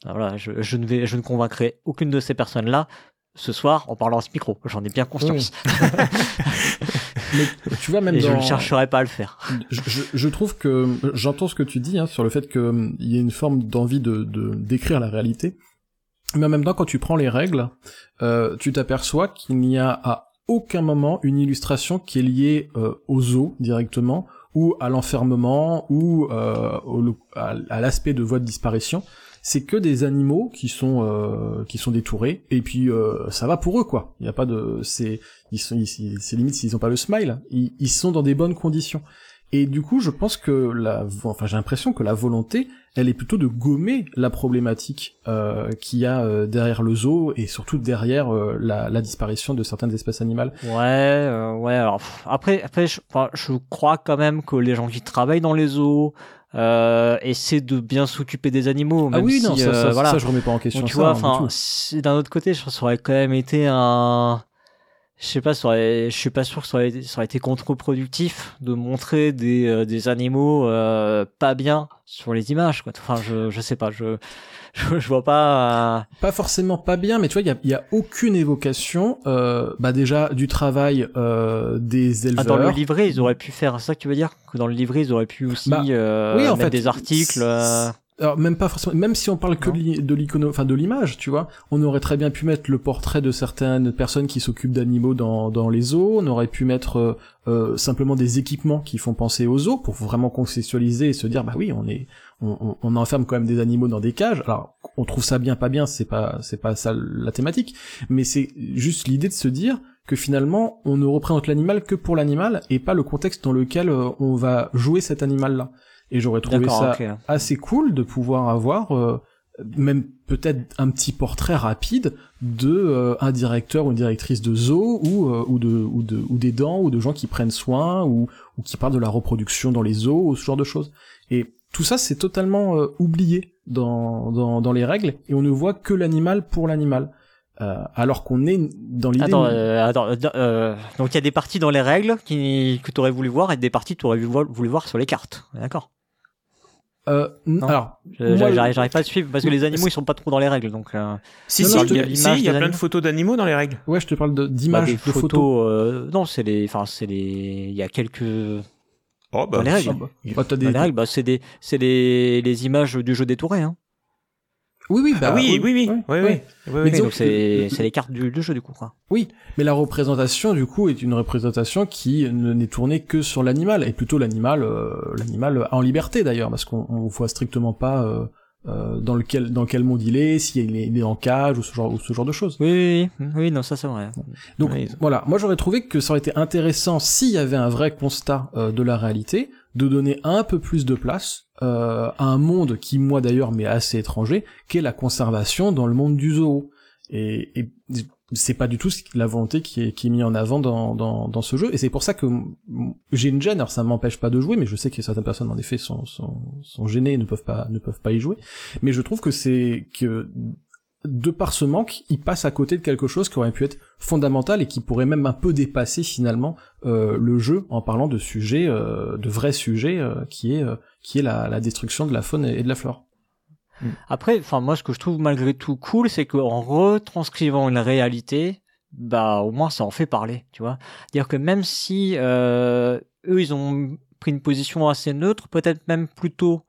voilà, je, je ne vais, je ne convaincrai aucune de ces personnes-là ce soir en parlant à ce micro. J'en ai bien conscience. mais tu vois même Et je ne chercherai pas à le faire. je, je- je trouve que j'entends ce que tu dis hein, sur le fait qu'il y a une forme d'envie de de- d'écrire la réalité, mais en même temps quand tu prends les règles, euh, tu t'aperçois qu'il n'y a à aucun moment une illustration qui est liée euh, aux os directement ou à l'enfermement ou euh, au- à, à l'aspect de voie de disparition. C'est que des animaux qui sont euh, qui sont détourés et puis euh, ça va pour eux quoi. Il y a pas de c'est ils sont c'est limite s'ils ont pas le smile, ils, ils sont dans des bonnes conditions. Et du coup, je pense que la, enfin, j'ai l'impression que la volonté, elle est plutôt de gommer la problématique euh, qu'il y a euh, derrière le zoo et surtout derrière euh, la, la disparition de certaines espèces animales. Ouais, euh, ouais. Alors après, après, je, je crois quand même que les gens qui travaillent dans les zoos euh, essaient de bien s'occuper des animaux. ah même oui, non, si, ça, euh, ça, voilà. ça, je remets pas en question Donc, tu ça, vois, hein, enfin, d'un autre côté, je pense que ça aurait quand même été un. Je sais pas, ça aurait, je suis pas sûr que ça aurait, été- ça aurait été contre-productif de montrer des, euh, des animaux euh, pas bien sur les images. Quoi. Enfin, je, je sais pas, je, je, je vois pas. euh, Pas forcément pas bien, mais tu vois, il y a, il y a aucune évocation, euh, bah déjà du travail euh, des Ah, éleveurs. dans le livret, ils auraient pu faire ça que tu veux dire? Que dans le livret, ils auraient pu aussi Bah, euh, oui, en mettre fait, des articles. Alors même pas forcément, même si on parle que de l'icono, enfin de l'image, tu vois, on aurait très bien pu mettre le portrait de certaines personnes qui s'occupent d'animaux dans, dans les zoos, on aurait pu mettre euh, euh, simplement des équipements qui font penser aux zoos pour vraiment contextualiser et se dire bah oui on est on, on- on enferme quand même des animaux dans des cages. Alors on trouve ça bien pas bien, c'est pas c'est pas ça la thématique, mais c'est juste l'idée de se dire que finalement on ne représente l'animal que pour l'animal et pas le contexte dans lequel euh, on va jouer cet animal là. Et j'aurais trouvé ça assez cool de pouvoir avoir euh, même peut-être un petit portrait rapide de euh, un directeur ou une directrice de zoo ou euh, ou de ou de ou des dents ou de gens qui prennent soin ou ou qui parlent de la reproduction dans les zoos ou ce genre de choses. Et tout ça c'est totalement euh, oublié dans, dans dans les règles et on ne voit que l'animal pour l'animal. Euh, alors qu'on est dans l'idée Attends, euh, attends, euh, euh, donc il y a des parties dans les règles qui, que tu aurais voulu voir et des parties que tu aurais voulu voir sur les cartes. D'accord? Euh, Non. alors J'arrive pas à suivre parce que les animaux ils sont pas trop dans les règles donc. euh, Si, Non, si, non, il y a, si, y des plein de photos d'animaux dans les règles. ouais je te parle de bah, d'images des de photos. photos. euh, non, c'est les, enfin c'est les, il y a quelques Oh, bah, dans les si. règles. Bah, t'as des- Dans les règles, bah, c'est des, c'est les, les images du jeu détouré. Hein. Oui oui bah Ah oui, oui, oui, oui, oui, oui, oui. disons donc c'est, les cartes du, du jeu du coup quoi. Oui, mais la représentation du coup est une représentation qui ne n'est tournée que sur l'animal et plutôt l'animal, euh, l'animal en liberté d'ailleurs, parce qu'on on voit strictement pas euh, euh, dans lequel dans quel monde il est, s'il est, il est en cage ou ce genre ou ce genre de choses. Oui, oui, oui, non ça c'est vrai. Donc Oui. voilà, moi j'aurais trouvé que ça aurait été intéressant s'il y avait un vrai constat euh, de la réalité, de donner un peu plus de place euh, à un monde qui moi d'ailleurs m'est assez étranger, qu'est la conservation dans le monde du zoo. Et, et c'est pas du tout la volonté qui est, qui est mise en avant dans, dans, dans ce jeu, et c'est pour ça que j'ai une gêne. Alors ça m'empêche pas de jouer, mais je sais que certaines personnes en effet sont, sont, sont gênées, ne peuvent pas ne peuvent pas y jouer. Mais je trouve que c'est que de par ce manque, il passe à côté de quelque chose qui aurait pu être fondamental et qui pourrait même un peu dépasser finalement euh, le jeu en parlant de sujets, euh, de vrais sujets, euh, qui est qui est la, destruction de la faune et de la flore. Mm. Après, enfin moi ce que je trouve malgré tout cool, c'est qu'en retranscrivant une réalité, bah au moins ça en fait parler, tu vois. Dire que même si eux ils ont pris une position assez neutre, peut-être même plutôt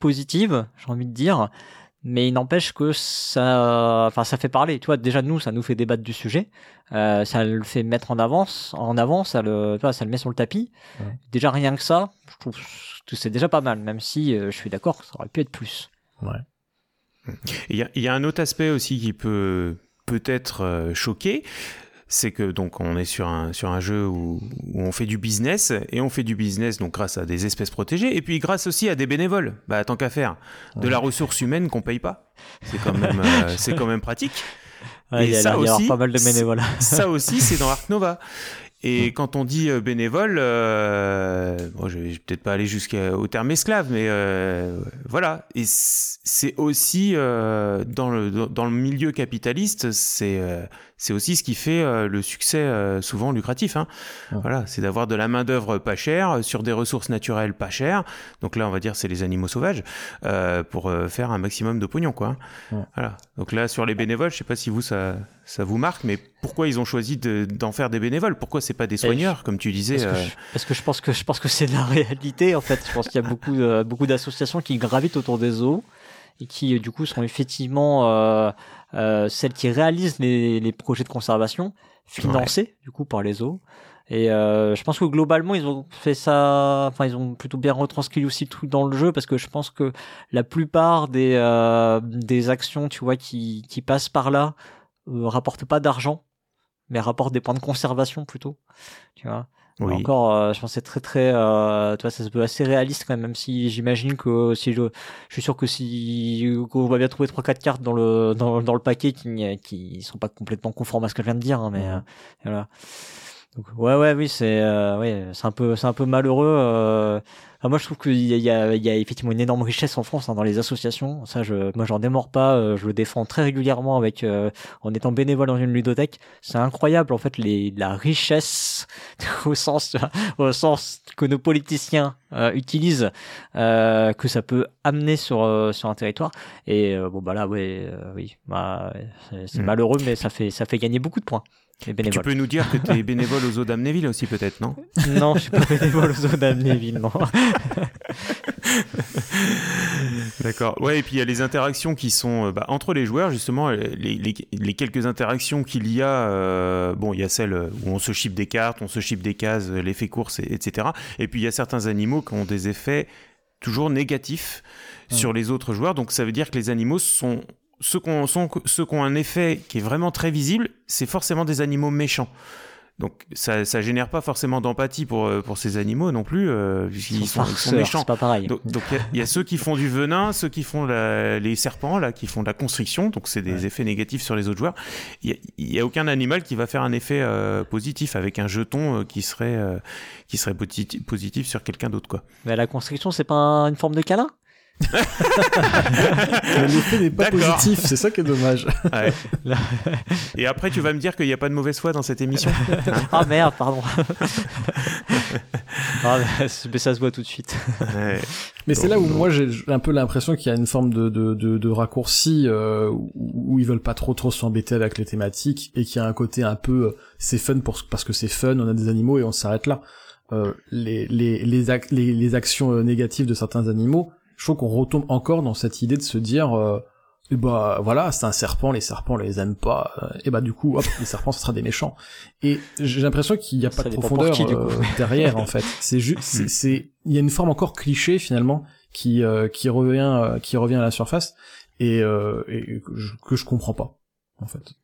positive, j'ai envie de dire, mais il n'empêche que ça, enfin, ça fait parler. Tu vois, déjà nous, ça nous fait débattre du sujet, euh, ça le fait mettre en avance, en avant, ça le, tu vois, ça le met sur le tapis. Déjà rien que ça, je trouve que c'est déjà pas mal, même si euh, je suis d'accord, ça aurait pu être plus. Ouais. Il y a, y a, un autre aspect aussi qui peut peut-être euh, choquer, c'est que donc on est sur un, sur un jeu où, où, on fait du business et on fait du business donc grâce à des espèces protégées et puis grâce aussi à des bénévoles. Bah tant qu'à faire, de la ressource humaine qu'on paye pas, c'est quand même euh, c'est quand même pratique. Ouais, et il y a, ça aussi, pas mal de bénévoles. ça aussi c'est dans Ark Nova. Et quand on dit euh, bénévole, euh, bon, je vais peut-être pas aller jusqu'au terme esclave, mais euh, voilà. Et c'est aussi euh, dans le dans le milieu capitaliste, c'est euh, c'est aussi ce qui fait euh, le succès euh, souvent lucratif. Hein. Ouais. Voilà, c'est d'avoir de la main d'œuvre pas chère sur des ressources naturelles pas chères. Donc là, on va dire c'est les animaux sauvages euh, pour faire un maximum de pognon, quoi. Ouais. Voilà. Donc là, sur les bénévoles, je sais pas si vous ça ça vous marque, mais pourquoi ils ont choisi d'en de, faire des bénévoles? Pourquoi c'est pas des soigneurs, comme tu disais parce que, je, parce que je pense que je pense que c'est la réalité en fait. Je pense qu'il y a beaucoup beaucoup d'associations qui gravitent autour des zoos et qui du coup sont effectivement euh, euh, celles qui réalisent les, les, projets de conservation financés ouais. du coup par les zoos. Et euh, je pense que globalement ils ont fait ça, enfin ils ont plutôt bien retranscrit aussi tout dans le jeu parce que je pense que la plupart des euh, des actions, tu vois, qui qui passent par là euh, rapportent pas d'argent, mais rapportent des points de conservation plutôt, tu vois. Oui. Encore, euh, je pense c'est très très, euh, tu vois, ça se veut assez réaliste quand même, même si j'imagine que si je, je suis sûr que si qu'on va bien trouver trois quatre cartes dans le dans, dans le paquet qui qui sont pas complètement conformes à ce que je viens de dire, hein, mais mmh. voilà. Donc ouais ouais oui c'est euh, ouais c'est un peu c'est un peu malheureux. Euh... Enfin, moi je trouve qu'il y a, il y, a, il y a effectivement une énorme richesse en France hein, dans les associations. Ça je moi j'en démords pas. Euh, je le défends très régulièrement avec euh, en étant bénévole dans une ludothèque. C'est incroyable en fait les la richesse au sens au sens que nos politiciens euh, utilisent que ça peut amener sur sur un territoire. Et bon bah là ouais oui bah c'est mmh. malheureux mais ça fait ça fait gagner beaucoup de points. Tu peux nous dire que tu es bénévole aux zoo d'Amnéville aussi, peut-être, non? Non, je suis pas bénévole aux zoo d'Amnéville, non. D'accord. Ouais, et puis il y a les interactions qui sont bah, entre les joueurs, justement, les, les, les quelques interactions qu'il y a. Euh, bon, il y a celles où on se chipe des cartes, on se chipe des cases, l'effet course, etc. Et puis il y a certains animaux qui ont des effets toujours négatifs sur les autres joueurs. Donc ça veut dire que les animaux sont ceux qui ont, ceux qui ont un effet qui est vraiment très visible, c'est forcément des animaux méchants. Donc ça, ça génère pas forcément d'empathie pour, pour ces animaux non plus, euh, ils, sont, ils, sont, méchants. pas pareil. Donc il y, y, a ceux qui font du venin, ceux qui font la, les serpents là, qui font de la constriction, donc c'est des ouais. effets négatifs sur les autres joueurs. Il y, a aucun animal qui va faire un effet euh, positif avec un jeton euh, qui serait euh, qui serait positif, positif sur quelqu'un d'autre quoi. Mais la constriction c'est pas une forme de câlin? L'effet n'est pas positif, c'est ça qui est dommage. Ouais. Et après, tu vas me dire qu'il n'y a pas de mauvaise foi dans cette émission. Ah merde, pardon. ah, mais ça se voit tout de suite. Ouais. Mais c'est là où moi j'ai un peu l'impression qu'il y a une forme de, de, de, de raccourci euh, où ils veulent pas trop trop s'embêter avec les thématiques et qu'il y a un côté un peu euh, c'est fun pour, parce que c'est fun, on a des animaux et on s'arrête là. Euh, les, les, les, ac les, les actions négatives de certains animaux, je trouve qu'on retombe encore dans cette idée de se dire euh, et bah voilà c'est un serpent les serpents les aime pas et bah du coup hop les serpents ce sera des méchants. Et j'ai l'impression qu'il n'y a pas Ça de profondeur qui, euh, derrière en fait. C'est juste c'est il y a une forme encore cliché finalement qui euh, qui revient qui revient à la surface et, et que, je, que je comprends pas en fait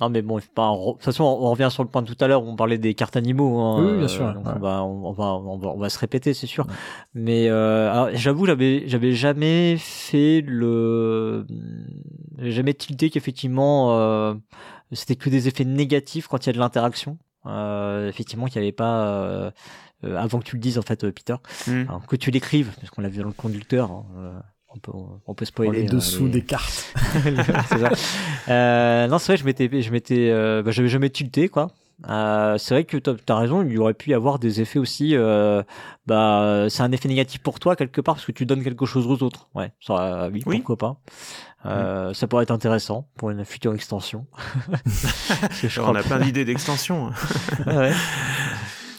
Non, mais bon, pas de toute façon, on revient sur le point de tout à l'heure où on parlait des cartes animaux. Hein, oui, bien sûr. Euh, donc on, va, on, va, on, va, on, va, se répéter, c'est sûr. Mais euh, j'avoue, j'avais, j'avais jamais fait le, j'ai jamais tilté qu'effectivement euh, c'était que des effets négatifs quand il y a de l'interaction. Euh, effectivement, qu'il n'y avait pas euh, avant que tu le dises en fait, Peter, Hmm. Alors, que tu l'écrives, parce qu'on l'a vu dans le conducteur. hein, on peut, on peut spoiler. les hein, dessous les- des cartes. c'est ça. Euh, non, c'est vrai, je m'étais, je m'étais, euh, bah, j'avais jamais tilté quoi. Euh, c'est vrai que t'as as raison, il y aurait pu y avoir des effets aussi. Euh, bah, c'est un effet négatif pour toi quelque part parce que tu donnes quelque chose aux autres. Ouais, ça, oui, Oui. pourquoi pas. Euh, Ça pourrait être intéressant pour une future extension. Je on a plein d'idées d'extension. hein. ouais.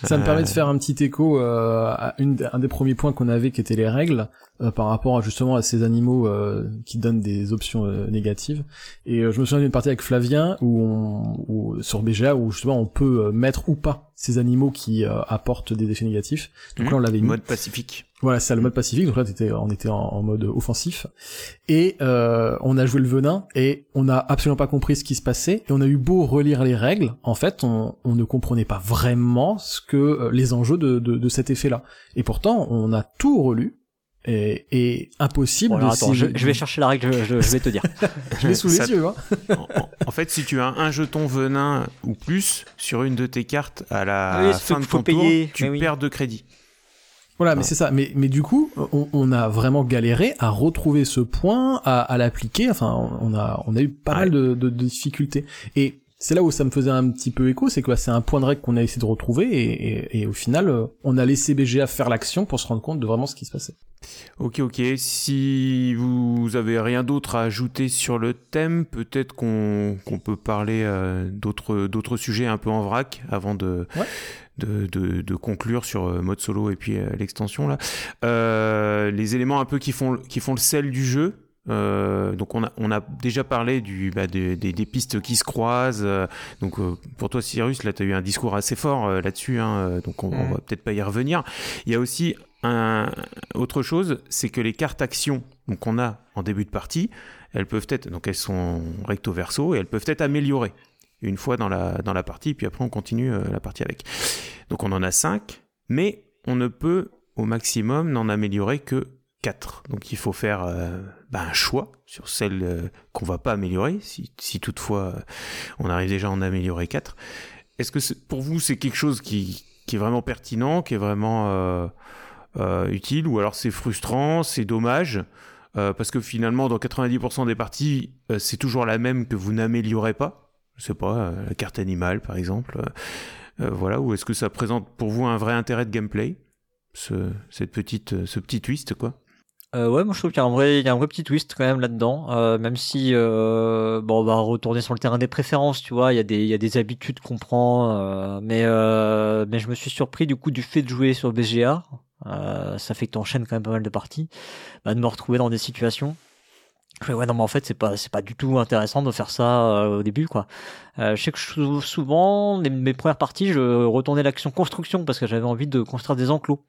Ça me Euh, permet de faire un petit écho euh, à une, un des premiers points qu'on avait qui étaient les règles euh, par rapport à justement à ces animaux euh, qui donnent des options euh, négatives. Et euh, je me souviens d'une partie avec Flavien où, on, où sur BGA où justement on peut euh, mettre ou pas ces animaux qui euh, apportent des effets négatifs. Donc là on l'avait mis. Mode pacifique. Voilà, c'est le mode pacifique. Donc là, t'étais- on était en, en mode offensif. Et euh, on a joué le venin et on n'a absolument pas compris ce qui se passait. Et on a eu beau relire les règles, en fait, on, on ne comprenait pas vraiment ce que euh, les enjeux de, de, de cet effet-là. Et pourtant, on a tout relu. Et, et impossible Bon, alors, de attends, je, je vais chercher la règle, je, je- je vais te dire. je l'ai sous les Ça- yeux. Hein. en, fait, si tu as un jeton venin ou plus sur une de tes cartes à la Oui, c'est fin de qu'il faut ton payer, tour, tu oui. perds de crédit. Voilà, mais c'est ça. Mais, mais du coup, on, on a vraiment galéré à retrouver ce point, à, à l'appliquer. Enfin, on a, on a eu pas Ouais. mal de, de- de difficultés. Et c'est là où ça me faisait un petit peu écho, c'est que bah, c'est un point de règle qu'on a essayé de retrouver, et, et- et au final, euh, on a laissé BGA faire l'action pour se rendre compte de vraiment ce qui se passait. Ok, ok. Si vous avez rien d'autre à ajouter sur le thème, peut-être qu'on qu'on peut parler euh, d'autres d'autres sujets un peu en vrac avant de Ouais. De, de, de conclure sur euh, mode solo et puis euh, l'extension là. Euh, les éléments un peu qui font qui font le sel du jeu. Euh, donc on a, on a déjà parlé du, bah, des, des, des pistes qui se croisent. euh, donc euh, pour toi Cyrus, là tu as eu un discours assez fort là-dessus, hein, donc on, on Mm. va peut-être pas y revenir. Il y a aussi un, autre chose, c'est que les cartes actions qu'on a en début de partie, elles peuvent être, donc elles sont recto verso et elles peuvent être améliorées une fois dans la, dans la partie, puis après on continue euh, la partie avec. Donc on en a 5, mais on ne peut au maximum n'en améliorer que 4. Donc il faut faire euh, bah, un choix sur celles euh, qu'on va pas améliorer, si, si toutefois euh, on arrive déjà à en améliorer 4. Est-ce que pour vous c'est quelque chose qui, qui est vraiment pertinent, qui est vraiment utile, ou alors c'est frustrant, c'est dommage? Parce que finalement, dans 90% des parties, c'est toujours la même que vous n'améliorez pas. Je sais pas, euh, la carte animale, par exemple. Euh, euh, voilà, ou est-ce que ça présente pour vous un vrai intérêt de gameplay ce, cette petite, ce petit twist, quoi? Ouais, moi je trouve qu'il y a un vrai, y a un vrai petit twist quand même là-dedans. Même si bon, on va retourner sur le terrain des préférences, tu vois, il y a des, il y a des habitudes qu'on prend, mais mais je me suis surpris du coup du fait de jouer sur BGA. Ça fait que tu enchaînes quand même pas mal de parties, bah, de me retrouver dans des situations. Je fais, ouais non mais en fait c'est pas c'est pas du tout intéressant de faire ça euh, au début quoi. Euh, je sais que je- souvent les- mes premières parties je retournais l'action construction parce que j'avais envie de construire des enclos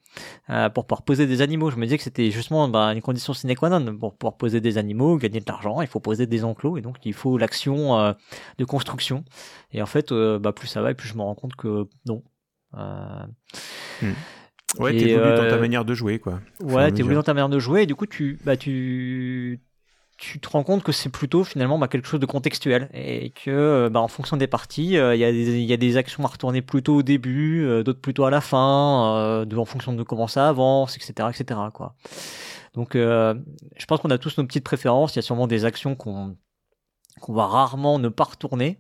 euh, pour pouvoir poser des animaux. Je me disais que c'était justement bah, une condition sine qua non pour pouvoir poser des animaux, gagner de l'argent. Il faut poser des enclos et donc il faut l'action euh, de construction. Et en fait, euh, bah, plus ça va et plus je me rends compte que non. Euh, Ouais, t'évolues dans ta manière de jouer, quoi. ouais, t'évolues dans ta manière de jouer et du coup tu bah tu tu te rends compte que c'est plutôt finalement bah, quelque chose de contextuel et que bah, en fonction des parties, euh, il y, a des- il y a des actions à retourner plutôt au début, euh, d'autres plutôt à la fin, euh, de, en fonction de comment ça avance, etc., etc. Quoi. Donc, euh, je pense qu'on a tous nos petites préférences. Il y a sûrement des actions qu'on va rarement ne pas retourner.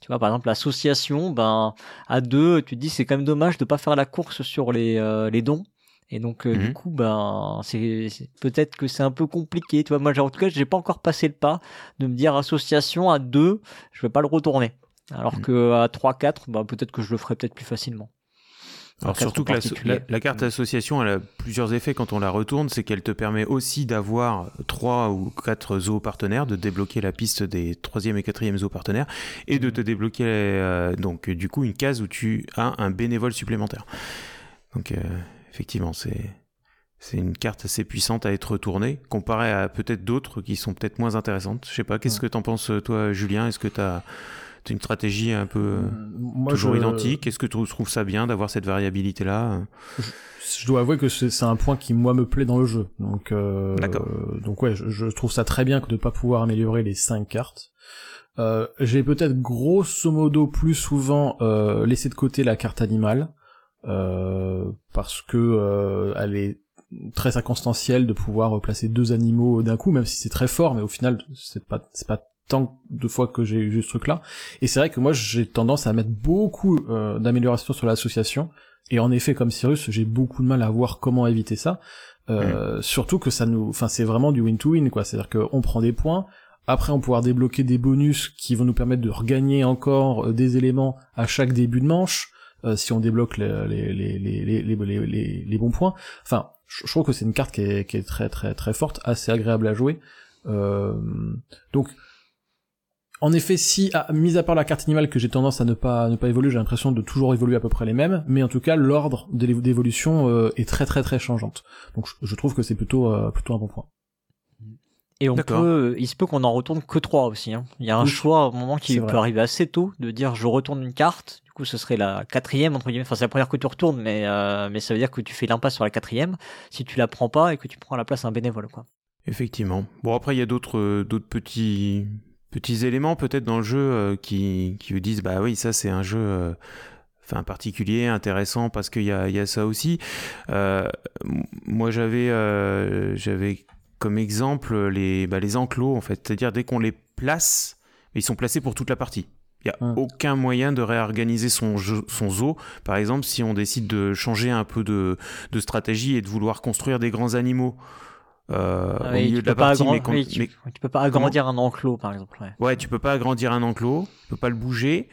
Tu vois, par exemple, l'association, ben, à deux, tu te dis c'est quand même dommage de pas faire la course sur les, euh, les dons. Et donc, euh, du coup, ben, c'est peut-être que c'est un peu compliqué. Tu vois, moi, en tout cas, j'ai pas encore passé le pas de me dire association à deux, je vais pas le retourner. Alors Mhm. que à 3, 4, ben, peut-être que je le ferai peut-être plus facilement. Alors surtout que la, particulier. la- la carte association, elle a plusieurs effets quand on la retourne, c'est qu'elle te permet aussi d'avoir trois ou quatre zoos partenaires, de débloquer la piste des troisième et quatrième zoos partenaires, et de te débloquer euh, donc du coup une case où tu as un bénévole supplémentaire. Donc euh, effectivement, c'est c'est une carte assez puissante à être retournée, comparée à peut-être d'autres qui sont peut-être moins intéressantes. Je sais pas, qu'est-ce que t'en penses toi, Julien? Est-ce que t'as une stratégie un peu euh, Moi, toujours je- identique? Est-ce que tu trouves ça bien d'avoir cette variabilité-là? Je dois avouer que c'est un point qui moi me plaît dans le jeu. Donc, euh, D'accord. donc ouais, je, je trouve ça très bien que de pas pouvoir améliorer les cinq cartes. Euh, J'ai peut-être grosso modo plus souvent euh, laissé de côté la carte animale euh, parce que euh, elle est très circonstancielle de pouvoir placer deux animaux d'un coup, même si c'est très fort, mais au final c'est pas c'est pas tant de fois que j'ai eu ce truc-là. Et c'est vrai que moi j'ai tendance à mettre beaucoup euh, d'améliorations sur l'association. Et en effet, comme Cyrus, j'ai beaucoup de mal à voir comment éviter ça. Euh, Surtout que ça nous, enfin, c'est vraiment du win-to-win, quoi. C'est-à-dire qu'on prend des points. Après, on va pouvoir débloquer des bonus qui vont nous permettre de regagner encore euh, des éléments à chaque début de manche, euh, si on débloque les, les, les, les, les, bons points. Enfin, je trouve que c'est une carte qui est, qui est très très très forte, assez agréable à jouer. Euh, donc, en effet, si, ah, mis à part la carte animale que j'ai tendance à ne pas ne pas évoluer, j'ai l'impression de toujours évoluer à peu près les mêmes, mais en tout cas l'ordre d'évolution euh, est très très très changeante. Donc je, je trouve que c'est plutôt euh, plutôt un bon point. Et on peut, il se peut qu'on en retourne que trois aussi. Hein. Il y a un Oui. choix au moment qui peut vrai. arriver assez tôt de dire je retourne une carte. Du coup, ce serait la quatrième entre guillemets. Enfin, c'est la première que tu retournes, mais euh, mais ça veut dire que tu fais l'impasse sur la quatrième si tu la prends pas et que tu prends à la place un bénévole quoi. Effectivement. Bon, après, il y a d'autres euh, d'autres petits, petits éléments peut-être dans le jeu euh, qui, qui vous disent bah oui, ça c'est un jeu. euh, Enfin, particulier, intéressant parce qu'il y y a ça aussi. Moi, j'avais, j'avais comme exemple les, bah, les enclos en fait, c'est-à-dire dès qu'on les place, ils sont placés pour toute la partie. Il n'y a aucun moyen de réorganiser son, jeu, son zoo. Par exemple, si on décide de changer un peu de, de stratégie et de vouloir construire des grands animaux euh, Ah au oui, milieu tu de la peux pas partie, agran- mais, oui, tu, mais- tu peux pas agrandir un enclos par exemple. Ouais. ouais, tu peux pas agrandir un enclos, tu peux pas le bouger.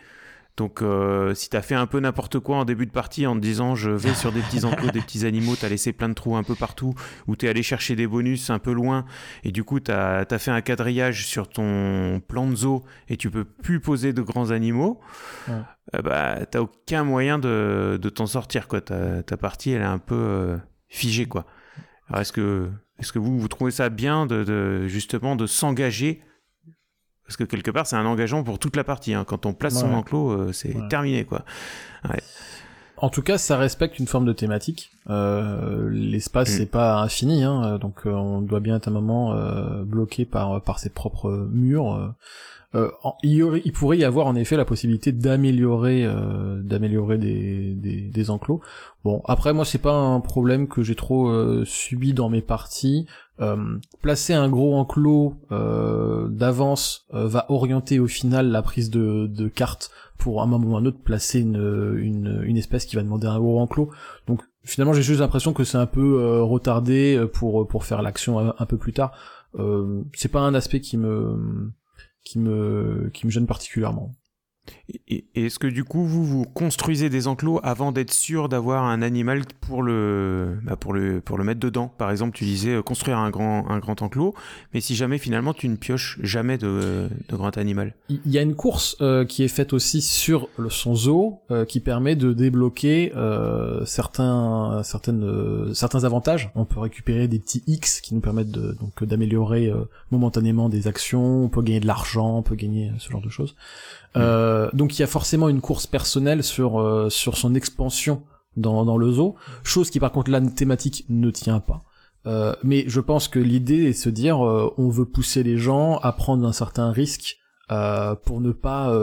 Donc, euh, si t'as fait un peu n'importe quoi en début de partie en te disant je vais sur des petits enclos, des petits animaux, t'as laissé plein de trous un peu partout, ou t'es allé chercher des bonus un peu loin, et du coup t'as as fait un quadrillage sur ton plan de zoo et tu peux plus poser de grands animaux, Ouais. euh, bah t'as aucun moyen de, de t'en sortir quoi. Ta, ta partie elle est un peu euh, figée quoi. Alors est-ce que est-ce que vous vous trouvez ça bien de, de- justement de s'engager parce que quelque part, c'est un engagement pour toute la partie. hein. Quand on place son Ouais. enclos, euh, c'est Ouais. terminé, quoi. En tout cas, ça respecte une forme de thématique. Euh, L'espace Mm. c'est pas infini, hein, euh, donc euh, on doit bien être un moment euh, bloqué par par ses propres murs. euh. Euh, en- il, y aurait- il pourrait y avoir en effet la possibilité d'améliorer euh, d'améliorer des, des, des enclos. Bon, après moi c'est pas un problème que j'ai trop euh, subi dans mes parties. Euh, placer un gros enclos euh, d'avance euh, va orienter au final la prise de, de cartes pour un moment ou un autre placer une, une, espèce qui va demander un gros enclos. Donc finalement j'ai juste l'impression que c'est un peu retardé pour pour faire l'action un, peu plus tard. C'est pas un aspect qui me qui me qui me gêne particulièrement. Et, est-ce que du coup, vous vous construisez des enclos avant d'être sûr d'avoir un animal pour le, bah, pour le, pour le mettre dedans? Par exemple, tu disais euh, construire un grand, un grand enclos, mais si jamais finalement tu ne pioches jamais de, de grand animal. Il y a une course euh, qui est faite aussi sur le son zoo euh, qui permet de débloquer euh, certains certaines euh, certains avantages. On peut récupérer des petits X qui nous permettent de, donc d'améliorer euh, momentanément des actions. On peut gagner de l'argent, on peut gagner ce genre de choses. Euh, donc il y a forcément une course personnelle sur euh, sur son expansion dans le zoo. Chose qui par contre la thématique ne tient pas. Euh, mais je pense que l'idée est de se dire euh, on veut pousser les gens à prendre un certain risque pour ne pas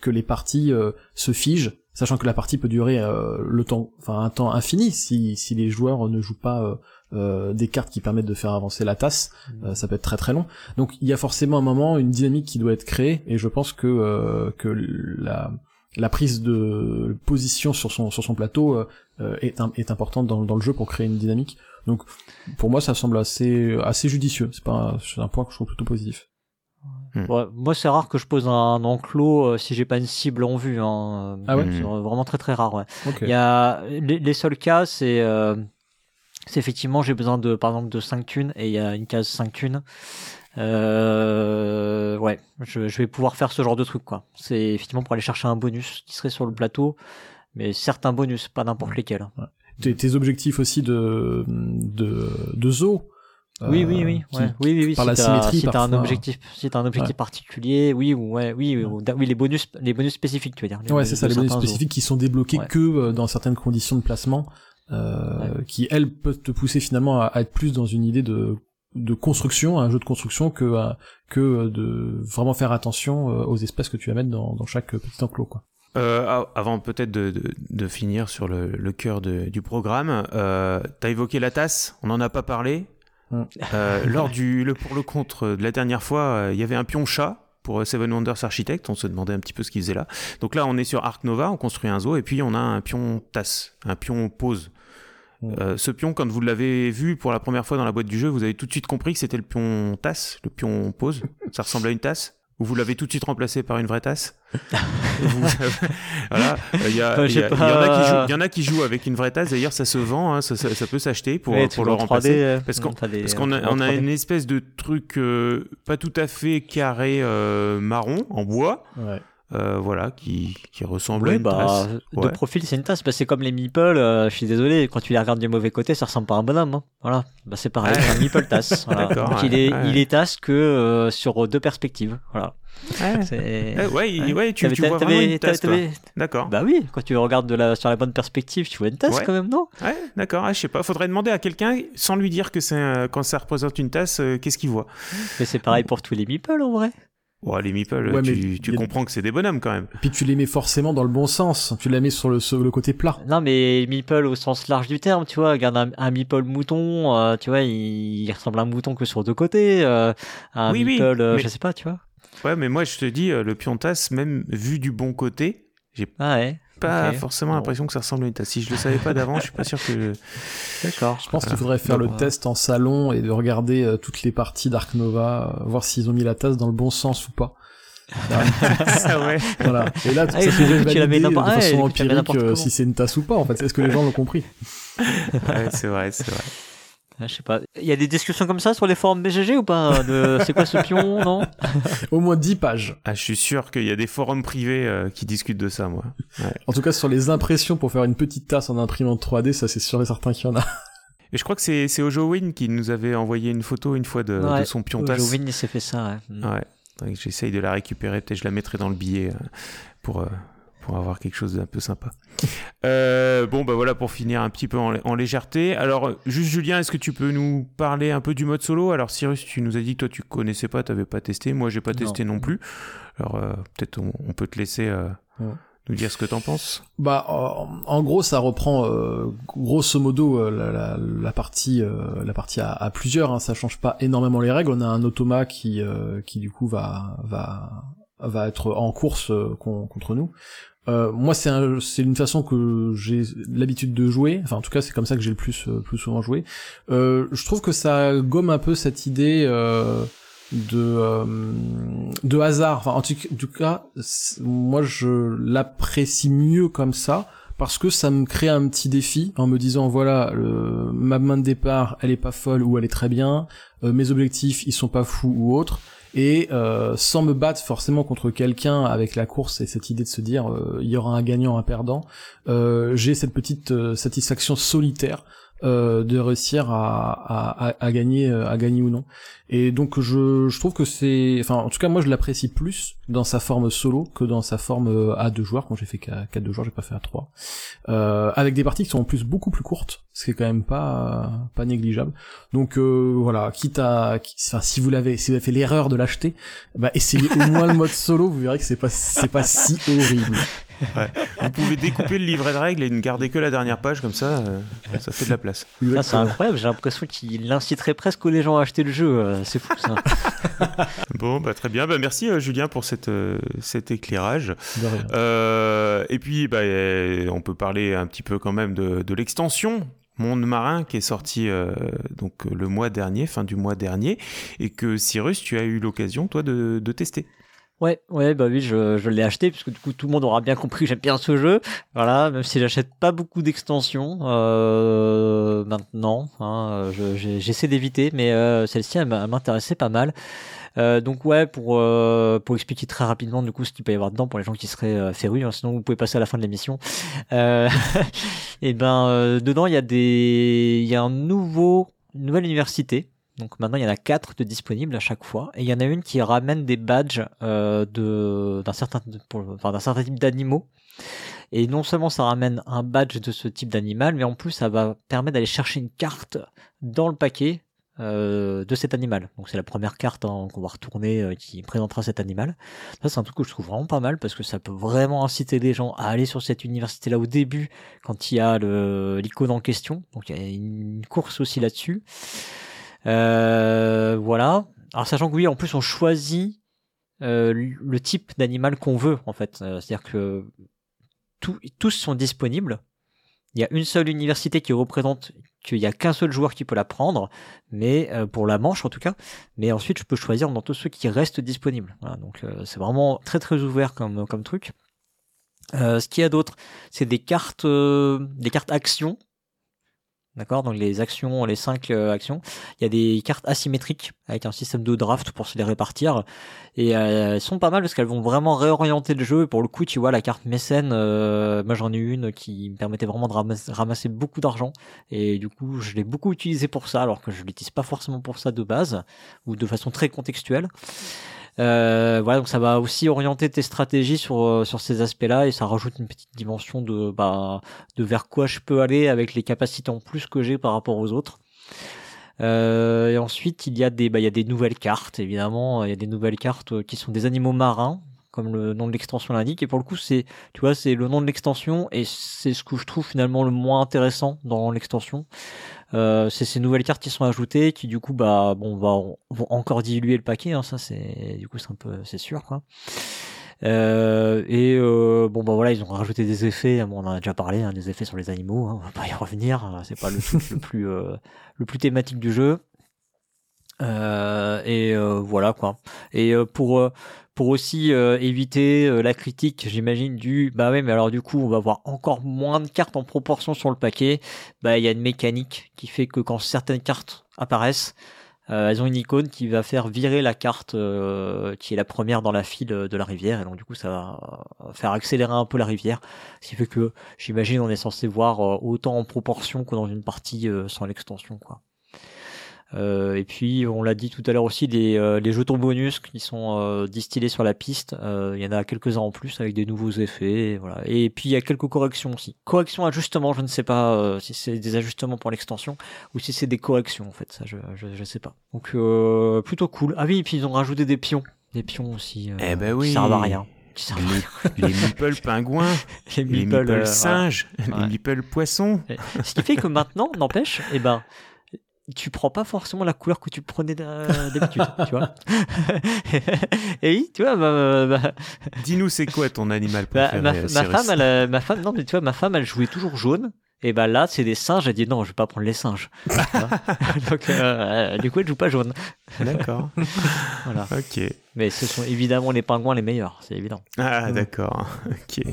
que les parties se figent, sachant que la partie peut durer le temps, enfin un temps infini si si les joueurs ne jouent pas euh, euh, des cartes qui permettent de faire avancer la tasse, euh, ça peut être très très long. Donc il y a forcément un moment une dynamique qui doit être créée et je pense que euh, que la la prise de position sur son sur son plateau euh, euh, est un, est importante dans, dans le jeu pour créer une dynamique. Donc pour moi ça semble assez assez judicieux. C'est pas un, c'est un point que je trouve plutôt positif. Ouais, moi, c'est rare que je pose un enclos euh, si j'ai pas une cible en vue. Hein. Ah ouais C'est vraiment très très rare. Ouais. Il y a les, les seuls cas, c'est euh, c'est effectivement j'ai besoin de par exemple de 5 thunes et il y a une case 5 thunes. Euh, ouais, je, je vais pouvoir faire ce genre de truc quoi. C'est effectivement pour aller chercher un bonus qui serait sur le plateau, mais certains bonus, pas n'importe lesquels. tes, tes objectifs aussi de de, de zoo Oui, oui, oui, qui- ouais. oui, oui, oui. par si la symétrie, si t'as un parfois. objectif, si t'as un objectif Ouais. particulier, oui, ou ouais, oui, ou- oui, les bonus, les bonus spécifiques, tu veux dire. Ouais, c'est ça, les bonus spécifiques qui sont débloqués que euh, dans certaines conditions de placement, euh, qui elles peuvent te pousser finalement à, à être plus dans une idée de de construction, un jeu de construction que à- que euh, de vraiment faire attention euh, aux espèces que tu vas mettre dans, dans chaque petit enclos quoi. Euh, a- avant peut-être de, de, de finir sur le, le cœur de- du programme, euh, t'as évoqué la tasse, on n'en a pas parlé. Mm. Euh, lors du le pour le contre de la dernière fois, euh, il y avait un pion chat pour Seven Wonders Architect, on se demandait un petit peu ce qu'il faisait là. Donc là, on est sur Arc Nova, on construit un zoo, et puis on a un pion tasse, un pion pause. Mm. Euh, ce pion, quand vous l'avez vu pour la première fois dans la boîte du jeu, vous avez tout de suite compris que c'était le pion tasse, le pion pause. Ça ressemble à une tasse Ou vous l'avez tout de suite remplacé par une vraie tasse Vous Voilà, il y, a- Euh, il je y sais a- il y en a qui jouent- il y en a qui jouent avec une vraie tasse. D'ailleurs, ça se vend, hein, ça, ça- ça peut s'acheter pour, Ouais, pour le toujours en 3D, remplacer. euh, Parce qu'on- Parce a, en on a 3D. une espèce de truc euh, pas tout à fait carré euh, marron en bois, Ouais. Euh, voilà, qui, qui ressemble à une bah, tasse. de Ouais. profil, c'est une tasse. Bah, c'est comme les meeples. euh, je suis désolé, quand tu les regardes du mauvais côté, ça ressemble pas à un bonhomme. hein. Voilà. Bah, c'est pareil, c'est un meeple tasse. Voilà. Donc, ouais, il est, ouais. il est tasse que euh, sur deux perspectives. Voilà. Ouais. Eh, tu, tu vois vraiment une tasse, D'accord. Bah oui, quand tu regardes de la, sur la bonne perspective, tu vois une tasse quand même, non? Ouais, d'accord. Ah, je sais pas. Faudrait demander à quelqu'un, sans lui dire que c'est un- quand ça représente une tasse, euh, qu'est-ce qu'il voit? Mais c'est pareil pour tous les meeples en vrai. Ouais, les meeples, Ouais, tu, comprends que c'est des bonhommes quand même. Et puis tu les mets forcément dans le bon sens. Tu les mets sur le, sur le côté plat. Non, mais meeple au sens large du terme, tu vois. Regarde un, un meeple mouton, euh, tu vois, il, il ressemble à un mouton que sur deux côtés. euh, un Oui, oui, meeple, euh, mais- je sais pas, tu vois. Ouais, mais moi, je te dis, le pion tasse, même vu du bon côté, Ah ouais. Pas forcément Bon. l'impression que ça ressemble à une tasse. Si je le savais pas d'avant, je suis pas sûr que. D'accord. Je pense qu'il faudrait faire Donc, le euh, test en salon et de regarder euh, toutes les parties d'Ark Nova, euh, voir s'ils ont mis la tasse dans le bon sens ou pas. ah ouais. Voilà. Et là, Ah, ça valider mets de n'importe- façon empirique euh, si c'est une tasse ou pas. En fait, est-ce que les gens l'ont compris? Ouais, c'est vrai, c'est vrai. Ah, Je sais pas. Il y a des discussions comme ça sur les forums BGG ou pas de... C'est quoi ce pion, non? Au moins 10 pages. Ah, je suis sûr qu'il y a des forums privés euh, qui discutent de ça, moi. En tout cas, sur les impressions pour faire une petite tasse en imprimante 3D, ça c'est sûr et certain qu'il y en a. Et je crois que c'est c'est Ojo Win qui nous avait envoyé une photo une fois de, Ouais, de son pion tasse. Jovin, il s'est fait ça, ouais. Ouais. Donc, J'essaye de la récupérer. Peut-être je la mettrai dans le billet euh, pour, euh, pour avoir quelque chose d'un peu sympa. Euh, bon, bah voilà, pour finir un petit peu en, en légèreté. Alors, juste Julien, est-ce que tu peux nous parler un peu du mode solo? Alors, Cyrus, tu nous as dit que toi, tu connaissais pas, tu n'avais pas testé. Moi, j'ai pas testé non plus. Alors, euh, peut-être on, on peut te laisser euh, Ouais. nous dire ce que t'en penses. Bah, en, en gros, ça reprend euh, grosso modo euh, la, la, la partie, euh, la partie à, à plusieurs. Hein, ça change pas énormément les règles. On a un automa qui, euh, qui du coup va, va, va être en course con- contre nous. Euh, moi, c'est un, c'est une façon que j'ai l'habitude de jouer. Enfin, en tout cas, c'est comme ça que j'ai le plus, euh, plus souvent joué. Euh, je trouve que ça gomme un peu cette idée. De hasard en tout, cas moi je l'apprécie mieux comme ça parce que ça me crée un petit défi en me disant voilà ma main de départ elle est pas folle ou elle est très bien mes objectifs ils sont pas fous ou autres et euh, sans me battre forcément contre quelqu'un avec la course et cette idée de se dire euh, il y aura un gagnant un perdant euh, j'ai cette petite satisfaction solitaire euh, de réussir à, à, gagner euh, à gagner ou non. Et donc je, je trouve que c'est enfin en tout cas moi je l'apprécie plus dans sa forme solo que dans sa forme euh, à deux joueurs. Quand j'ai fait qu'à deux joueurs j'ai pas fait à trois. Avec des parties qui sont en plus beaucoup plus courtes ce qui est quand même pas pas négligeable. Donc voilà quitte à enfin si vous l'avez si vous avez fait l'erreur de l'acheter bah essayez au moins le mode solo. Vous verrez que c'est pas c'est pas si horrible Vous pouvez découper le livret de règles et ne garder que la dernière page, comme ça, euh, ça fait de la place. Ça, c'est incroyable. J'ai l'impression qu'il inciterait presque les gens à acheter le jeu. euh, C'est fou, ça. Bon, bah, très bien. Bah, merci euh, Julien pour cette, euh, cet éclairage. Euh, et puis, bah, on peut parler un petit peu quand même de, de l'extension Monde Marin qui est sorti euh, donc le mois dernier, fin du mois dernier, et que Cyrus, tu as eu l'occasion toi de, de tester. Ouais, ouais, bah oui, je, je l'ai acheté puisque du coup tout le monde aura bien compris que j'aime bien ce jeu. Voilà, même si j'achète pas beaucoup d'extensions euh, maintenant, hein, j'essaie d'éviter, mais euh, celle-ci elle m'intéressait pas mal. Euh, donc ouais, pour euh, pour expliquer très rapidement du coup ce qu'il peut y avoir dedans pour les gens qui seraient euh, férus, hein, sinon vous pouvez passer à la fin de l'émission. Euh, et ben euh, dedans il y a des il y a un nouveau une nouvelle université Donc maintenant, il y en a quatre de disponibles à chaque fois. Et il y en a une qui ramène des badges euh, de, d'un, certain, enfin, d'un certain type d'animaux. Et non seulement ça ramène un badge de ce type d'animal, mais en plus ça va permettre d'aller chercher une carte dans le paquet euh, de cet animal. Donc c'est la première carte hein, qu'on va retourner euh, qui présentera cet animal. Ça c'est un truc que je trouve vraiment pas mal parce que ça peut vraiment inciter les gens à aller sur cette université là au début quand il y a l'icône en question. Donc il y a une course aussi là-dessus. Euh, voilà. Alors sachant que oui, en plus on choisit euh, le type d'animal qu'on veut en fait. Euh, c'est-à-dire que tous sont disponibles. Il y a une seule université qui représente qu'il y a qu'un seul joueur qui peut la prendre, mais pour la manche en tout cas. Mais ensuite, je peux choisir dans tous ceux qui restent disponibles. Donc c'est vraiment très très ouvert comme truc. Ce qu'il y a d'autre, c'est des cartes des cartes actions. D'accord, donc les actions, les cinq euh, actions. Il y a des cartes asymétriques avec un système de draft pour se les répartir. Et euh, elles sont pas mal parce qu'elles vont vraiment réorienter le jeu. Et pour le coup, tu vois, la carte mécène, euh, moi j'en ai une qui me permettait vraiment de ramasser, ramasser beaucoup d'argent. Et du coup, je l'ai beaucoup utilisé pour ça, alors que je l'utilise pas forcément pour ça de base, ou de façon très contextuelle. Euh, voilà, donc ça va aussi orienter tes stratégies sur euh, sur ces aspects-là et ça rajoute une petite dimension de bah de vers quoi je peux aller avec les capacités en plus que j'ai par rapport aux autres. Euh, et ensuite, il y a des bah, il y a des nouvelles cartes évidemment, il y a des nouvelles cartes qui sont des animaux marins comme le nom de l'extension l'indique. Et pour le coup c'est tu vois c'est le nom de l'extension et c'est ce que je trouve finalement le moins intéressant dans l'extension. Euh, c'est ces nouvelles cartes qui sont ajoutées qui du coup bah bon va vont encore diluer le paquet hein, ça c'est du coup c'est un peu c'est sûr quoi. Euh, et euh, bon bah voilà ils ont rajouté des effets bon, on en a déjà parlé hein, des effets sur les animaux hein, on va pas y revenir hein, c'est pas le truc le plus euh, le plus thématique du jeu euh, et euh, voilà quoi et euh, pour euh, pour aussi euh, éviter euh, la critique, j'imagine, du bah ouais, mais alors du coup, on va avoir encore moins de cartes en proportion sur le paquet. Bah, il y a une mécanique qui fait que quand certaines cartes apparaissent, elles ont une icône qui va faire virer la carte qui est la première dans la file de la rivière, et donc du coup, ça va faire accélérer un peu la rivière. Ce qui fait que, j'imagine, on est censé voir autant en proportion que dans une partie sans l'extension, quoi. Euh, et puis, on l'a dit tout à l'heure aussi, les, euh, les jetons bonus qui sont euh, distillés sur la piste. Il y en a quelques-uns en plus avec des nouveaux effets. Et, voilà. et puis, il y a quelques corrections aussi. Corrections, ajustements, je ne sais pas si c'est des ajustements pour l'extension ou si c'est des corrections en fait. Ça, je, je, je sais pas. Donc, plutôt cool. Ah oui, et puis ils ont rajouté des pions. Des pions aussi. Eh ben oui. Qui servent à rien. Qui servent à rien. Les, les meeple pingouins, Les les meeples, meeple euh, singes, Ouais. les meeple poissons. Ce qui fait que maintenant, n'empêche, eh ben, tu prends pas forcément la couleur que tu prenais euh, d'habitude, tu vois. Et oui, tu vois, ma, ma, Dis-nous, c'est quoi ton animal ma, préféré ma- ma Cyrus femme, elle, a- ma femme, non, mais tu vois, ma femme, elle jouait toujours jaune. Et ben là, c'est des singes. Elle dit non, je vais pas prendre les singes. Donc, euh, du coup, elle joue pas jaune. D'accord. Voilà. Ok. Mais ce sont évidemment les pingouins les meilleurs, c'est évident. Ah, Mm. d'accord. Ok.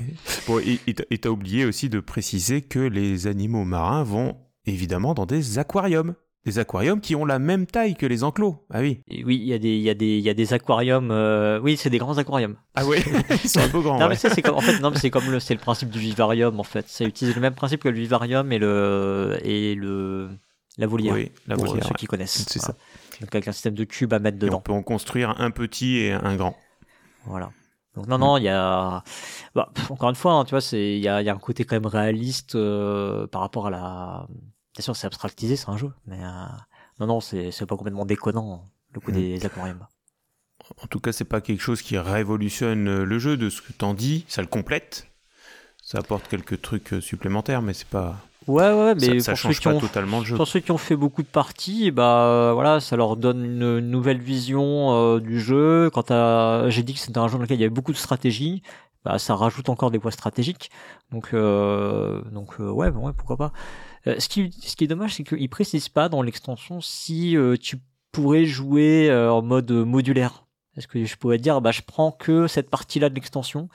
Bon, et t'as oublié aussi de préciser que les animaux marins vont évidemment dans des aquariums. Des aquariums qui ont la même taille que les enclos. Ah oui. Oui, il y a des, il y a des, il y a des aquariums. euh, Oui, c'est des grands aquariums. Ah oui, ils sont un peu grands. Non ouais. mais ça, c'est comme en fait non mais c'est comme le c'est le principe du vivarium en fait. Ça utilise le même principe que le vivarium et le et le la volière. Oui, la pour volière, ceux ouais. qui connaissent. C'est Voilà. Donc avec un système de cubes à mettre Et on dedans. peut en construire un petit et un grand. Voilà. Donc non non il y a bah, encore une fois hein, tu vois c'est il y a il y a un côté quand même réaliste euh, par rapport à la bien sûr c'est abstractisé c'est un jeu mais euh, non non c'est pas complètement déconnant le coup Mm. des aquariums. En tout cas, c'est pas quelque chose qui révolutionne euh, le jeu de ce que t'en dis. Ça le complète. Ça apporte quelques trucs euh, supplémentaires, mais c'est pas. Ouais ouais mais ça, ça pour ceux change qui pas ont totalement le jeu. Pour ceux qui ont fait beaucoup de parties, bah voilà, ça leur donne une, nouvelle vision euh, du jeu. Quand j'ai dit que c'était un jeu dans lequel il y avait beaucoup de stratégie, bah ça rajoute encore des poids stratégiques. Donc euh, donc euh, ouais, ouais, pourquoi pas. Euh, ce qui ce qui est dommage, c'est qu'ils précisent pas dans l'extension si euh, tu pourrais jouer euh, en mode modulaire. Est-ce que je pourrais dire bah je prends que cette partie-là de l'extension?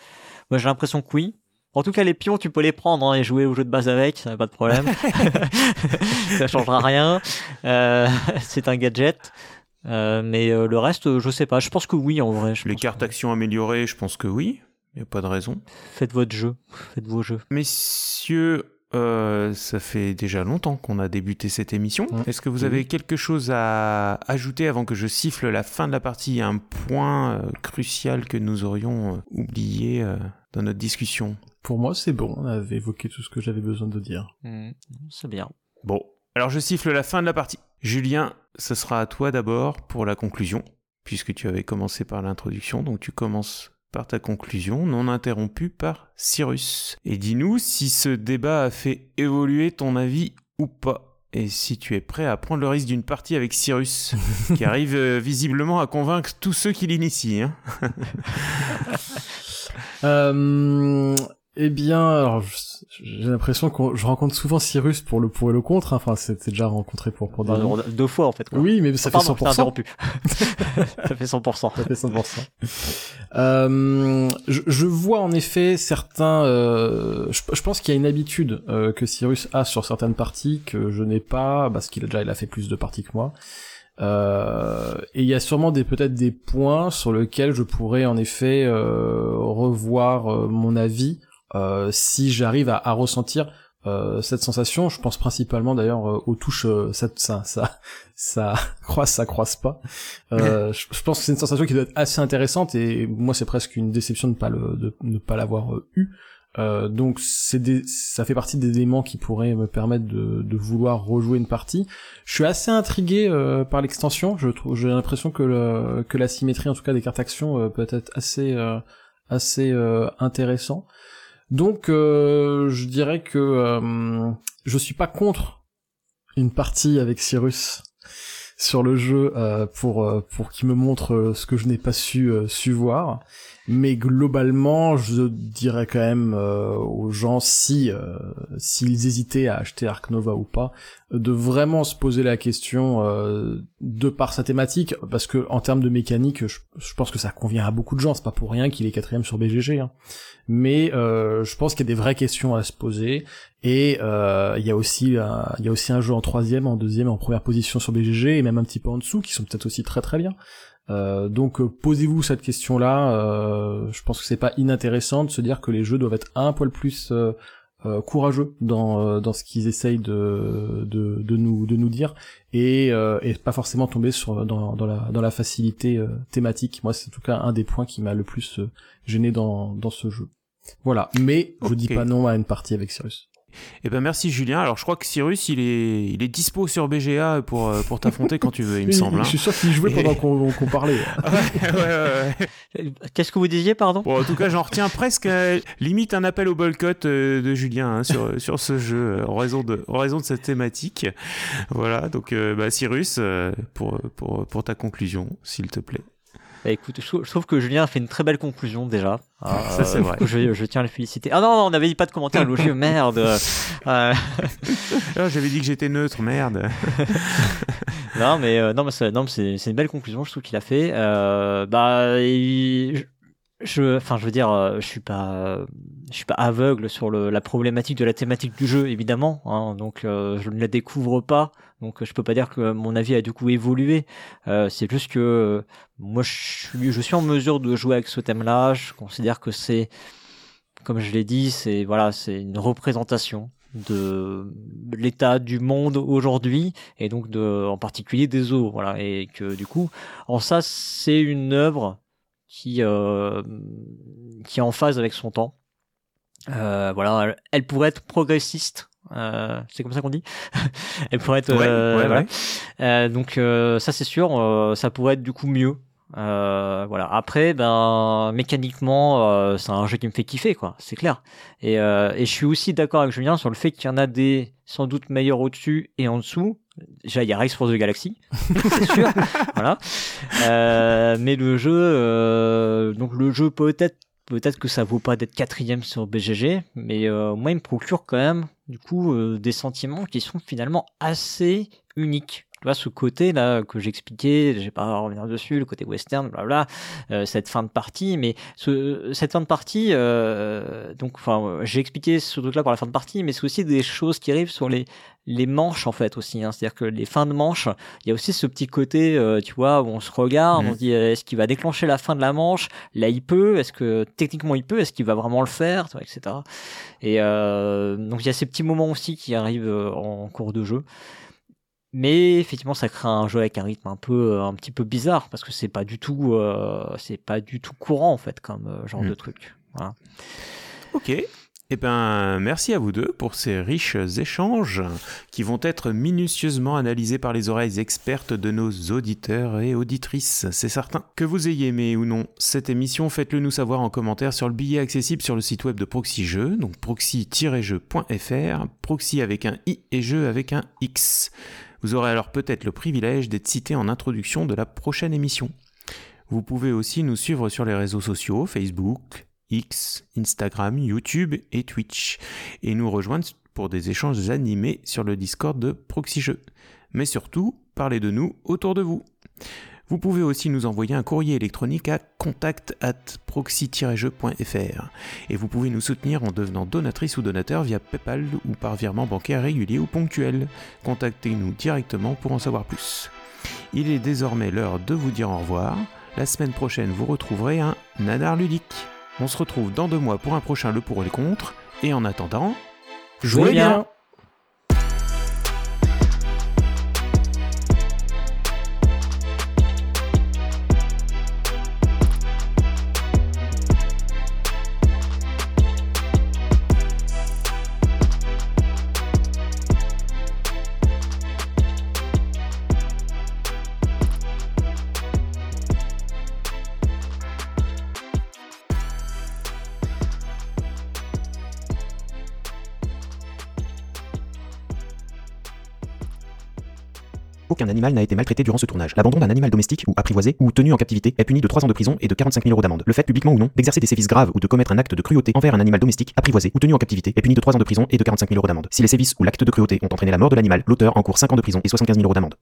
Moi j'ai l'impression que oui. En tout cas, les pions, tu peux les prendre hein, et jouer au jeu de base avec, ça n'a pas de problème. ça changera rien. C'est un gadget. Mais le reste, je sais pas. Je pense que oui, en vrai. Je Les cartes que- actions améliorées, je pense que oui. Il n'y a pas de raison. Faites votre jeu. Faites vos jeux. Messieurs, euh, ça fait déjà longtemps qu'on a débuté cette émission. Est-ce que vous avez quelque chose à ajouter avant que je siffle la fin de la partie? Un point euh, crucial que nous aurions euh, oublié dans notre discussion? Pour moi, c'est bon. On avait évoqué tout ce que j'avais besoin de dire. Hmm, c'est bien. Bon, alors je siffle la fin de la partie. Julien, ce sera à toi d'abord pour la conclusion, puisque tu avais commencé par l'introduction, donc tu commences par ta conclusion, non interrompue par Cyrus. Et dis-nous si ce débat a fait évoluer ton avis ou pas. Et si tu es prêt à prendre le risque d'une partie avec Cyrus, qui arrive euh, visiblement à convaincre tous ceux qui l'initient. hein. Euh, eh bien, alors, j'ai l'impression que je rencontre souvent Cyrus pour le pour et le contre. hein. Enfin, c'était déjà rencontré pour pour Enfin, deux fois en fait. Quoi. Oui, mais ça fait pardon, je t'ai 100%. interrompu. ça fait 100%. Ça fait 100%. Euh, je, je vois en effet certains. euh, je, je pense qu'il y a une habitude euh, que Cyrus a sur certaines parties que je n'ai pas, parce qu'il a déjà il a fait plus de parties que moi. Euh, et il y a sûrement des peut-être des points sur lesquels je pourrais en effet euh, revoir euh, mon avis si j'arrive à, à ressentir euh, cette sensation. Je pense principalement d'ailleurs euh, aux touches. euh, ça, ça, ça, ça croise, ça croise pas. Euh, je, je pense que c'est une sensation qui doit être assez intéressante et moi c'est presque une déception de pas le, de ne pas l'avoir euh, eu. Euh, donc c'est des, ça fait partie des éléments qui pourraient me permettre de, de vouloir rejouer une partie. Je suis assez intrigué euh, par l'extension. Je trouve, j'ai l'impression que le, que la symétrie en tout cas des cartes actions euh, peut être assez euh, assez euh, intéressant. Donc euh, je dirais que euh, je suis pas contre une partie avec Cyrus sur le jeu euh, pour pour qu'il me montre ce que je n'ai pas su su voir mais globalement je dirais quand même euh, aux gens si euh, s'ils hésitaient à acheter Ark Nova ou pas de vraiment se poser la question euh, de par sa thématique parce que en termes de mécanique je, je pense que ça convient à beaucoup de gens c'est pas pour rien qu'il est quatrième sur BGG hein. mais euh, je pense qu'il y a des vraies questions à se poser et euh, il y a aussi il y a aussi un jeu en troisième, en deuxième, en première position sur BGG et même un petit peu en dessous qui sont peut-être aussi très très bien. Euh, donc euh, posez-vous cette question-là. euh, je pense que c'est pas inintéressant de se dire que les jeux doivent être un poil plus euh, euh, courageux dans euh, dans ce qu'ils essayent de, de de nous de nous dire et euh, et pas forcément tomber sur dans dans la dans la facilité thématique. Moi, c'est en tout cas un des points qui m'a le plus gêné dans dans ce jeu. Voilà, mais je dis pas non à une partie avec Cyrus. Eh ben merci Julien. Alors je crois que Cyrus il est il est dispo sur BGA pour euh, pour t'affronter quand tu veux, il me semble. hein. Je suis sûr qu'il jouait pendant Et- qu'on parlait. ouais, ouais, ouais, ouais. Qu'est-ce que vous disiez, pardon? Bon, en tout cas, j'en retiens presque euh, limite un appel au boycott euh, de Julien hein, sur, sur ce jeu en raison de, en raison de cette thématique. Voilà, donc euh, bah, Cyrus, pour, pour, pour ta conclusion, s'il te plaît. Bah écoute, je trouve, je trouve que Julien a fait une très belle conclusion déjà. Euh, Ça, c'est vrai. du coup, Je, je tiens à le féliciter. Ah non, non, on n'avait dit pas de commentaire élogieux, merde. Euh, Ah, J'avais dit que j'étais neutre, merde. non, mais euh, non, mais c'est une belle conclusion, je trouve qu'il a fait. Euh, bah, il- je, enfin, je veux dire, euh, je suis pas, je suis pas aveugle sur le, la problématique de la thématique du jeu, évidemment. hein, donc, euh, je ne la découvre pas. Donc, je peux pas dire que mon avis a du coup évolué. Euh, c'est juste que moi, je suis, je suis en mesure de jouer avec ce thème-là. Je considère que c'est, comme je l'ai dit, c'est voilà, c'est une représentation de l'état du monde aujourd'hui et donc de en particulier des eaux voilà et que du coup en ça c'est une œuvre qui euh, qui est en phase avec son temps euh, voilà elle, pourrait être progressiste euh, c'est comme ça qu'on dit elle pourrait être Ouais, euh, ouais, voilà. ouais. Euh, donc euh, ça c'est sûr, euh, ça pourrait être du coup mieux. Euh, voilà. Après, ben mécaniquement, euh, c'est un jeu qui me fait kiffer, quoi. C'est clair. Et, euh, et je suis aussi d'accord avec Julien sur le fait qu'il y en a des sans doute meilleurs au-dessus et en dessous. Déjà, il y a Race for the Galaxy, c'est sûr. voilà. Euh, mais le jeu, euh, donc le jeu peut-être peut-être que ça vaut pas d'être quatrième sur BGG, mais euh, moi il me procure quand même du coup euh, des sentiments qui sont finalement assez uniques. Tu vois, ce côté là que j'expliquais, j'ai pas à revenir dessus, le côté western, blabla, euh, cette fin de partie, mais ce, cette fin de partie, euh, donc, enfin, j'ai expliqué ce truc-là pour la fin de partie, mais c'est aussi des choses qui arrivent sur les les manches en fait aussi. Hein. C'est-à-dire que les fins de manche, il y a aussi ce petit côté, euh, tu vois, où on se regarde, on Mhm. se dit est-ce qu'il va déclencher la fin de la manche? Là, il peut. Est-ce que techniquement il peut? Est-ce qu'il va vraiment le faire? Vois, Etc. Et donc il y a ces petits moments aussi qui arrivent en cours de jeu. Mais effectivement, ça crée un jeu avec un rythme un peu, euh, un petit peu bizarre parce que c'est pas du tout, euh, c'est pas du tout courant en fait comme euh, genre de truc. Voilà. Ok. Eh ben, merci à vous deux pour ces riches échanges qui vont être minutieusement analysés par les oreilles expertes de nos auditeurs et auditrices, c'est certain. Que vous ayez aimé ou non cette émission, faites-le nous savoir en commentaire sur le billet accessible sur le site web de Proxy Jeux, donc proxy-jeu.fr, proxy avec un i et jeu avec un x. Vous aurez alors peut-être le privilège d'être cité en introduction de la prochaine émission. Vous pouvez aussi nous suivre sur les réseaux sociaux, Facebook, X, Instagram, YouTube et Twitch, et nous rejoindre pour des échanges animés sur le Discord de Proxy Jeux. Mais surtout, parlez de nous autour de vous. Vous pouvez aussi nous envoyer un courrier électronique à contact at proxy-jeu.fr et vous pouvez nous soutenir en devenant donatrice ou donateur via PayPal ou par virement bancaire régulier ou ponctuel. Contactez-nous directement pour en savoir plus. Il est désormais l'heure de vous dire au revoir. La semaine prochaine, vous retrouverez un nanar ludique. On se retrouve dans deux mois pour un prochain Le pour et le contre. Et en attendant, Jouez bien. Animal n'a été maltraité durant ce tournage. L'abandon d'un animal domestique ou apprivoisé ou tenu en captivité est puni de 3 ans de prison et de 45 000 euros d'amende. Le fait, publiquement ou non, d'exercer des sévices graves ou de commettre un acte de cruauté envers un animal domestique, apprivoisé ou tenu en captivité est puni de 3 ans de prison et de 45 000 euros d'amende. Si les sévices ou l'acte de cruauté ont entraîné la mort de l'animal, l'auteur encourt 5 ans de prison et 75 000 euros d'amende.